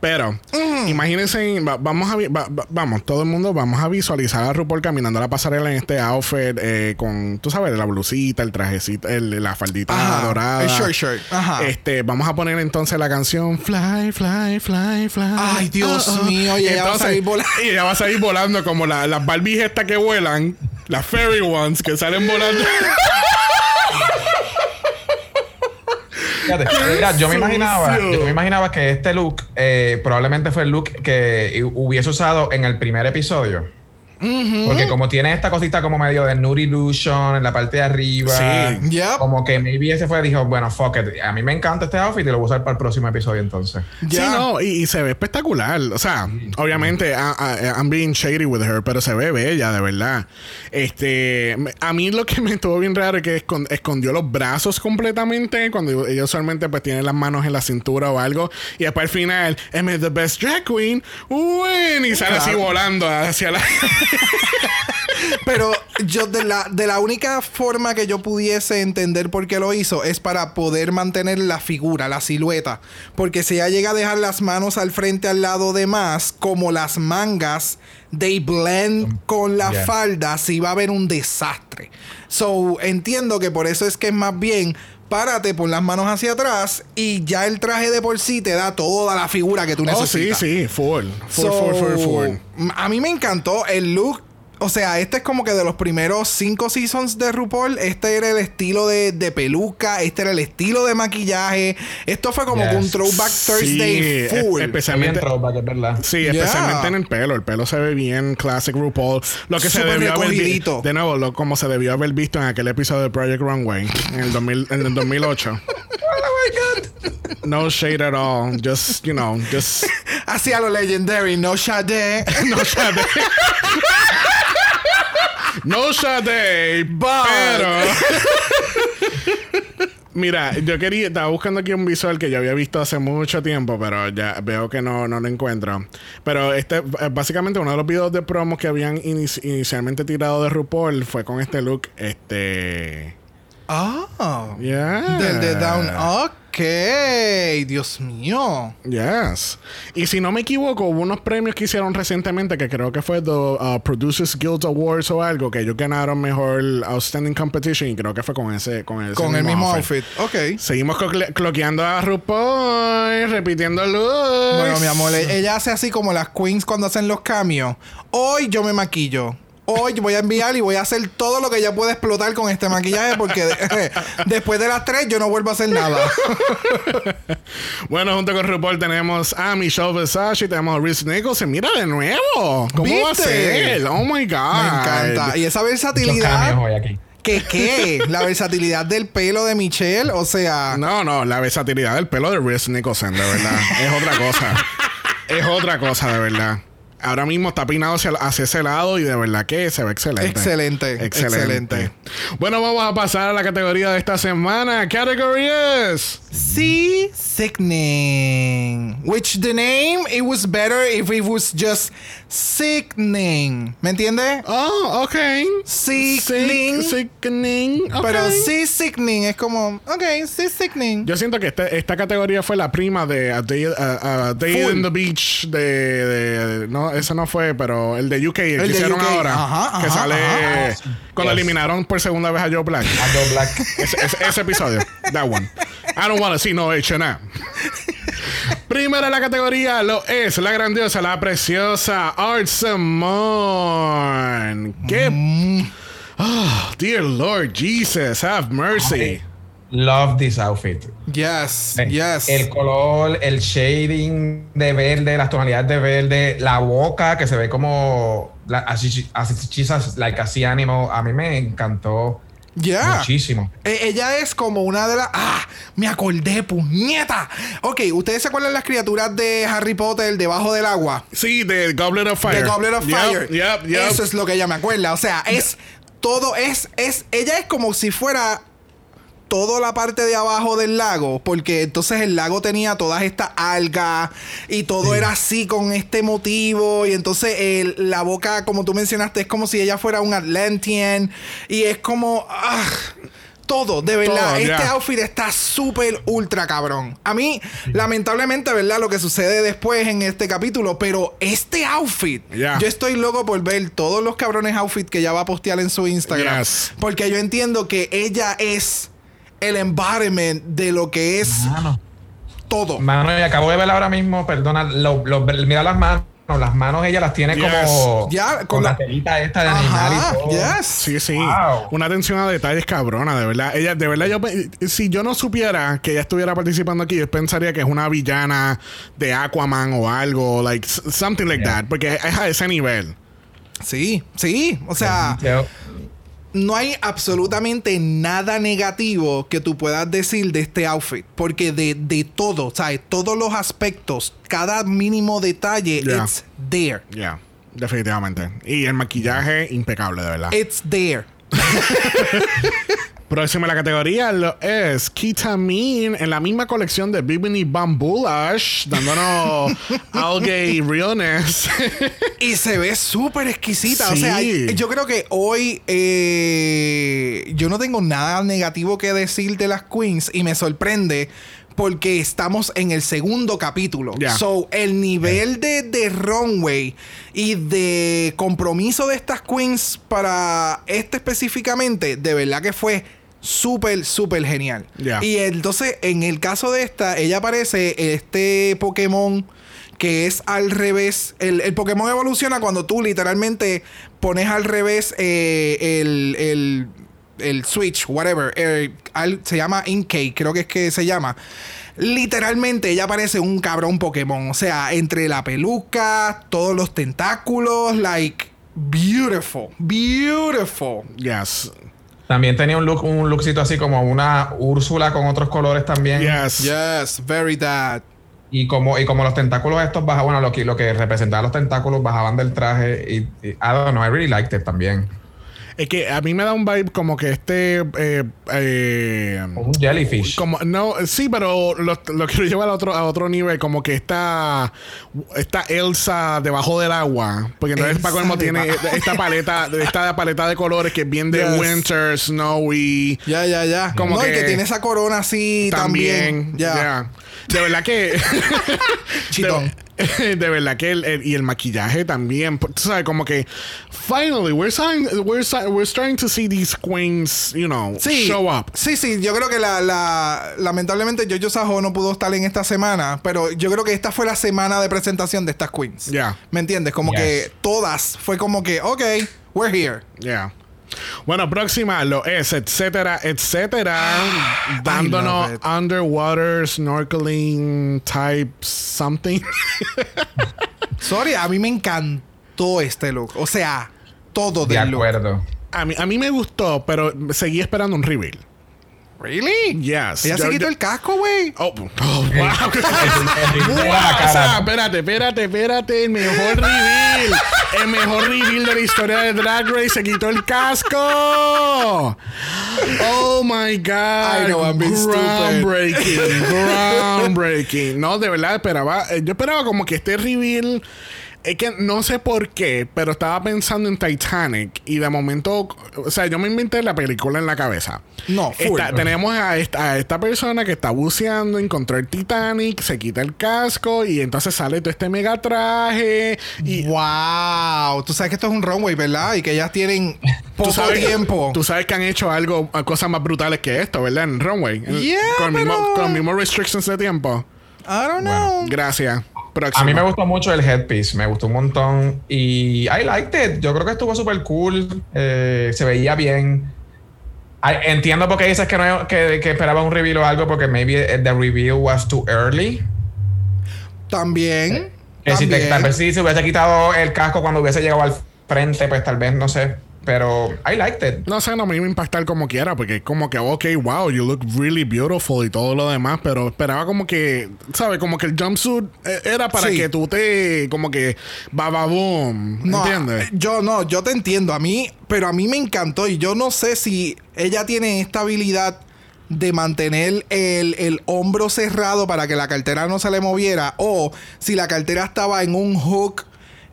Pero, imagínense, va- vamos a vi- va- va- vamos, todo el mundo vamos a visualizar a RuPaul caminando a la pasarela en este outfit eh, con, tú sabes, la blusita, el trajecito, el- la faldita Ajá, dorada. el short shirt, ajá. Este, vamos a poner entonces la canción Fly, Fly, Fly, Fly. Ay, Dios mío, y ella va a salir volando. Y ella va a salir volando como la- las Barbies estas que vuelan, las fairy ones que salen volando. Fíjate, mira, yo me imaginaba, yo me imaginaba que este look eh, probablemente fue el look que hubiese usado en el primer episodio. Porque como tiene esta cosita como medio de nude illusion en la parte de arriba. Sí. Yep. Como que maybe ese fue, dijo, bueno, fuck it. A mí me encanta este outfit y lo voy a usar para el próximo episodio entonces. Sí, Ya. no, y, y se ve espectacular. O sea, obviamente, I'm being shady with her, pero se ve bella, de verdad. Este, a mí lo que me estuvo bien raro es que escon- escondió los brazos completamente, cuando ella usualmente pues tiene las manos en la cintura o algo, y después al final, am I the best drag queen? Win, y sale así volando hacia la... Pero yo de la, de la única forma que yo pudiese entender por qué lo hizo es para poder mantener la figura, la silueta. Porque si ella llega a dejar las manos al frente al lado de más, como las mangas, they blend con la Yeah. falda, sí va a haber un desastre. So, entiendo que por eso es que es más bien párate, pon las manos hacia atrás y ya el traje de por sí te da toda la figura que tú Oh, sí, necesitas. sí, full. Full, So, full, full, full. A mí me encantó el look. O sea, este es como que de los primeros cinco seasons de RuPaul. Este era el estilo de, de peluca. Este era el estilo de maquillaje. Esto fue como Yes. que un throwback Thursday Sí, full. especialmente... throwback, es verdad. Sí, Yeah. especialmente en el pelo. El pelo se ve bien classic RuPaul. Lo que se Súper debió haber recogidito. visto. De nuevo, lo, como se debió haber visto en aquel episodio de Project Runway en el, 2000 en el 2008. No shade at all. Just, you know, just. Hacia lo legendary. No Sade. No shade. No shade. Pero. Mira, yo quería, estaba buscando aquí un visual que yo había visto hace mucho tiempo, pero ya veo que no, no lo encuentro. Pero este, eh, básicamente uno de los videos de promos que habían inici- inicialmente tirado de RuPaul fue con este look, este... Ah. Yeah. Del de Down. Ok. Dios mío. Yes. Y si no me equivoco, hubo unos premios que hicieron recientemente que creo que fue The uh, Producers Guild Awards o algo, que ellos ganaron mejor Outstanding Competition y creo que fue con ese con, ese Con el mismo outfit. Ok. Seguimos cloque- cloqueando a RuPaul, repitiendo looks. Bueno, mi amor, e- ella hace así como las queens cuando hacen los cambios. Hoy yo me maquillo. Hoy voy a enviar y voy a hacer todo lo que ella pueda explotar con este maquillaje porque de- después de las tres yo no vuelvo a hacer nada. Bueno, junto con RuPaul tenemos a Michelle Versace, tenemos a Reese Nicholson. Mira de nuevo. ¿Cómo va a ¿Viste? ser? Oh my God. Me encanta. Y esa versatilidad. hoy aquí. ¿Qué qué? La versatilidad del pelo de Michelle. O sea. No, no, la versatilidad del pelo de Reese Nicholson, de verdad. es otra cosa. es otra cosa, de verdad. Ahora mismo está peinado hacia, hacia ese lado y de verdad que se ve excelente. Excelente, excelente. Bueno, vamos a pasar a la categoría de esta semana. Category es... Sea sickening. Which the name, it was better if it was just sickening. ¿Me entiendes? Oh, ok. Sickening. Sick- Sickening. Pero sea sickening es como, ok, sea sickening. Yo siento que este- esta categoría fue la prima de A Day, a- a Day in the Beach de, de- No, ese no fue, pero el de UK, el, El que hicieron UK. ahora. Ajá, que sale ajá. cuando Yes. eliminaron por segunda vez a Joe Black. A Joe Black. ese, ese- ese episodio. That one. I don't want to see no H&M. Primera en la categoría lo es la grandiosa, la preciosa Art Simone. ¡Qué... Mm. Oh, dear Lord Jesus, have mercy. Love this outfit. Yes, Eh, yes. El color, el shading de verde, las tonalidades de verde, la boca que se ve como la, así, así chisas, like así ánimo. A mí me encantó Yeah. muchísimo. Eh, ella es como una de las. ¡Ah! Me acordé, puñeta. Ok, ¿ustedes se acuerdan las criaturas de Harry Potter debajo del agua? Sí, de Goblet of Fire. The Goblet of Yep, Fire. Yep, yep. Eso es lo que ella me acuerda. O sea, es. Todo es. es ella es como si fuera. Toda la parte de abajo del lago, porque entonces el lago tenía todas estas algas y todo era así con este motivo. Y entonces el- la boca, como tú mencionaste, es como si ella fuera un Atlantean. Y es como. ah, todo, de verdad. Todo, este outfit está súper ultra cabrón. A mí, lamentablemente, ¿verdad? Lo que sucede después en este capítulo, pero este outfit, yo estoy loco por ver todos los cabrones outfits que ella va a postear en su Instagram. Yes. Porque yo entiendo que ella es el embodiment de lo que es Mano. todo. Mano, y acabo de ver ahora mismo, perdona, lo- lo- mira las manos. Las manos ella las tiene Yes. como Ya, con, con la la- telita esta de Ajá, animal y todo. yes. Sí, sí. Wow. Una atención a detalles cabrona, de verdad. Ella, de verdad, yo si yo no supiera que ella estuviera participando aquí, yo pensaría que es una villana de Aquaman o algo, like something like Yeah. that, porque es a ese nivel. Sí, sí. O sea, Yo- no hay absolutamente nada negativo que tú puedas decir de este outfit. Porque de, de todo, ¿sabes? Todos los aspectos, cada mínimo detalle, Yeah. it's there. Ya, definitivamente. Y el maquillaje, impecable, de verdad. It's there. Próxima la categoría lo es Kitamin en la misma colección de Bibini Bambulash, dándonos algae realness. Y se ve súper exquisita. O sea, yo creo que hoy eh, yo no tengo nada negativo que decir de las queens y me sorprende porque estamos en el segundo capítulo. So, el nivel de, de runway y de compromiso de estas queens para este específicamente, de verdad que fue súper, súper genial. Y entonces, en el caso de esta, ella aparece este Pokémon que es al revés. El, el Pokémon evoluciona cuando tú literalmente pones al revés eh, el, el, el Switch, whatever. eh, al- se llama Inkay, creo que es que se llama. Literalmente ella parece un cabrón Pokémon. O sea, entre la peluca, todos los tentáculos, like, beautiful, beautiful. yes. También tenía un look, un lookcito así como una Úrsula con otros colores también. Yes. Yes, very that. Y como, y como los tentáculos estos bajaban, bueno, lo que, lo que representaba los tentáculos bajaban del traje. Y, y I don't know, I really liked it también. Es que a mí me da un vibe como que este. eh, eh, Como un jellyfish. como, no, sí, pero lo, lo quiero llevar a otro, a otro nivel. Como que está. Esta Elsa debajo del agua. Porque entonces Elsa Paco Elmo tiene esta paleta, esta paleta de colores que es bien de Yes. winter, snowy. Ya, ya, ya. Como no, y que- que tiene esa corona así también. También. Ya. ya. De verdad que. Chitón. De, de verdad que el, el- y el maquillaje también. Tú sabes, como que. Finally, we're, starting, we're, we're starting to see these queens, you know, Sí, show up. Sí, sí, yo creo que la, la lamentablemente Jojo Sajo no pudo estar en esta semana, pero yo creo que esta fue la semana de presentación de estas queens. Ya. ¿Me entiendes? Como Yes. que todas fue como que, ok, we're here. Yeah. Bueno, próxima lo es, etcétera, etcétera. Dándonos underwater snorkeling type something. Sorry, a mí me encantó este look. O sea, todo de del look. acuerdo. a, mí, a mí me gustó, pero seguí esperando un reveal. ¿Really? Yes. Ella se quitó el casco, güey. Oh, oh, wow. O sea, espérate, espérate, espérate. El mejor reveal. el mejor reveal de la historia de Drag Race se quitó el casco. Oh my God. I know, I'm being stupid. Groundbreaking. Groundbreaking. No, de verdad esperaba. Yo esperaba como que este reveal. Es que no sé por qué, pero estaba pensando en Titanic y de momento, o sea, yo me inventé la película en la cabeza. No, full. Está- tenemos a esta, a esta persona que está buceando, encontró el Titanic, se quita el casco y entonces sale todo este mega traje y Wow. Tú sabes que esto es un runway, ¿verdad? Y que ellas tienen poco tú sabes, tiempo. Tú sabes que han hecho algo, cosas más brutales que esto, ¿verdad? En runway. Yeah, con, mismo, pero- con mismos restrictions de tiempo. I don't know. Gracias. Próximo. A mí me gustó mucho el headpiece, me gustó un montón y I liked it. Yo creo que estuvo súper cool, eh, se veía bien. Entiendo por qué dices que, no, que, que esperaba un reveal o algo, porque maybe the reveal was too early. También. Que si te- también. tal vez si se hubiese quitado el casco cuando hubiese llegado al frente, pues tal vez, no sé. Pero I liked it. No sé, no me iba a impactar como quiera, porque es como que, ok, wow, you look really beautiful y todo lo demás, pero esperaba como que, ¿sabes? Como que el jumpsuit eh, era para Sí. que tú te, como que, bababoom, No, ¿entiendes? Yo no, yo te entiendo. A mí, pero a mí me encantó. Y yo no sé si ella tiene esta habilidad de mantener el, el hombro cerrado para que la cartera no se le moviera. O si la cartera estaba en un hook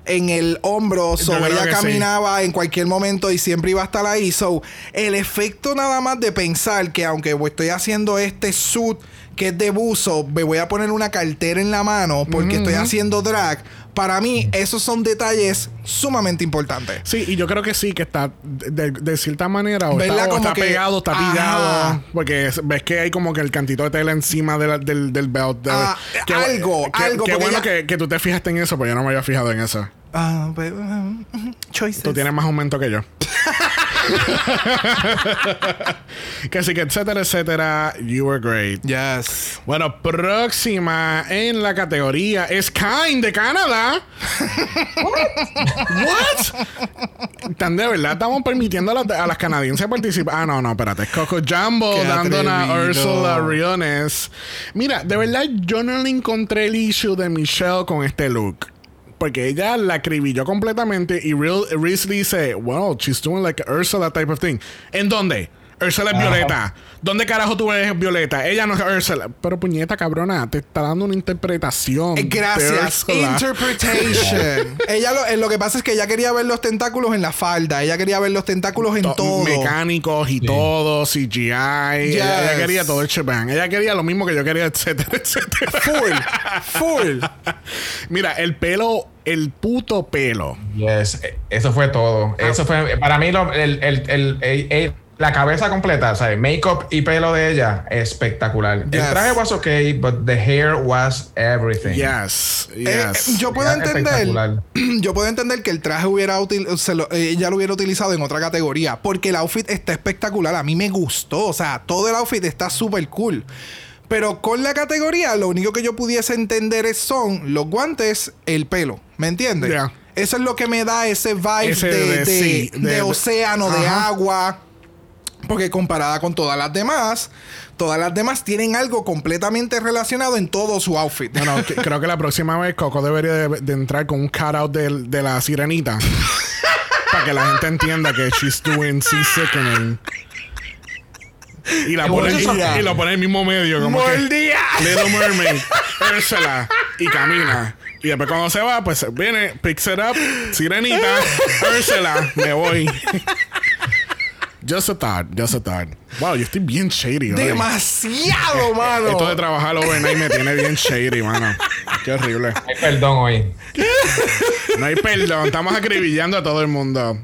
en el hombro, so ella sí. caminaba en cualquier momento y siempre iba a estar ahí. So, el efecto nada más de pensar que aunque estoy haciendo este suit que es de buzo, me voy a poner una cartera en la mano porque estoy haciendo drag. Para mí, esos son detalles sumamente importantes. Sí, y yo creo que sí, que está de, de cierta manera, o está, o está que- pegado, está Ajá. pillado. Porque es- ves que hay como que el cantito de tela encima de la- del, del belt. de- Ah, algo, qué- algo, Qué bueno que, que tú te fijaste en eso, pero yo no me había fijado en eso. Ah, pues, uh, choices. Tú tienes más aumento que yo. que así que etcétera, etcétera. You were great. Yes. Bueno, próxima en la categoría es Kind de Canadá. What? Tan de verdad estamos permitiendo a las, a las canadienses participar. Ah, no, no, espérate. Es Coco Jumbo Qué dando a. Ursula Riones. Mira, de verdad yo no le encontré el issue de Michelle con este look. Porque ella la acribilló completamente y Real, Reese dice, well, she's doing like Ursula type of thing. ¿En dónde? Ursula es Violeta. ¿Dónde carajo tú eres Violeta? Ella no es Ursula. Pero puñeta, cabrona, te está dando una interpretación. Eh, Gracias. Ursula. Interpretation. ella lo, eh, lo que pasa es que ella quería ver los tentáculos en la falda. Ella quería ver los tentáculos en To- todo. Mecánicos y todo, CGI. Ella, ella Yes. quería todo el shebang. Ella quería lo mismo que yo quería, etcétera, etcétera. Full. Full. Mira, el pelo, el puto pelo. Yes, eso fue todo. Ah. Eso fue, para mí, lo- el, el- el- el- el- la cabeza completa, o sea, el make-up y pelo de ella, espectacular. Yes. El traje was okay, but the hair was everything. Yes, Eh, yes. eh, yo puedo Era entender. Yo puedo entender que el traje hubiera util- se lo- eh, ella lo hubiera utilizado en otra categoría. Porque el outfit está espectacular. A mí me gustó. O sea, todo el outfit está súper cool. Pero con la categoría, lo único que yo pudiese entender es son los guantes, el pelo. ¿Me entiendes? Eso es lo que me da ese vibe Ese de, de- de- sí, de de- océano, de agua. Porque comparada con todas las demás, todas las demás tienen algo completamente relacionado en todo su outfit. Bueno, que- creo que la próxima vez Coco debería de, de entrar con un cutout de, de la sirenita. para que la gente entienda que she's doing sea-sickening. Y, la pone, y, lo pone en el mismo medio. Como que, ¡Mordida! Little Mermaid, Ursula, y camina. Y después cuando se va, pues viene, picks it up, sirenita, Ursula, me voy. Just a thought, just a thought. Wow, yo estoy bien shady. hoy. Demasiado, mano. Esto de trabajar overnight me tiene bien shady, mano. Qué horrible. Ay, perdón hoy. No hay perdón, estamos acribillando a todo el mundo.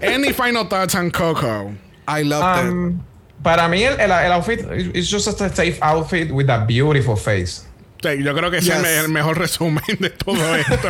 Any final thoughts on Coco? I loved it. Um, para mí, el, el, el outfit is just a safe outfit with a beautiful face. Sí, yo creo que ese es Yes. el mejor resumen de todo esto.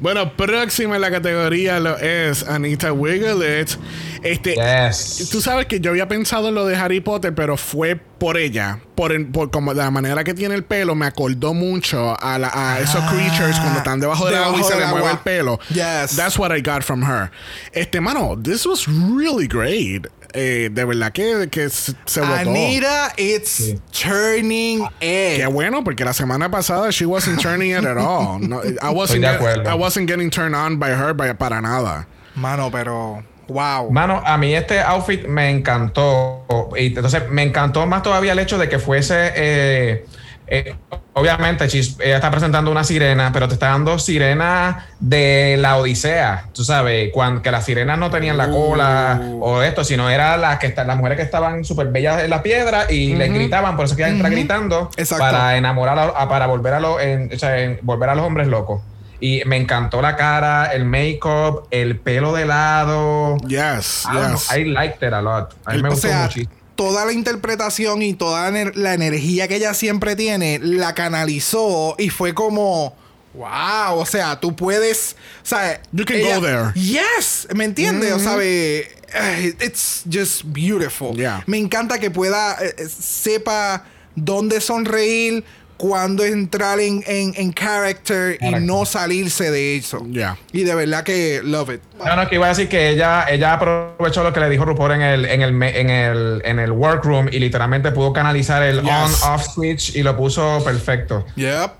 bueno, próxima en la categoría lo es Anita Wigglett. Este, Yes. Tú sabes que yo había pensado en lo de Harry Potter, pero fue por ella. Por, el- por como de la manera que tiene el pelo, me acordó mucho a, la- a esos creatures cuando están debajo del debajo agua y se le mueve el pelo. Yes. That's what I got from her. Este, mano, this was really great. Eh, de verdad que, que se, votó. Anita, it's turning Qué it. bueno, porque la semana pasada she wasn't turning it at all. No, I, wasn't get-. I wasn't getting turned on by her by- para nada. Mano, pero. Wow. Mano, a mí este outfit me encantó. Y entonces me encantó más todavía el hecho de que fuese. eh, eh, obviamente, ella está presentando una sirena, pero te está dando sirena de la Odisea. Tú sabes, cuando, que las sirenas no tenían la cola o esto, sino eran las que las mujeres que estaban súper bellas en la piedra y les gritaban, por eso que ella entra gritando Exacto. para enamorar a, a- para volver a, los en- o sea, en- volver a los hombres locos. Y me encantó la cara, el make-up, el pelo de lado. Yes, yes. I liked it a lot. A mí me gustó sea, muchísimo. Toda la interpretación y toda la ener- la energía que ella siempre tiene, la canalizó y fue como. Wow, o sea, tú puedes, o sea, You can go there. Yes, ¿me entiendes? O sea, eh, it's just beautiful. Yeah. Me encanta que pueda eh, eh, sepa dónde sonreír, cuándo entrar en, en, en character y no salirse de eso. Yeah. Y de verdad que love it. No, no, que iba a decir que ella, ella aprovechó lo que le dijo RuPaul en el, en el, en el, en el workroom y literalmente pudo canalizar el Yes. on-off switch y lo puso perfecto. Yep.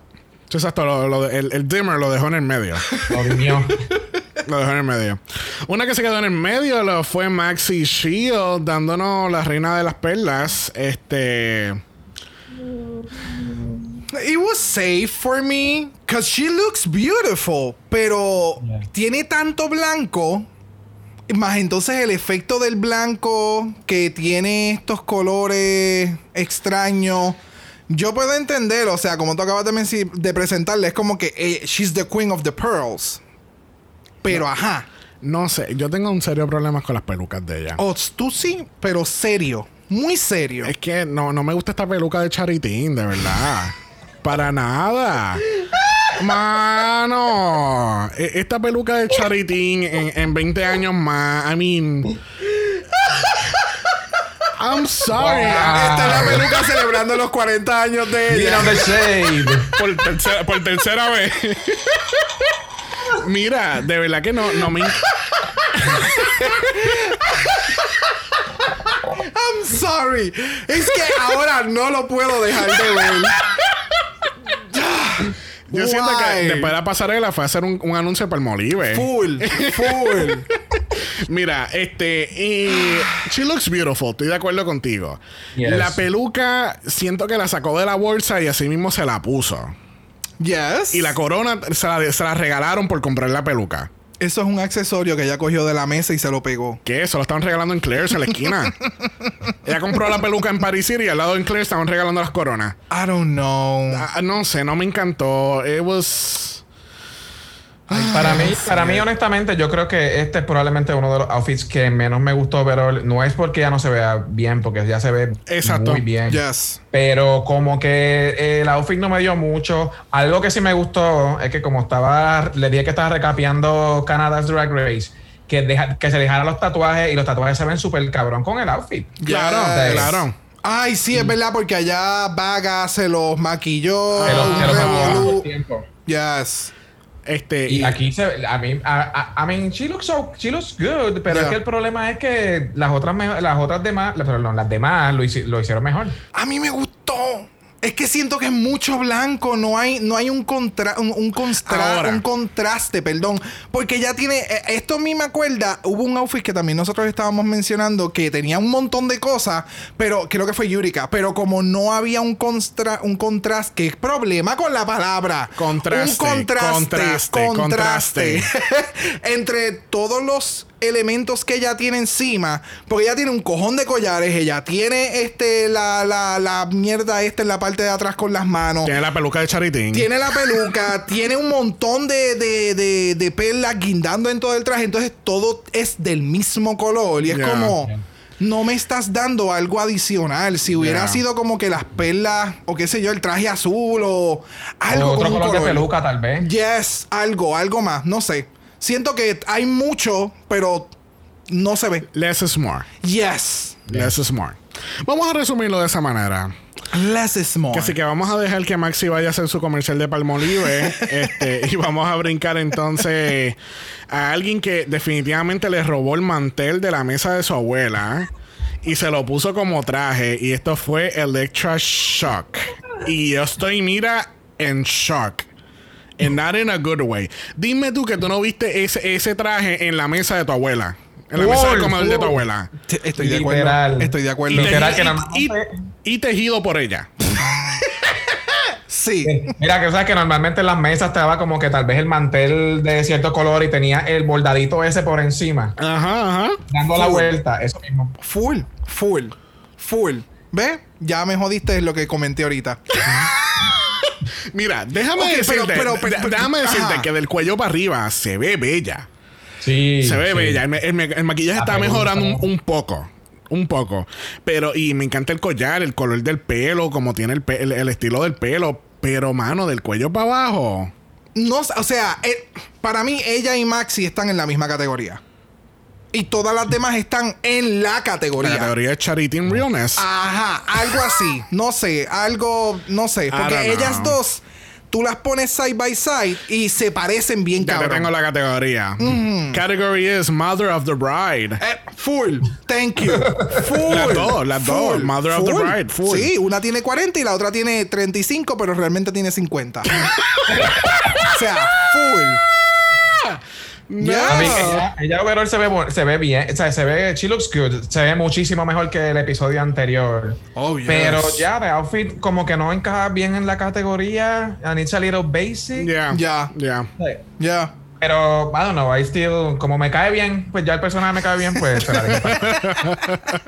Exacto, lo- lo el, el dimmer lo dejó en el medio. Lo vinió. Lo dejó en el medio. Una que se quedó en el medio lo fue Maxi Shield dándonos la reina de las perlas. Este. It was safe for me because she looks beautiful, pero Yeah. tiene tanto blanco. Más entonces el efecto del blanco que tiene estos colores extraños. Yo puedo entender, o sea, como tú acabas de, de presentarle, es como que eh, she's the queen of the pearls. Pero ajá. No sé, yo tengo un serio problema con las pelucas de ella. O tú sí, pero serio. Muy serio. Es que no, no me gusta esta peluca de Charitín, de verdad. Para nada. Mano, e- esta peluca de Charitín en, en 20 años más, I mean. I'm sorry. Esta es la peluca celebrando los 40 años de ella. the shade. Por tercera, por tercera vez. Mira, de verdad que no, no me. I'm sorry. Es que ahora no lo puedo dejar de ver. Yo siento que después de la pasarela fue a hacer un, un anuncio para el Molive. Full, full. Mira, este. Y she looks beautiful. Estoy de acuerdo contigo. Yes. La peluca, siento que la sacó de la bolsa y así mismo se la puso. Yes. Y la corona se la, se la regalaron por comprar la peluca. Eso es un accesorio que ella cogió de la mesa y se lo pegó. ¿Qué? Se lo estaban regalando en Claire's en la esquina. Ella compró la peluca en Paris City y al lado en Claire's estaban regalando las coronas. I don't know. Ah, no sé, no me encantó. It was. Para mí, para mí, honestamente, yo creo que este es probablemente uno de los outfits que menos me gustó, pero no es porque ya no se vea bien, porque ya se ve Exacto. muy bien. Yes. Pero como que eh, el outfit no me dio mucho. Algo que sí me gustó es que como estaba, le dije que estaba recapeando Canada's Drag Race, que, deja- que se dejara los tatuajes y los tatuajes se ven súper cabrón con el outfit. Claro, Yes. claro. Ay, sí, es verdad, porque allá Vaga se los maquilló. Se los- se los tiempo. Yes. Este. Y aquí se a mí a, a- I mean she looks so she looks good, pero Yeah. es que el problema es que las otras me- las otras demás, perdón, las demás lo, lo hicieron mejor. A mí me gustó. Es que siento que es mucho blanco, no hay, no hay un, contra, un, un constra- un contraste, perdón. Porque ya tiene, eh, esto a mí me acuerda, hubo un outfit que también nosotros estábamos mencionando que tenía un montón de cosas, pero creo que fue Yurika, pero como no había un, constra, un contraste, ¿qué problema con la palabra? Contraste, Un contraste, contraste, contraste. entre todos los elementos que ella tiene encima, porque ella tiene un cojón de collares, ella tiene este la, la, la mierda esta en la parte de atrás con las manos. Tiene la peluca de Charitín. Tiene la peluca, tiene un montón de, de, de, de perlas guindando en todo el traje. Entonces todo es del mismo color. Y es como, no me estás dando algo adicional. Si hubiera sido como que las perlas, o qué sé yo, el traje azul o algo o otro con un color de peluca tal vez. Yes, algo, algo más. No sé. Siento que hay mucho, pero no se ve. Less is more. Yes. Less is more. Vamos a resumirlo de esa manera. Less is more. Que así que vamos a dejar que Maxi vaya a hacer su comercial de Palmolive. este, y vamos a brincar entonces a alguien que definitivamente le robó el mantel de la mesa de su abuela y se lo puso como traje. Y esto fue Electra Shock. Y yo estoy, mira, en shock. And not in a good way. Dime tú que tú no viste ese, ese traje en la mesa de tu abuela. En la mesa del comedor de tu abuela. Estoy de acuerdo. Literal. Estoy de acuerdo. Literal. Y- que y- nada- y- y tejido por ella. Sí. Mira, que sabes que normalmente en las mesas estaba como que tal vez el mantel de cierto color y tenía el bordadito ese por encima, Ajá, ajá. dando la vuelta, eso mismo. Full, full, full. ¿Ves? Ya me jodiste lo que comenté ahorita. Mira, déjame decirte, pero- pero- de- déjame decirte ajá. que del cuello para arriba se ve bella. Sí. se ve sí. bella. El, ma- el ma- el maquillaje está me mejorando un, poco. Un poco. Pero, y me encanta el collar, el color del pelo, como tiene el, pe- el- el estilo del pelo. Pero, mano, del cuello para abajo. No, o sea, eh, para mí ella y Maxi están en la misma categoría. Y todas las demás están en la La categoría. categoría de Charity and Realness. Ajá, algo así. No sé, algo, no sé. Porque know. ellas dos, tú las pones side by side y se parecen bien ya te cabrón. tengo la categoría. Category is Mother of the Bride. Eh, full. Thank you. Full. Las dos, las dos. Mother of the bride, full. Sí, una tiene 40 y la otra tiene 35, pero realmente tiene 50. o sea, full. Yeah. A mí, ella, ella overall se ve, se ve bien, o sea, se ve, she looks good, se ve muchísimo mejor que el episodio anterior. Oh, yes. Pero ya, de outfit como que no encaja bien en la categoría, and it's a little basic. Yeah. Ya. Yeah. Ya. Pero, I don't know, I still, como me cae bien, pues ya el personaje me cae bien, pues se la dejo pasar.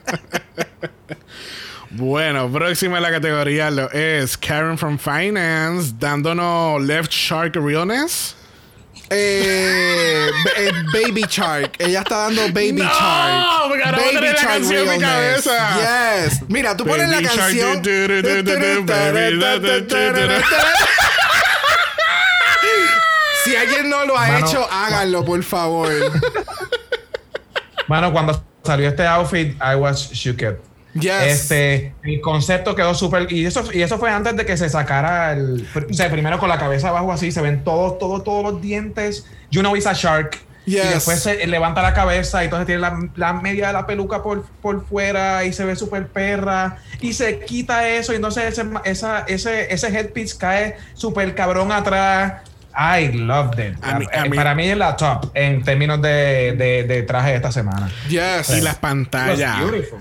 Bueno, próxima en la categoría lo es Karen from Finance dándonos Left Shark Realness. Eh, ba- eh, Baby Shark. Ella está dando Baby No, Shark. porque ahora tener la canción en mi cabeza. Yes. Mira, tú pones la Baby Shark, canción. baby, Si alguien no lo ha Mano, hecho, háganlo, por favor. Mano, cuando salió este outfit, I was shooked. Yes. Este, el concepto quedó súper. Y eso, y eso fue antes de que se sacara el. O sea, primero con la cabeza abajo así, se ven todos, todos, todos los dientes. You know it's a shark. Yes. Y después se levanta la cabeza y entonces tiene la, la media de la peluca por, por fuera y se ve súper perra. Y se quita eso y entonces ese, esa, ese, ese headpiece cae súper cabrón atrás. I loved it. Para mí es la top en términos de, de, de traje de esta semana. Yes. Y las pantallas.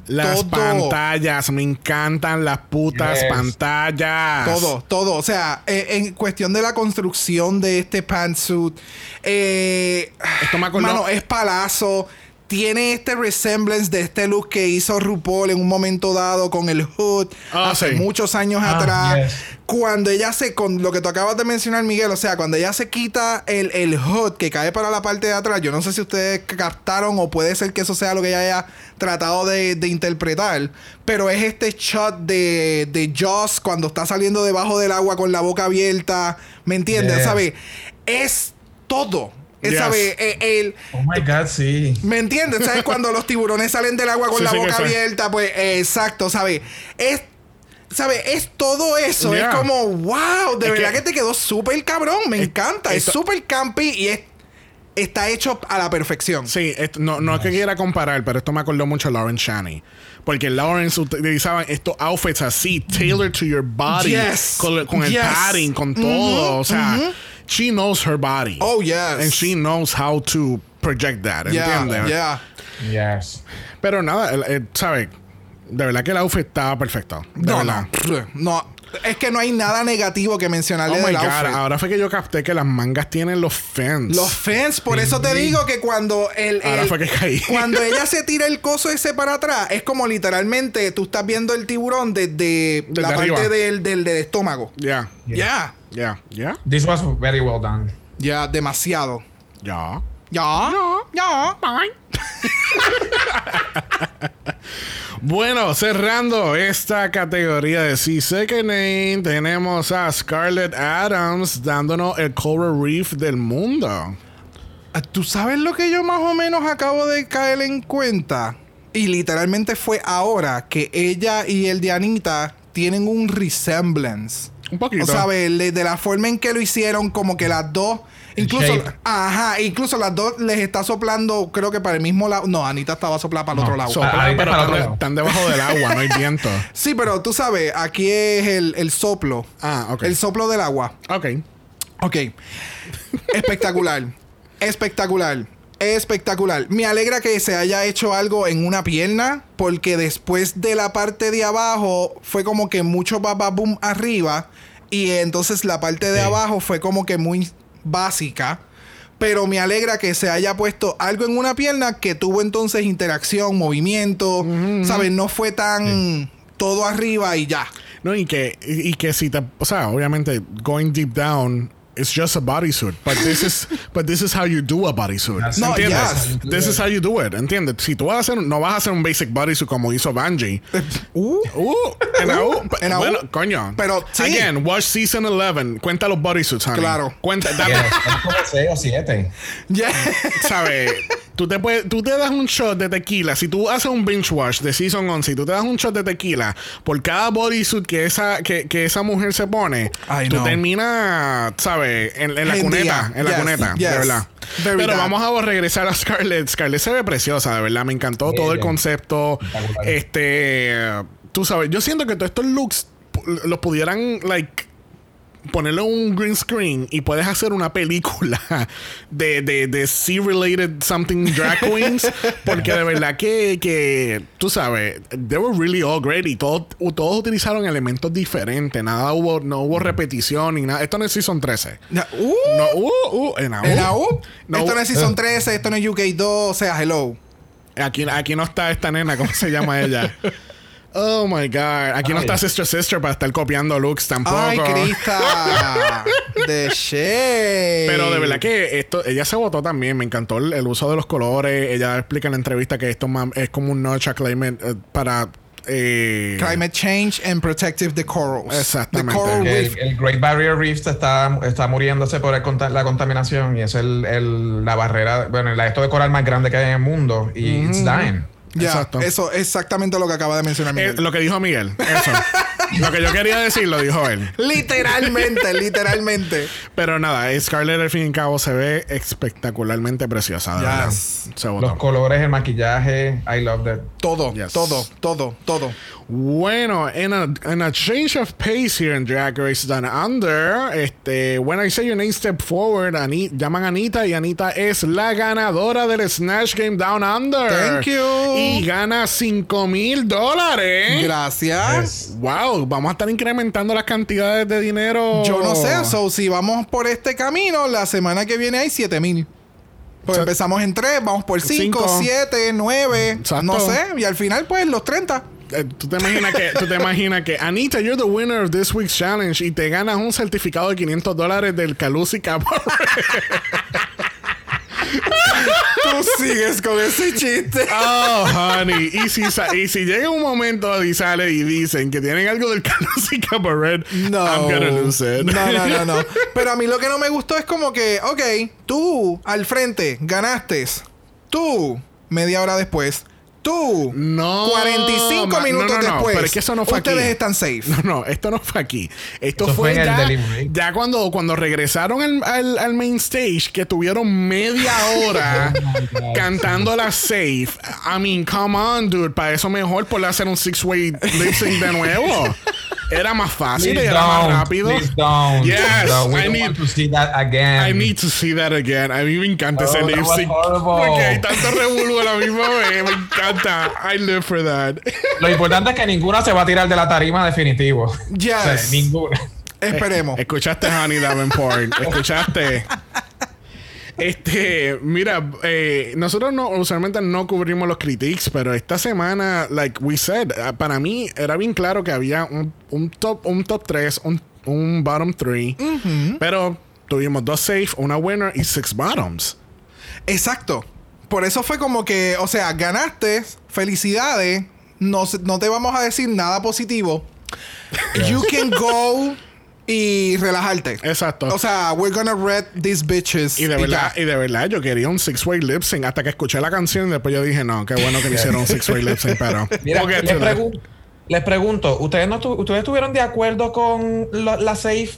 Las Todo. pantallas. Me encantan las putas Yes. pantallas. Todo, todo. O sea, eh, en cuestión de la construcción de este pantsuit, eh, Esto me acordó- mano, es palazo. Tiene este resemblance de este look que hizo RuPaul en un momento dado con el hood Ah, hace sí. muchos años Ah, atrás. yes. Cuando ella se, con lo que tú acabas de mencionar, Miguel, o sea, cuando ella se quita el, el hood que cae para la parte de atrás, yo no sé si ustedes captaron o puede ser que eso sea lo que ella haya tratado de, de interpretar, pero es este shot de, de Joss cuando está saliendo debajo del agua con la boca abierta, ¿me entiendes? Yeah. ¿Sabes? Es todo. Es, Yes. Eh, el, Oh my God, sí. ¿Me entiendes? ¿Sabes? Cuando los tiburones salen del agua con Sí, la sí, boca abierta, pues eh, exacto, ¿sabes? Es, ¿sabes? Es todo eso. Yeah. Es como, wow, de Es verdad que- que, te quedó súper cabrón. Me Es- encanta. Es súper campy y es, está hecho a la perfección. Sí, esto- no, no es que quiera comparar, pero esto me acordó mucho a Lauren Shani. Porque Lawrence utilizaban estos outfits así, tailored to your body. Yes. Con, con el padding, con todo. o sea, she knows her body. Oh, yes. And she knows how to project that. Yeah, ¿Entiendes? yeah. Yes. Pero nada, el- el- ¿sabes? De verdad que el outfit estaba perfecto. De No, verdad. no, no. Es que no hay nada negativo que mencionarle Oh my del god, outfit. ahora fue que yo capté que las mangas tienen los fans. Los fans, por eso te digo que cuando el, Ahora el- fue que caí. cuando ella se tira el coso ese para atrás, es como literalmente tú estás viendo el tiburón desde, Desde la arriba. parte del, del, del estómago. Ya, Ya, ya, ya, This was very well done. ya, demasiado. ya. Ya, ya. Bueno, cerrando esta categoría de C Second Name, tenemos a Scarlett Adams dándonos el Coral Reef del mundo. Ah, ¿Tú sabes lo que yo más o menos acabo de caer en cuenta? Y literalmente fue ahora que ella y el de Anita tienen un resemblance. Un poquito. O sea, de, de la forma en que lo hicieron, como que las dos. Incluso, shape. ajá, incluso las dos les está soplando, creo que para el mismo lado. No, Anita estaba soplada para el No, otro lado. so- Sopla, pero para están, otro lado. están debajo del agua, no hay viento. sí, pero tú sabes, aquí es el, el soplo. Ah, ok. El soplo del agua. Ok. Ok. Espectacular. Espectacular. Espectacular. Me alegra que se haya hecho algo en una pierna, porque después de la parte de abajo fue como que mucho boom arriba, y entonces la parte de Sí. abajo fue como que muy básica. Pero me alegra que se haya puesto algo en una pierna que tuvo entonces interacción, movimiento, ¿sabes? No fue tan todo arriba y ya. No, y que, y que si te, o sea, obviamente, going deep down, it's just a bodysuit. But this is, but this is how you do a bodysuit. No, ¿Entiendes? yes. This is how you do it, ¿entiendes? Si tú vas a hacer, no vas a hacer un basic bodysuit como hizo Bungie. Uh, Uh, en la U. En. Bueno, coño. Pero, sí. Again, watch season 11. Cuenta los bodysuits, honey. Claro. Cuenta, dame, Yes, es como 6 o 7. yeah. ¿sabes? Tú te, puedes, tú te das un shot de tequila. Si tú haces un binge wash de Season 11 y tú te das un shot de tequila por cada bodysuit que esa, que, que esa mujer se pone, I tú terminas, ¿sabes? En, en la cuneta. En la Yes, cuneta, yes. de verdad. Very Pero bad. vamos a regresar a Scarlett. Scarlett se ve preciosa, de verdad. Me encantó todo el concepto. Este. Tú sabes, yo siento que todos estos looks los pudieran, like ponerle un green screen y puedes hacer una película de, de, de C-related something drag queens. porque de verdad que, que, tú sabes, they were really all great y todos, todos utilizaron elementos diferentes. Nada hubo, no hubo repetición ni nada. Esto no es Season 13. Na- Uh, No, uh, uh, en la U. ¿En la U? No, esto no es Season 13, esto no es UK2, o sea, hello. Aquí, aquí no está esta nena, ¿cómo se llama ella? Oh my god. Aquí no Ay. está Sister Sister para estar copiando looks tampoco. Ay, Crista. De shade. Pero de verdad que esto, ella se votó también. Me encantó el, el uso de los colores. Ella explica en la entrevista que esto es como un notch a climate eh, para. eh, Climate change and protective the corals. Exactamente. The coral el, el Great Barrier Reef está, está muriéndose por el la contaminación y es el, el- la barrera, bueno, la, esto de coral más grande que hay en el mundo y it's dying. Ya, Exacto. eso es exactamente lo que acaba de mencionar eh, Miguel. lo que dijo Miguel. Eso. lo que yo quería decir lo dijo él. Literalmente, literalmente. Pero nada, Scarlett al fin y al cabo se ve espectacularmente preciosa. de Yes. verdad. Se votó. Los colores, el maquillaje, I love that. Todo, Yes. todo, todo, todo. Bueno, en a, in a change of pace here in Drag Race Down Under, este, when I say your name step forward, Ani- llaman a Anita y Anita es la ganadora del Snatch Game Down Under. Thank you. Y gana 5 mil dólares. Gracias. Wow, vamos a estar incrementando las cantidades de dinero. Yo no sé, so, si vamos por este camino, la semana que viene hay 7 mil. Pues empezamos en 3, vamos por 5, cinco. 7, 9, Exacto. no sé, y al final pues los 30. Eh, ¿Tú te imaginas que, tú te imaginas que Anita, you're the winner of this week's challenge y te ganas un certificado de 500 dólares del Calusi Cabaret? Tú sigues con ese chiste. Oh, honey. Y si, y si llega un momento y sale y dicen que tienen algo del Calusi Cabaret, No. I'm gonna lose it. No, no, no, no. Pero a mí lo que no me gustó es como que, ok, tú al frente ganaste. Tú, media hora después. Tú, No, 45 ma- minutos no, no, no, después. pero es que eso no fue Ustedes aquí. están safe. No, no, esto no fue aquí. Esto Eso fue, fue en el ya, delivery. ya cuando, cuando regresaron al, al- al main stage, que tuvieron media hora God. cantando la safe. I mean, come on, dude. Para eso mejor por hacer un six-way lip sync de nuevo. Era más fácil Please era más don't. rápido. Please don't. Yes, No, we I don't need- want to see that again. I need to see that again. A mí me encanta ese Oh, that lip sync. Porque hay tanto revuelo a la misma vez. Me encanta. I live for that. Lo importante es que ninguna se va a tirar de la tarima definitivo. Yes. O sea, ninguna. Esperemos. Escuchaste, Honey Davenport. Escuchaste. Este, mira, eh, nosotros no, usualmente no cubrimos los critiques, pero esta semana, like we said, ah, para mí era bien claro que había un, un top, un top 3, un, un bottom 3, pero tuvimos dos safe, una winner y six bottoms. Exacto. Por eso fue como que, o sea, ganaste, felicidades, no, no te vamos a decir nada positivo. You can go y relajarte. Exacto. O sea, we're gonna red these bitches. Y de verdad, y de verdad, yo quería un six-way lip sync hasta que escuché la canción y después yo dije, no, qué bueno que le hicieron un six-way lip sync, pero. Mira, les, pregun- pregunto, ¿ustedes, no ¿ustedes estuvieron de acuerdo con la safe?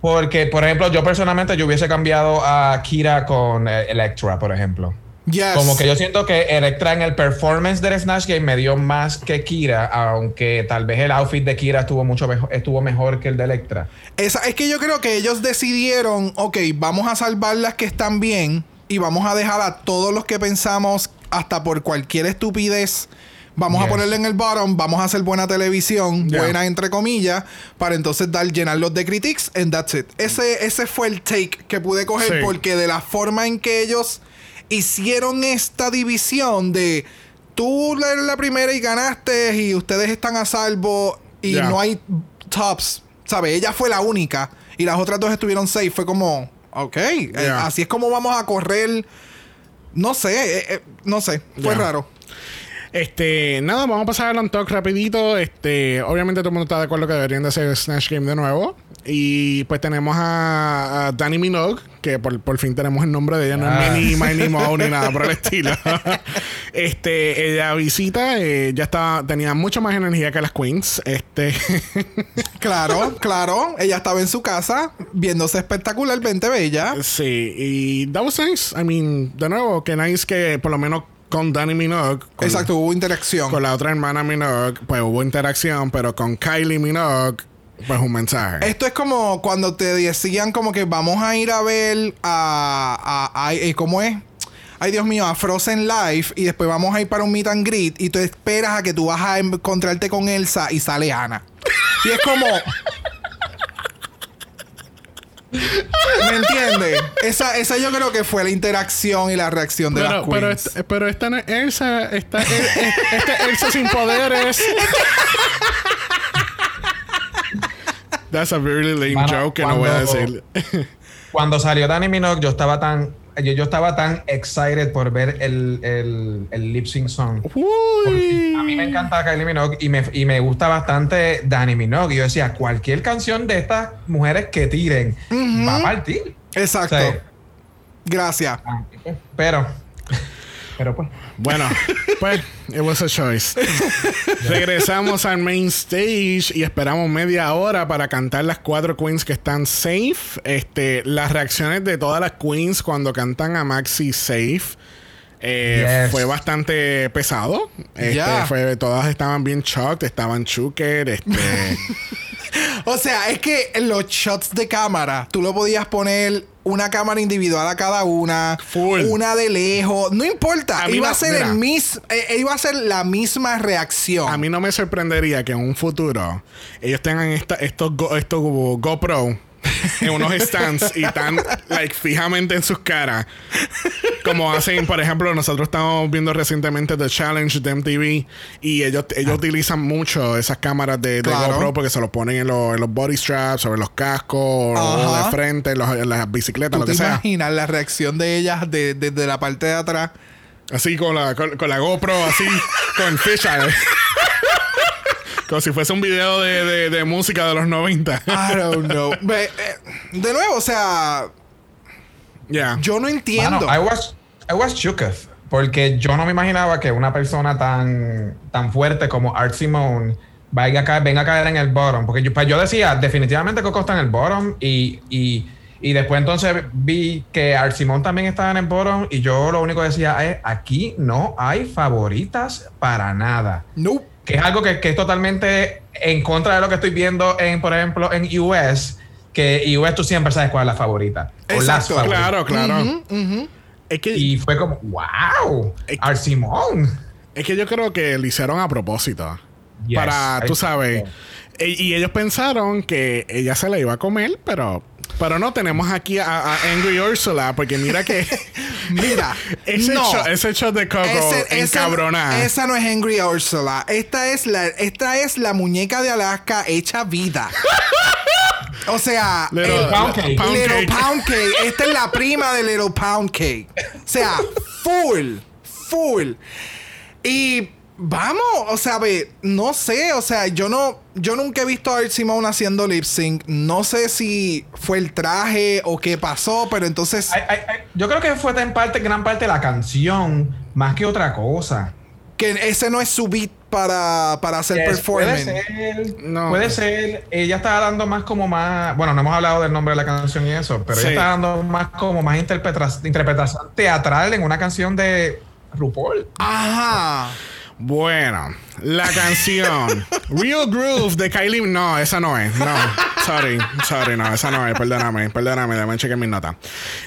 Porque, por ejemplo, yo personalmente yo hubiese cambiado a Kira con eh, Electra, por ejemplo. Yes. Como que yo siento que Electra en el performance del Snatch Game me dio más que Kira, aunque tal vez el outfit de Kira estuvo mucho mejor, estuvo mejor que el de Electra. Esa- es que yo creo que ellos decidieron, ok, vamos a salvar las que están bien y vamos a dejar a todos los que pensamos hasta por cualquier estupidez. Vamos a ponerle en el bottom, vamos a hacer buena televisión, Yeah. buena entre comillas, para entonces dar, llenarlos de critics and that's it. Ese, ese fue el take que pude coger Sí. porque de la forma en que ellos hicieron esta división de tú eres la primera y ganaste y ustedes están a salvo y Yeah. no hay tops, ¿sabes? Ella fue la única y las otras dos estuvieron safe. Fue como, ok, eh, así es como vamos a correr. No sé, eh, eh, no sé, fue Yeah. raro. Este, nada, vamos a pasar al talk rapidito. Este, obviamente todo el mundo está de acuerdo que deberían de hacer Snatch Game de nuevo. Y pues tenemos a, a Danny Minogue, que por, por fin tenemos el nombre de ella, no Ah. es Minnie, Minnie Moe ni nada por el estilo. este, ella visita, eh, ya estaba, tenía mucha más energía que las Queens. Este, Claro, claro. Ella estaba en su casa viéndose espectacularmente bella. sí, y that was nice. I mean, de nuevo, que nice que por lo menos con Danny Minogue, con, Exacto, hubo interacción. con la otra hermana Minogue, pues hubo interacción, pero con Kylie Minogue, Pues un mensaje. Esto es como cuando te decían como que vamos a ir a ver a... a, a- eh, ¿Cómo es? Ay, Dios mío, a Frozen Life y después vamos a ir para un meet and greet y tú esperas a que tú vas a encontrarte con Elsa y sale Ana. Y es como... ¿Me entiendes? Esa, esa yo creo que fue la interacción y la reacción de pero, las pero, queens. esta, pero esta no es Elsa. Esta es, es- esta es Elsa sin poderes. That's a very lame Mano, joke que no voy a decir. Cuando salió Danny Minogue, yo estaba tan. Yo, yo estaba tan excited por ver el, el, el lip sync song. Uy. A mí me encanta Kylie Minogue y me, y me gusta bastante Danny Minogue. Y yo decía, cualquier canción de estas mujeres que tiren va a partir. Exacto. O sea, Gracias. Pero, pero pues. Bueno, pues, it was a choice. Regresamos al main stage y esperamos media hora para cantar las cuatro queens que están safe. Este, las reacciones de todas las queens cuando cantan a Maxi safe. eh, Yes. Fue bastante pesado. Este, Ya. fue, todas estaban bien shocked, estaban chuker, este. O sea, es que en los shots de cámara, tú lo podías poner una cámara individual a cada una, Full. una de lejos, no importa, A iba no- a ser mira. el mis, eh, iba a ser la misma reacción. A mí no me sorprendería que en un futuro ellos tengan esta, estos, Go- estos GoPro en unos stands y tan like fijamente en sus caras. Como hacen, por ejemplo, nosotros estamos viendo recientemente The Challenge de MTV y ellos, ellos utilizan mucho esas cámaras de, de Claro. GoPro porque se los ponen en, los- en los body straps, sobre los cascos, o de frente, en, los- en las bicicletas, ¿Tú lo te que sea. imaginas la reacción de ellas de- desde la parte de atrás? Así con la, con, con la GoPro, así, con fisheye. Como si fuese un video de, de- de música de los 90. I don't know. Eh, de nuevo, o sea, Ya. yo no entiendo. Mano, I was, I was shooketh. Porque yo no me imaginaba que una persona tan, tan fuerte como Art Simone vaya a caer, venga a caer en el bottom. Porque yo, pues yo decía, definitivamente Coco está en el bottom. Y, y, y después entonces vi que Art Simone también estaba en el bottom. Y yo lo único que decía es, aquí no hay favoritas para nada. Nope. Que es algo que, que es totalmente en contra de lo que estoy viendo en, por ejemplo, en US. Que US tú siempre sabes cuál es la favorita. O las Exacto. favoritas. Claro, claro. Es, que, Y fue como, wow, Es- Art Simone. es que yo creo que lo hicieron a propósito. Yes, para, tú I- sabes. E- Y ellos pensaron que ella se la iba a comer, pero. Pero no, tenemos aquí a, a Angry Ursula, porque mira que Mira, ese, no. shot, ese shot de Coco esa, encabronada. esa no es Angry Ursula. Esta es la, esta es la muñeca de Alaska hecha vida. o sea, Little- el- Pound cake. pound Little cake. Pound Cake. Esta es la prima de Little Pound Cake. O sea, full, full. Y vamos, o sea, ve, no sé, o sea, yo no, yo nunca he visto a Art Simone haciendo lip sync. No sé si fue el traje o qué pasó, pero entonces. Ay, ay, ay, Yo creo que fue en parte, gran parte de la canción, más que otra cosa. que ese no es su beat para, para hacer Yes, puede performance. ser, No. puede ser. Ella estaba dando más como más. Bueno, no hemos hablado del nombre de la canción y eso, pero Sí. ella está dando más como más interpreta- interpretación teatral en una canción de RuPaul. Ajá. Bueno, la canción Real Groove de Kylie. No, esa no es. No, sorry, sorry, no, esa no es. Perdóname, perdóname, déjame chequear mis notas.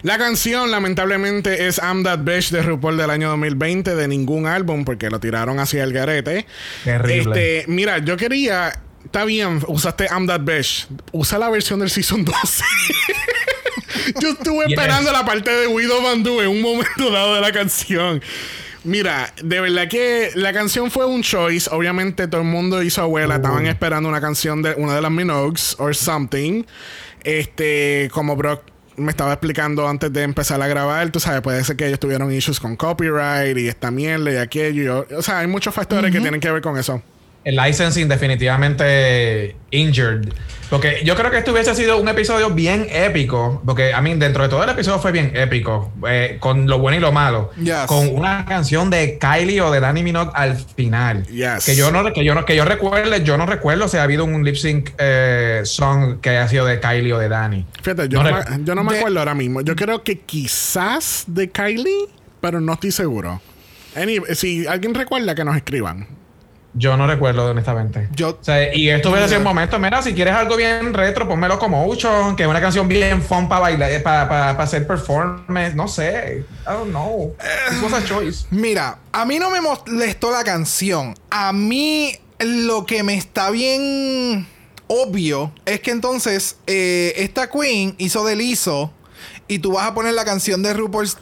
La canción, lamentablemente, es I'm That Bitch de RuPaul del año 2020, de ningún álbum, porque lo tiraron hacia el garete. Terrible. Este, mira, yo quería. Está bien, usaste I'm That Bitch. Usa la versión del Season 12. Yo estuve Yes. esperando la parte de Widow Bandu en un momento dado de la canción. Mira, de verdad que la canción fue un choice. Obviamente todo el mundo hizo abuela. Estaban esperando una canción de una de las Minogues or something. Este, como Brock me estaba explicando antes de empezar a grabar, tú sabes, puede ser que ellos tuvieron issues con copyright y esta mierda y aquello. O sea, hay muchos factores que tienen que ver con eso. El licensing definitivamente injured. Porque yo creo que este hubiese sido un episodio bien épico. Porque, a mí, dentro de todo el episodio fue bien épico. eh, con lo bueno y lo malo. Yes. Con una canción de Kylie o de Danny Minogue al final. Yes. Que yo no, que yo no, que yo recuerde, yo no recuerdo si ha habido un lip sync eh, song que haya sido de Kylie o de Danny. Fíjate, yo no, No me, yo no me de- acuerdo ahora mismo. Yo creo que quizás de Kylie, pero no estoy seguro. Any- si alguien recuerda, que nos escriban. Yo no recuerdo, honestamente. Yo- O sea, y esto hubiera sido un momento, mira, si quieres algo bien retro, ponmelo como Motion, que es una canción bien fun para bailar, para, para, para hacer performance, no sé. I don't know. This was a choice. Mira, a mí no me molestó la canción. A mí lo que me está bien obvio es que entonces eh, esta queen hizo del ISO y tú vas a poner la canción de RuPaul's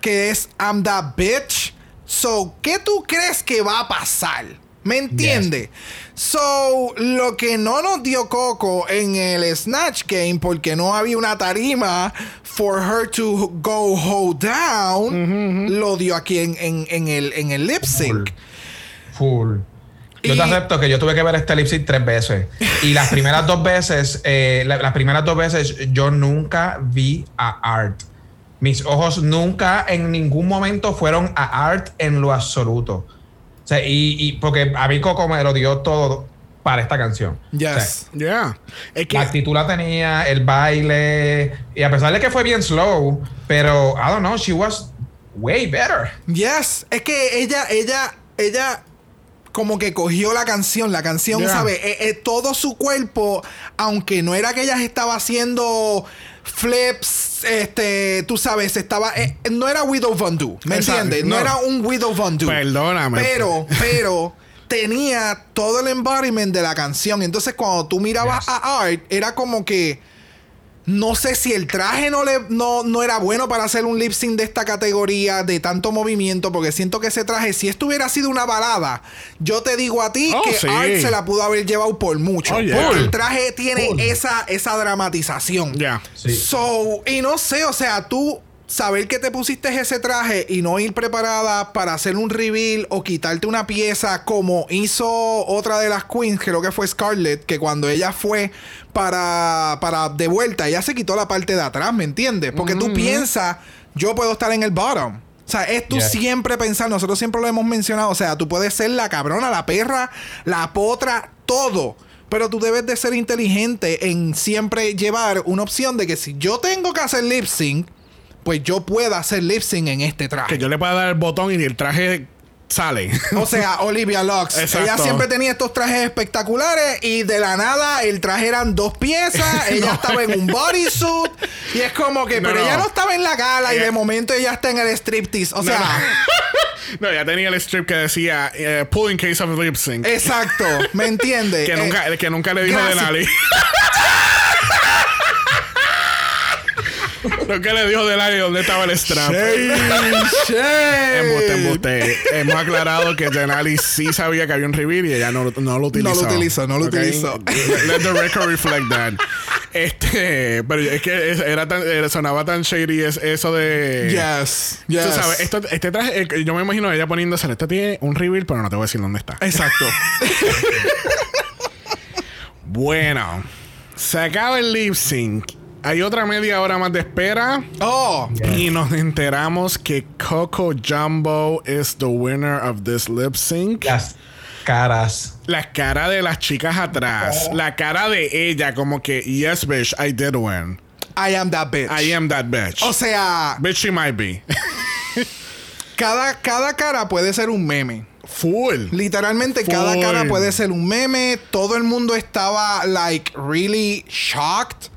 que es I'm That Bitch. So, ¿qué tú crees que va a pasar? ¿Me entiendes? So, lo que no nos dio Coco en el Snatch Game, porque no había una tarima for her to go hold down, lo dio aquí en, en- en el, en el lip sync. Full. Yo te acepto que yo tuve que ver este lip sync tres veces. Y las primeras dos veces, eh, la- las primeras dos veces, yo nunca vi a Art. Mis ojos nunca en ningún momento fueron a Art en lo absoluto. O sea, y, y porque a mí Coco me lo dio todo para esta canción. O sea, Yes. Yeah. Es que. la actitud la tenía, el baile. Y a pesar de que fue bien slow, pero I don't know, she was way better. Yes. Es que ella, ella, ella como que cogió la canción, la canción, Yeah. ¿sabes? Eh, eh, todo su cuerpo, aunque no era que ella estaba haciendo flips, este, tú sabes, estaba, eh, no era Widow Von Du, ¿me entiendes? No. no. era un Widow Von Du. Perdóname. Pero, pero tenía todo el embodiment de la canción. Entonces, cuando tú mirabas Yes. a Art, era como que no sé si el traje no, le, no, no era bueno para hacer un lip sync de esta categoría, de tanto movimiento, porque siento que ese traje, si esto hubiera sido una balada, yo te digo a ti Oh, que sí. Art se la pudo haber llevado por mucho. Oh, yeah. Porque el traje tiene esa, esa dramatización. Ya. Sí. So, y no sé, o sea, tú saber que te pusiste ese traje y no ir preparada para hacer un reveal o quitarte una pieza como hizo otra de las queens, creo que fue Scarlett, que cuando ella fue para, para de vuelta, ella se quitó la parte de atrás, ¿me entiendes? Porque tú piensas, yo puedo estar en el bottom. O sea, es tú Yeah. siempre pensar, nosotros siempre lo hemos mencionado, o sea, tú puedes ser la cabrona, la perra, la potra, todo. Pero tú debes de ser inteligente en siempre llevar una opción de que si yo tengo que hacer lip sync, pues yo pueda hacer lip sync en este traje. Que yo le pueda dar el botón y el traje sale. O sea, Olivia Lux. Exacto. Ella siempre tenía estos trajes espectaculares y de la nada el traje eran dos piezas. Ella estaba en un bodysuit. Y es como que, No, pero no. ella no estaba en la gala y Eh. de momento ella está en el striptease. O sea, no. Ya tenía el strip que decía eh, Pull in case of lip sync. exacto. ¿Me entiendes? que, Eh, nunca, que nunca le dijo de Lali. nunca le dijo de Lali dónde estaba el strap. Embuste, embuste. Hemos aclarado que Denali sí sabía que había un reveal y ella no, lo- no lo utilizó. lo utilizó, no lo ¿Ok? utilizó. Let the record reflect that. Este, pero es que era tan, sonaba tan shady es- eso de. Yes. Yes. Tú sabes, esto, este traje, eh, yo me imagino ella poniéndose, este tiene un reveal, pero no te voy a decir dónde está. Exacto. Bueno, se acaba el lip sync. Hay otra media hora más de espera. Oh. Y nos enteramos que Coco Jumbo is the winner of this lip sync. Las caras. La cara de las chicas atrás. La cara de ella, como que, yes, bitch, I did win. I am that bitch. I am that bitch. O sea, bitch, she might be. cada, cada cara puede ser un meme. Full. Literalmente cada cara puede ser un meme. Todo el mundo estaba like really shocked.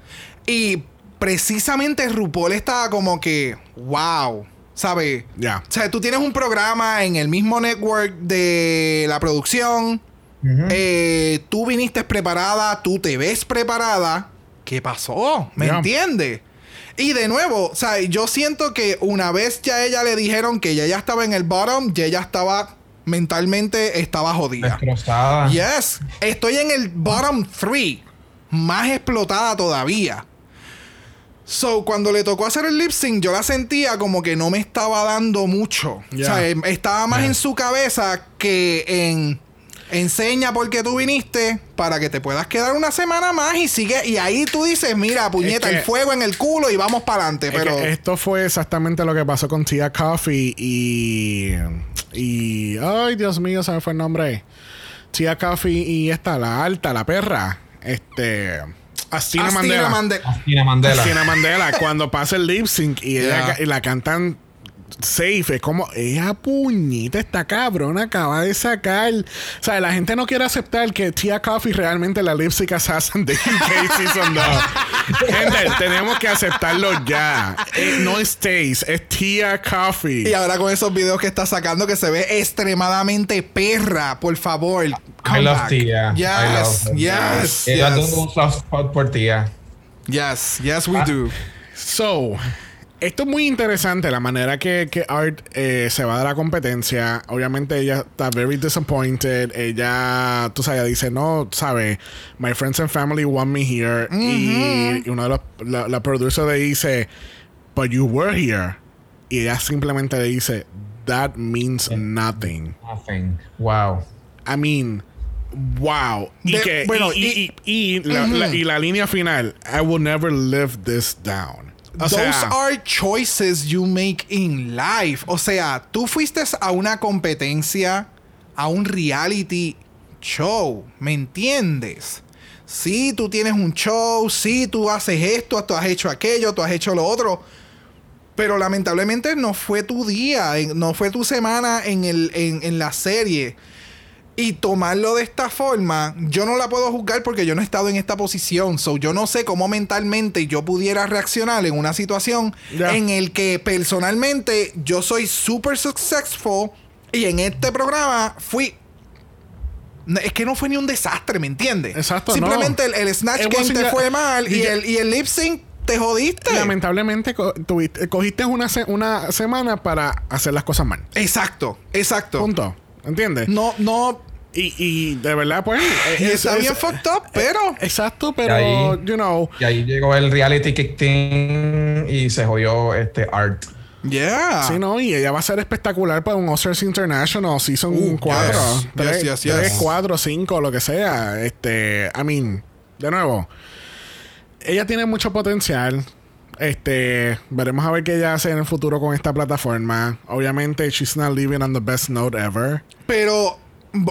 Y precisamente RuPaul estaba como que, wow. ¿Sabes? Ya. O sea, tú tienes un programa en el mismo network de la producción. Eh, tú viniste preparada, tú te ves preparada. ¿Qué pasó? ¿Me Ya. entiendes? Y de nuevo, o sea, yo siento que una vez ya ella le dijeron que ella ya estaba en el bottom, ya ella estaba mentalmente estaba jodida. Destrozada. Yes, estoy en el bottom 3, más explotada todavía. So, cuando le tocó hacer el lip sync, yo la sentía como que no me estaba dando mucho. O sea, em- estaba más en su cabeza que en enseña por qué tú viniste para que te puedas quedar una semana más y sigue. Y ahí tú dices, mira, puñeta, que- el fuego en el culo y vamos para adelante. Es Pero que esto fue exactamente lo que pasó con Tia Coffee y. Y. Ay, Dios mío, se me fue el nombre. Tia Coffee y esta, la alta, la perra. Este. Astina Astina Mandela. Mande- Tina Mandela. Astina Mandela. cuando pasa el lip sync y, ella Yeah. ca- y la cantan safe. Es como, ella puñita, esta cabrona acaba de sacar. O sea, la gente no quiere aceptar que Tia Coffee realmente la lipstick assassin de UK Season 2. gente, tenemos que aceptarlo ya. Eh, no es Taste, es Tia Coffee. Y ahora con esos videos que está sacando que se ve extremadamente perra, por favor. I love back. Tia. I Yes, love her. yes, Eh, Yo yes. tengo un soft spot por Tia. Yes, yes, Ah. we do. So, esto es muy interesante, la manera que, que Art eh, se va de la competencia. Obviamente ella está very disappointed. Ella, tú sabes, ella dice, no, sabes, my friends and family want me here. y, y uno de los, la, la producer le dice, but you were here. Y ella simplemente le dice, that means nothing. Nothing. Wow. I mean, wow. Y, De- que, bueno, y, y- y- y la, la- y la línea final, I will never live this down. O Those sea, are choices you make in life. O sea, tú fuiste a una competencia, a un reality show, ¿me entiendes? Sí, tú tienes un show, sí, tú haces esto, tú has hecho aquello, tú has hecho lo otro. Pero lamentablemente no fue tu día, no fue tu semana en, el, en, en la serie. Y tomarlo de esta forma, yo no la puedo juzgar porque yo no he estado en esta posición. So, yo no sé cómo mentalmente yo pudiera reaccionar en una situación en el que personalmente yo soy super successful y en este programa fui. Es que no fue ni un desastre, ¿me entiendes? Exacto, Simplemente no. el, el Snatch It Game te ya- fue mal y ya- el, y el lip sync te jodiste. lamentablemente co- tuviste- cogiste una, se- una semana para hacer las cosas mal. Exacto, exacto. Punto. ¿Entiendes? No, no. Y, y de verdad, pues. Y es- está es- bien fucked up, pero. Exacto, pero, ahí- you know. Y ahí llegó el reality kick team y se jodió este art. Yeah. Sí, no, y ella va a ser espectacular para un Oscars International Season Uh, 4. yes. 3, Yes, yes, yes. 4, 5, lo que sea. Este, I mean, de nuevo, ella tiene mucho potencial. Este, veremos a ver qué ella hace en el futuro con esta plataforma. Obviamente, she's not living on the best note ever. Pero,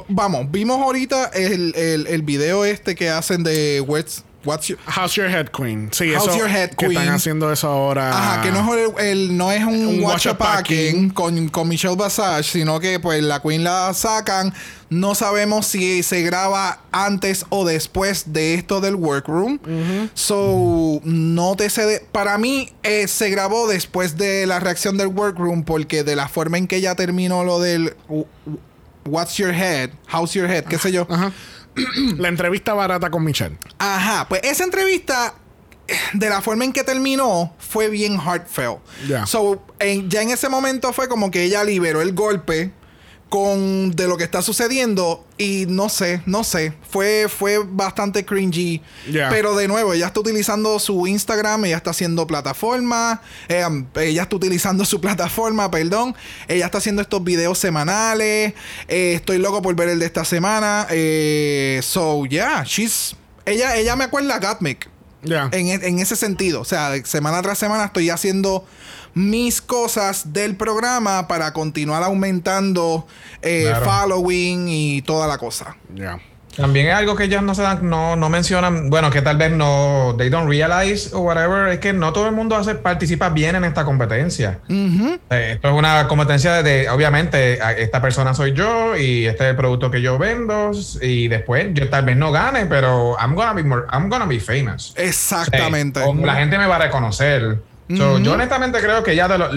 vamos, vimos ahorita el, el, el video este que hacen de What's, What's Your... How's Your Head Queen? Sí, How's eso Your Head que están haciendo eso ahora. Ajá, que no es, el, no es un, Un watch a packing con, con Michelle Basage, sino que pues la Queen la sacan. No sabemos si se graba antes o después de esto del workroom. So, no te sé. para mí, eh, se grabó después de la reacción del workroom, porque de la forma en que ella terminó lo del What's Your Head, How's Your Head, qué sé yo. Ajá. La entrevista barata con Michelle. Ajá, pues esa entrevista, de la forma en que terminó, fue bien heartfelt. Ya. So, en- ya en ese momento fue como que ella liberó el golpe con de lo que está sucediendo y no sé, no sé, fue fue bastante cringy, pero de nuevo ella está utilizando su Instagram, ella está haciendo plataforma, eh, ella está utilizando su plataforma, perdón, ella está haciendo estos videos semanales, eh, estoy loco por ver el de esta semana, eh, so yeah, she's ella ella me acuerda a Gottmik Ya. en, e- en ese sentido. O sea, semana tras semana estoy haciendo mis cosas del programa para continuar aumentando eh, Claro. following y toda la cosa. Ya. También es algo que ellas no se dan, no, no mencionan, bueno, que tal vez no, they don't realize o whatever, es que no todo el mundo hace, participa bien en esta competencia. Eh, esto es una competencia de, obviamente, esta persona soy yo y este es el producto que yo vendo y después yo tal vez no gane, pero I'm gonna be, more- I'm gonna be famous. Exactamente. O la gente me va a reconocer. So, Yo honestamente creo que ya de lo,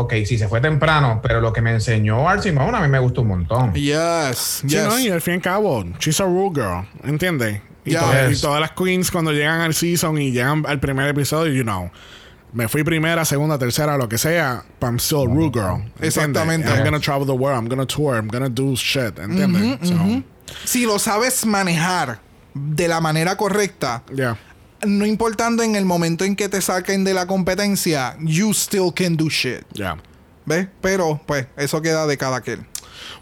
ok, sí se fue temprano, pero lo que me enseñó Art Simone a mí me gustó un montón. Yes, Sí, yes. ¿no? Y al fin y al cabo, she's a rude girl, ¿entiendes? Y, Ya. todas- Yes. y todas las queens cuando llegan al season y llegan al primer episodio, you know, me fui primera, segunda, tercera, lo que sea, but I'm still a rude girl. ¿entiendes? Exactamente. I'm gonna travel the world, I'm gonna tour, I'm gonna do shit, ¿entiendes? So, Si lo sabes manejar de la manera correcta, yeah. No importando en el momento en que te saquen de la competencia, you still can do shit. Yeah. ¿Ves? Pero, pues, eso queda de cada quien.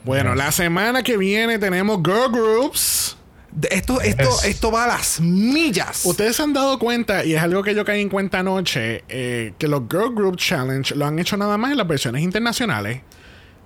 Bueno, la semana que viene tenemos girl groups. De- Esto, esto, Yes. esto va a las millas. Ustedes se han dado cuenta, y es algo que yo caí en cuenta anoche, eh, que los Girl Group Challenge lo han hecho nada más en las versiones internacionales.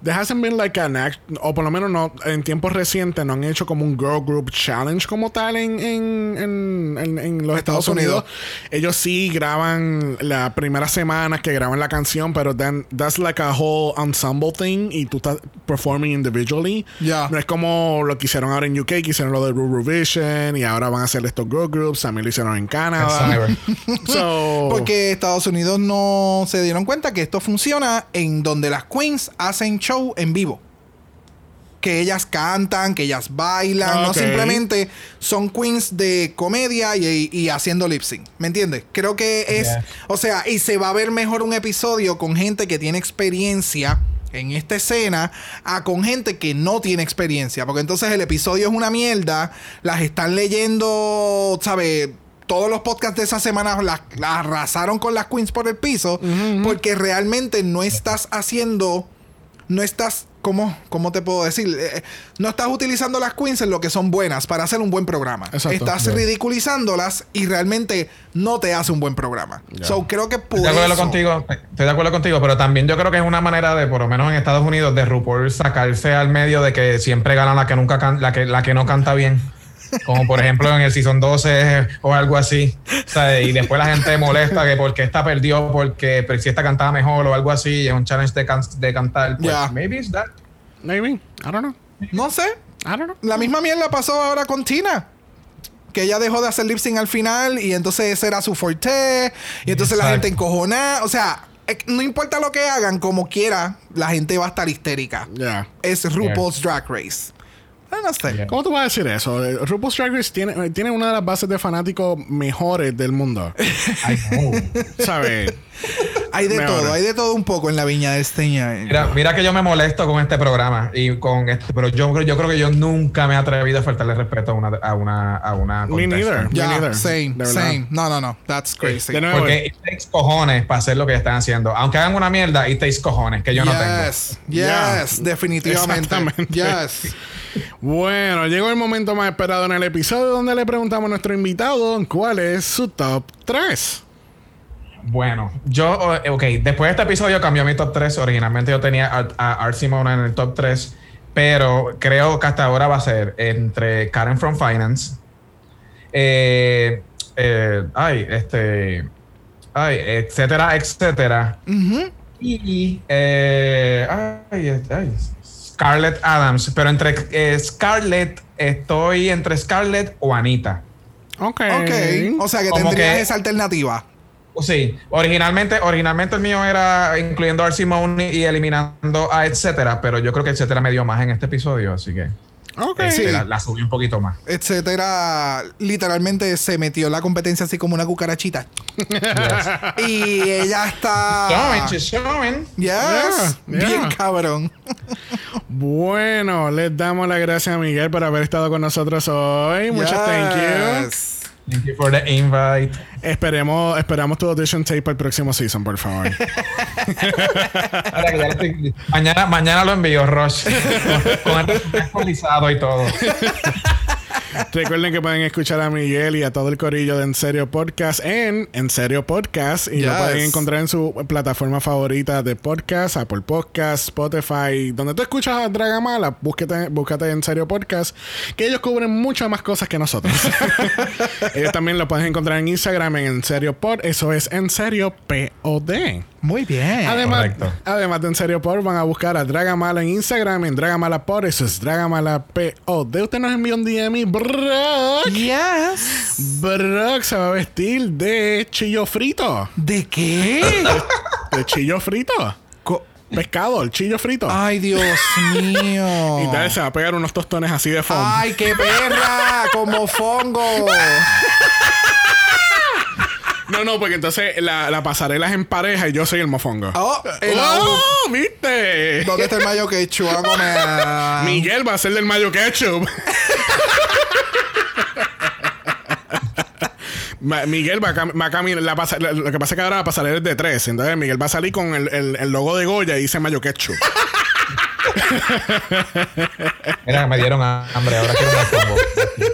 There hasn't been like an act, o por lo menos no, en tiempos recientes no han hecho como un girl group challenge como tal en, en, en, en, en los Estados, Estados Unidos. Unidos. Ellos sí graban la primera semana que graban la canción, pero then that's like a whole ensemble thing y tú estás performing individually. Ya. No es como lo que hicieron ahora en UK, que hicieron lo de Eurovision y ahora van a hacer estos girl groups, también lo hicieron en Canadá. so, Porque Estados Unidos no se dieron cuenta que esto funciona en donde las queens hacen show en vivo. Que ellas cantan, que ellas bailan, no simplemente son queens de comedia y, y haciendo lip sync. ¿Me entiendes? Creo que es. Yeah. O sea, y se va a ver mejor un episodio con gente que tiene experiencia en esta escena a con gente que no tiene experiencia. Porque entonces el episodio es una mierda. Las están leyendo, ¿sabes? Todos los podcasts de esa semana las, las arrasaron con las queens por el piso. Porque realmente no estás haciendo. No estás. ¿Cómo, cómo te puedo decir? Eh, no estás utilizando las queens en lo que son buenas para hacer un buen programa. Exacto. Estás Yeah. ridiculizándolas y realmente no te hace un buen programa. So creo que por Estoy de acuerdo eso- contigo, estoy de acuerdo contigo, pero también yo creo que es una manera de, por lo menos en Estados Unidos, de RuPaul sacarse al medio de que siempre gana la que nunca can- la que la que no canta bien. Como por ejemplo en el season 12 o algo así. O sea, y después la gente molesta que porque esta perdió, porque pero si esta cantaba mejor o algo así, y es un challenge de, can- de cantar. Pues, Ya. maybe it's that. maybe, I don't know. No sé. I don't know. La misma mierda pasó ahora con Tina. Que ella dejó de hacer lip sync al final y entonces ese era su forte. Y entonces la gente encojonada. O sea, eh, no importa lo que hagan, como quiera, la gente va a estar histérica. Yeah. Es RuPaul's Drag Race. No sé. Yeah. ¿Cómo tú vas a decir eso? Eh, RuPaul's Drag Race tiene, tiene una de las bases de fanáticos mejores del mundo. ¿Sabes? Hay de todo, hay de todo un poco en la viña de este año. Mira, mira que yo me molesto con este programa y con este, pero yo, creo- yo creo que yo nunca me he atrevido a faltarle respeto a una a una a una Me neither. Me same, same. No, no, no. That's crazy. De nuevo, Porque it takes cojones para hacer lo que están haciendo. Aunque hagan una mierda, it takes cojones que yo no tengo. yes, Yeah. yes, definitivamente. Yes. Bueno, llegó el momento más esperado en el episodio donde le preguntamos a nuestro invitado cuál es su top 3. Bueno, yo, eh, ok, después de este episodio cambió mi top 3. Originalmente yo tenía a, a Art Simona en el top 3, pero creo que hasta ahora va a ser entre Karen from Finance, eh, eh, ay, este, ay, etcétera, etcétera, y eh, ay, ay, Scarlett Adams, pero entre eh, Scarlett estoy entre Scarlett o Anita. Ok. Ok. O sea que Como tendrías que- esa alternativa. Sí, originalmente, originalmente el mío era incluyendo a Simone y eliminando a etcétera, pero yo creo que etcétera me dio más en este episodio, así que Ok. este, Sí. la, la subí un poquito más. etcétera, literalmente se metió en la competencia así como una cucarachita. y ella está. Showing, she's showing. Yes. Yeah, yeah. Bien cabrón. Bueno, les damos las gracias a Miguel por haber estado con nosotros hoy. Muchas thank you. Thank you for the invite. Esperemos, esperamos tu audition tape para el próximo season, por favor. Mañana, mañana lo envío, Roche. con el actualizado y todo. Recuerden que pueden escuchar a Miguel y a todo el corillo de En Serio Podcast en En Serio Podcast y lo pueden encontrar en su plataforma favorita de podcast, Apple Podcast, Spotify, donde tú escuchas a Dragamala, búsquete, búscate En Serio Podcast, que ellos cubren muchas más cosas que nosotros. ellos también lo puedes encontrar en Instagram en En Serio Pod, eso es En Serio POD. Muy bien. Además, correcto. además de En Serio Pod, van a buscar a Dragamala en Instagram, en Dragamala Pod, eso es Dragamala POD. Usted nos envió un DM y Brock, Yes. Brock se va a vestir de chillo frito. ¿De qué? De chillo frito. Co- Pescado, el chillo frito. Ay, Dios mío. Y tal, se va a pegar unos tostones así de fondo. Ay, qué perra, como fongo. No, no, porque entonces la, la pasarela es en pareja y yo soy el mofongo. Oh, el ¡Oh! ¿Viste? ¿Dónde está el mayo? Vamos a comer. Miguel va a ser del mayo ketchup. Miguel va a, cam- va a caminar. La- lo que pasa es que ahora la pasarela es de tres. Entonces Miguel va a salir con el, el- el logo de Goya y dice mayo ketchup. Mira, me dieron hambre, ahora quiero un combo.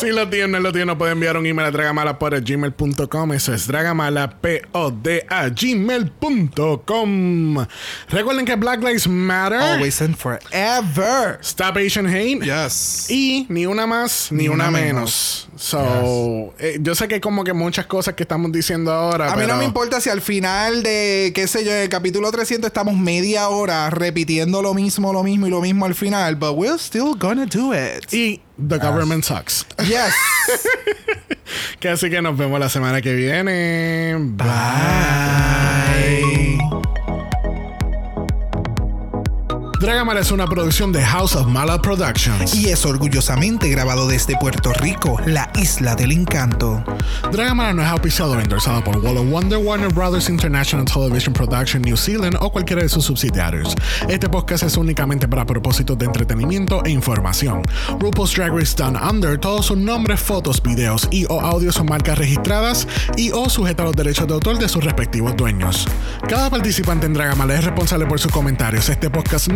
si lo tienen, no lo tienen, no pueden enviar un email a dragamala por gmail.com. Eso es dragamala, P-O-D a gmail.com. Recuerden que Black Lives Matter. Always and forever. Stop Asian Hate. Yes. Y ni una más ni, una, menos. So, eh, yo sé que como que muchas cosas que estamos diciendo ahora. A mí no pero- me importa si al final de, qué sé yo, el capítulo 300 estamos media hora repitiendo lo mismo, lo mismo y lo mismo al final, but we're still gonna do it. Y the government sucks. Yes. que así que nos vemos la semana que viene. Bye. Dragamala es una producción de House of Mala Productions. Y es orgullosamente grabado desde Puerto Rico, la isla del encanto. Dragamala no es auspiciado o endorsado por Wall of Wonder, Warner Brothers International Television Production New Zealand o cualquiera de sus subsidiarios. Este podcast es únicamente para propósitos de entretenimiento e información. RuPaul's Drag Race Down Under, todos sus nombres, fotos, videos y o audios son marcas registradas y o sujeta a los derechos de autor de sus respectivos dueños. Cada participante en Dragamala es responsable por sus comentarios. Este podcast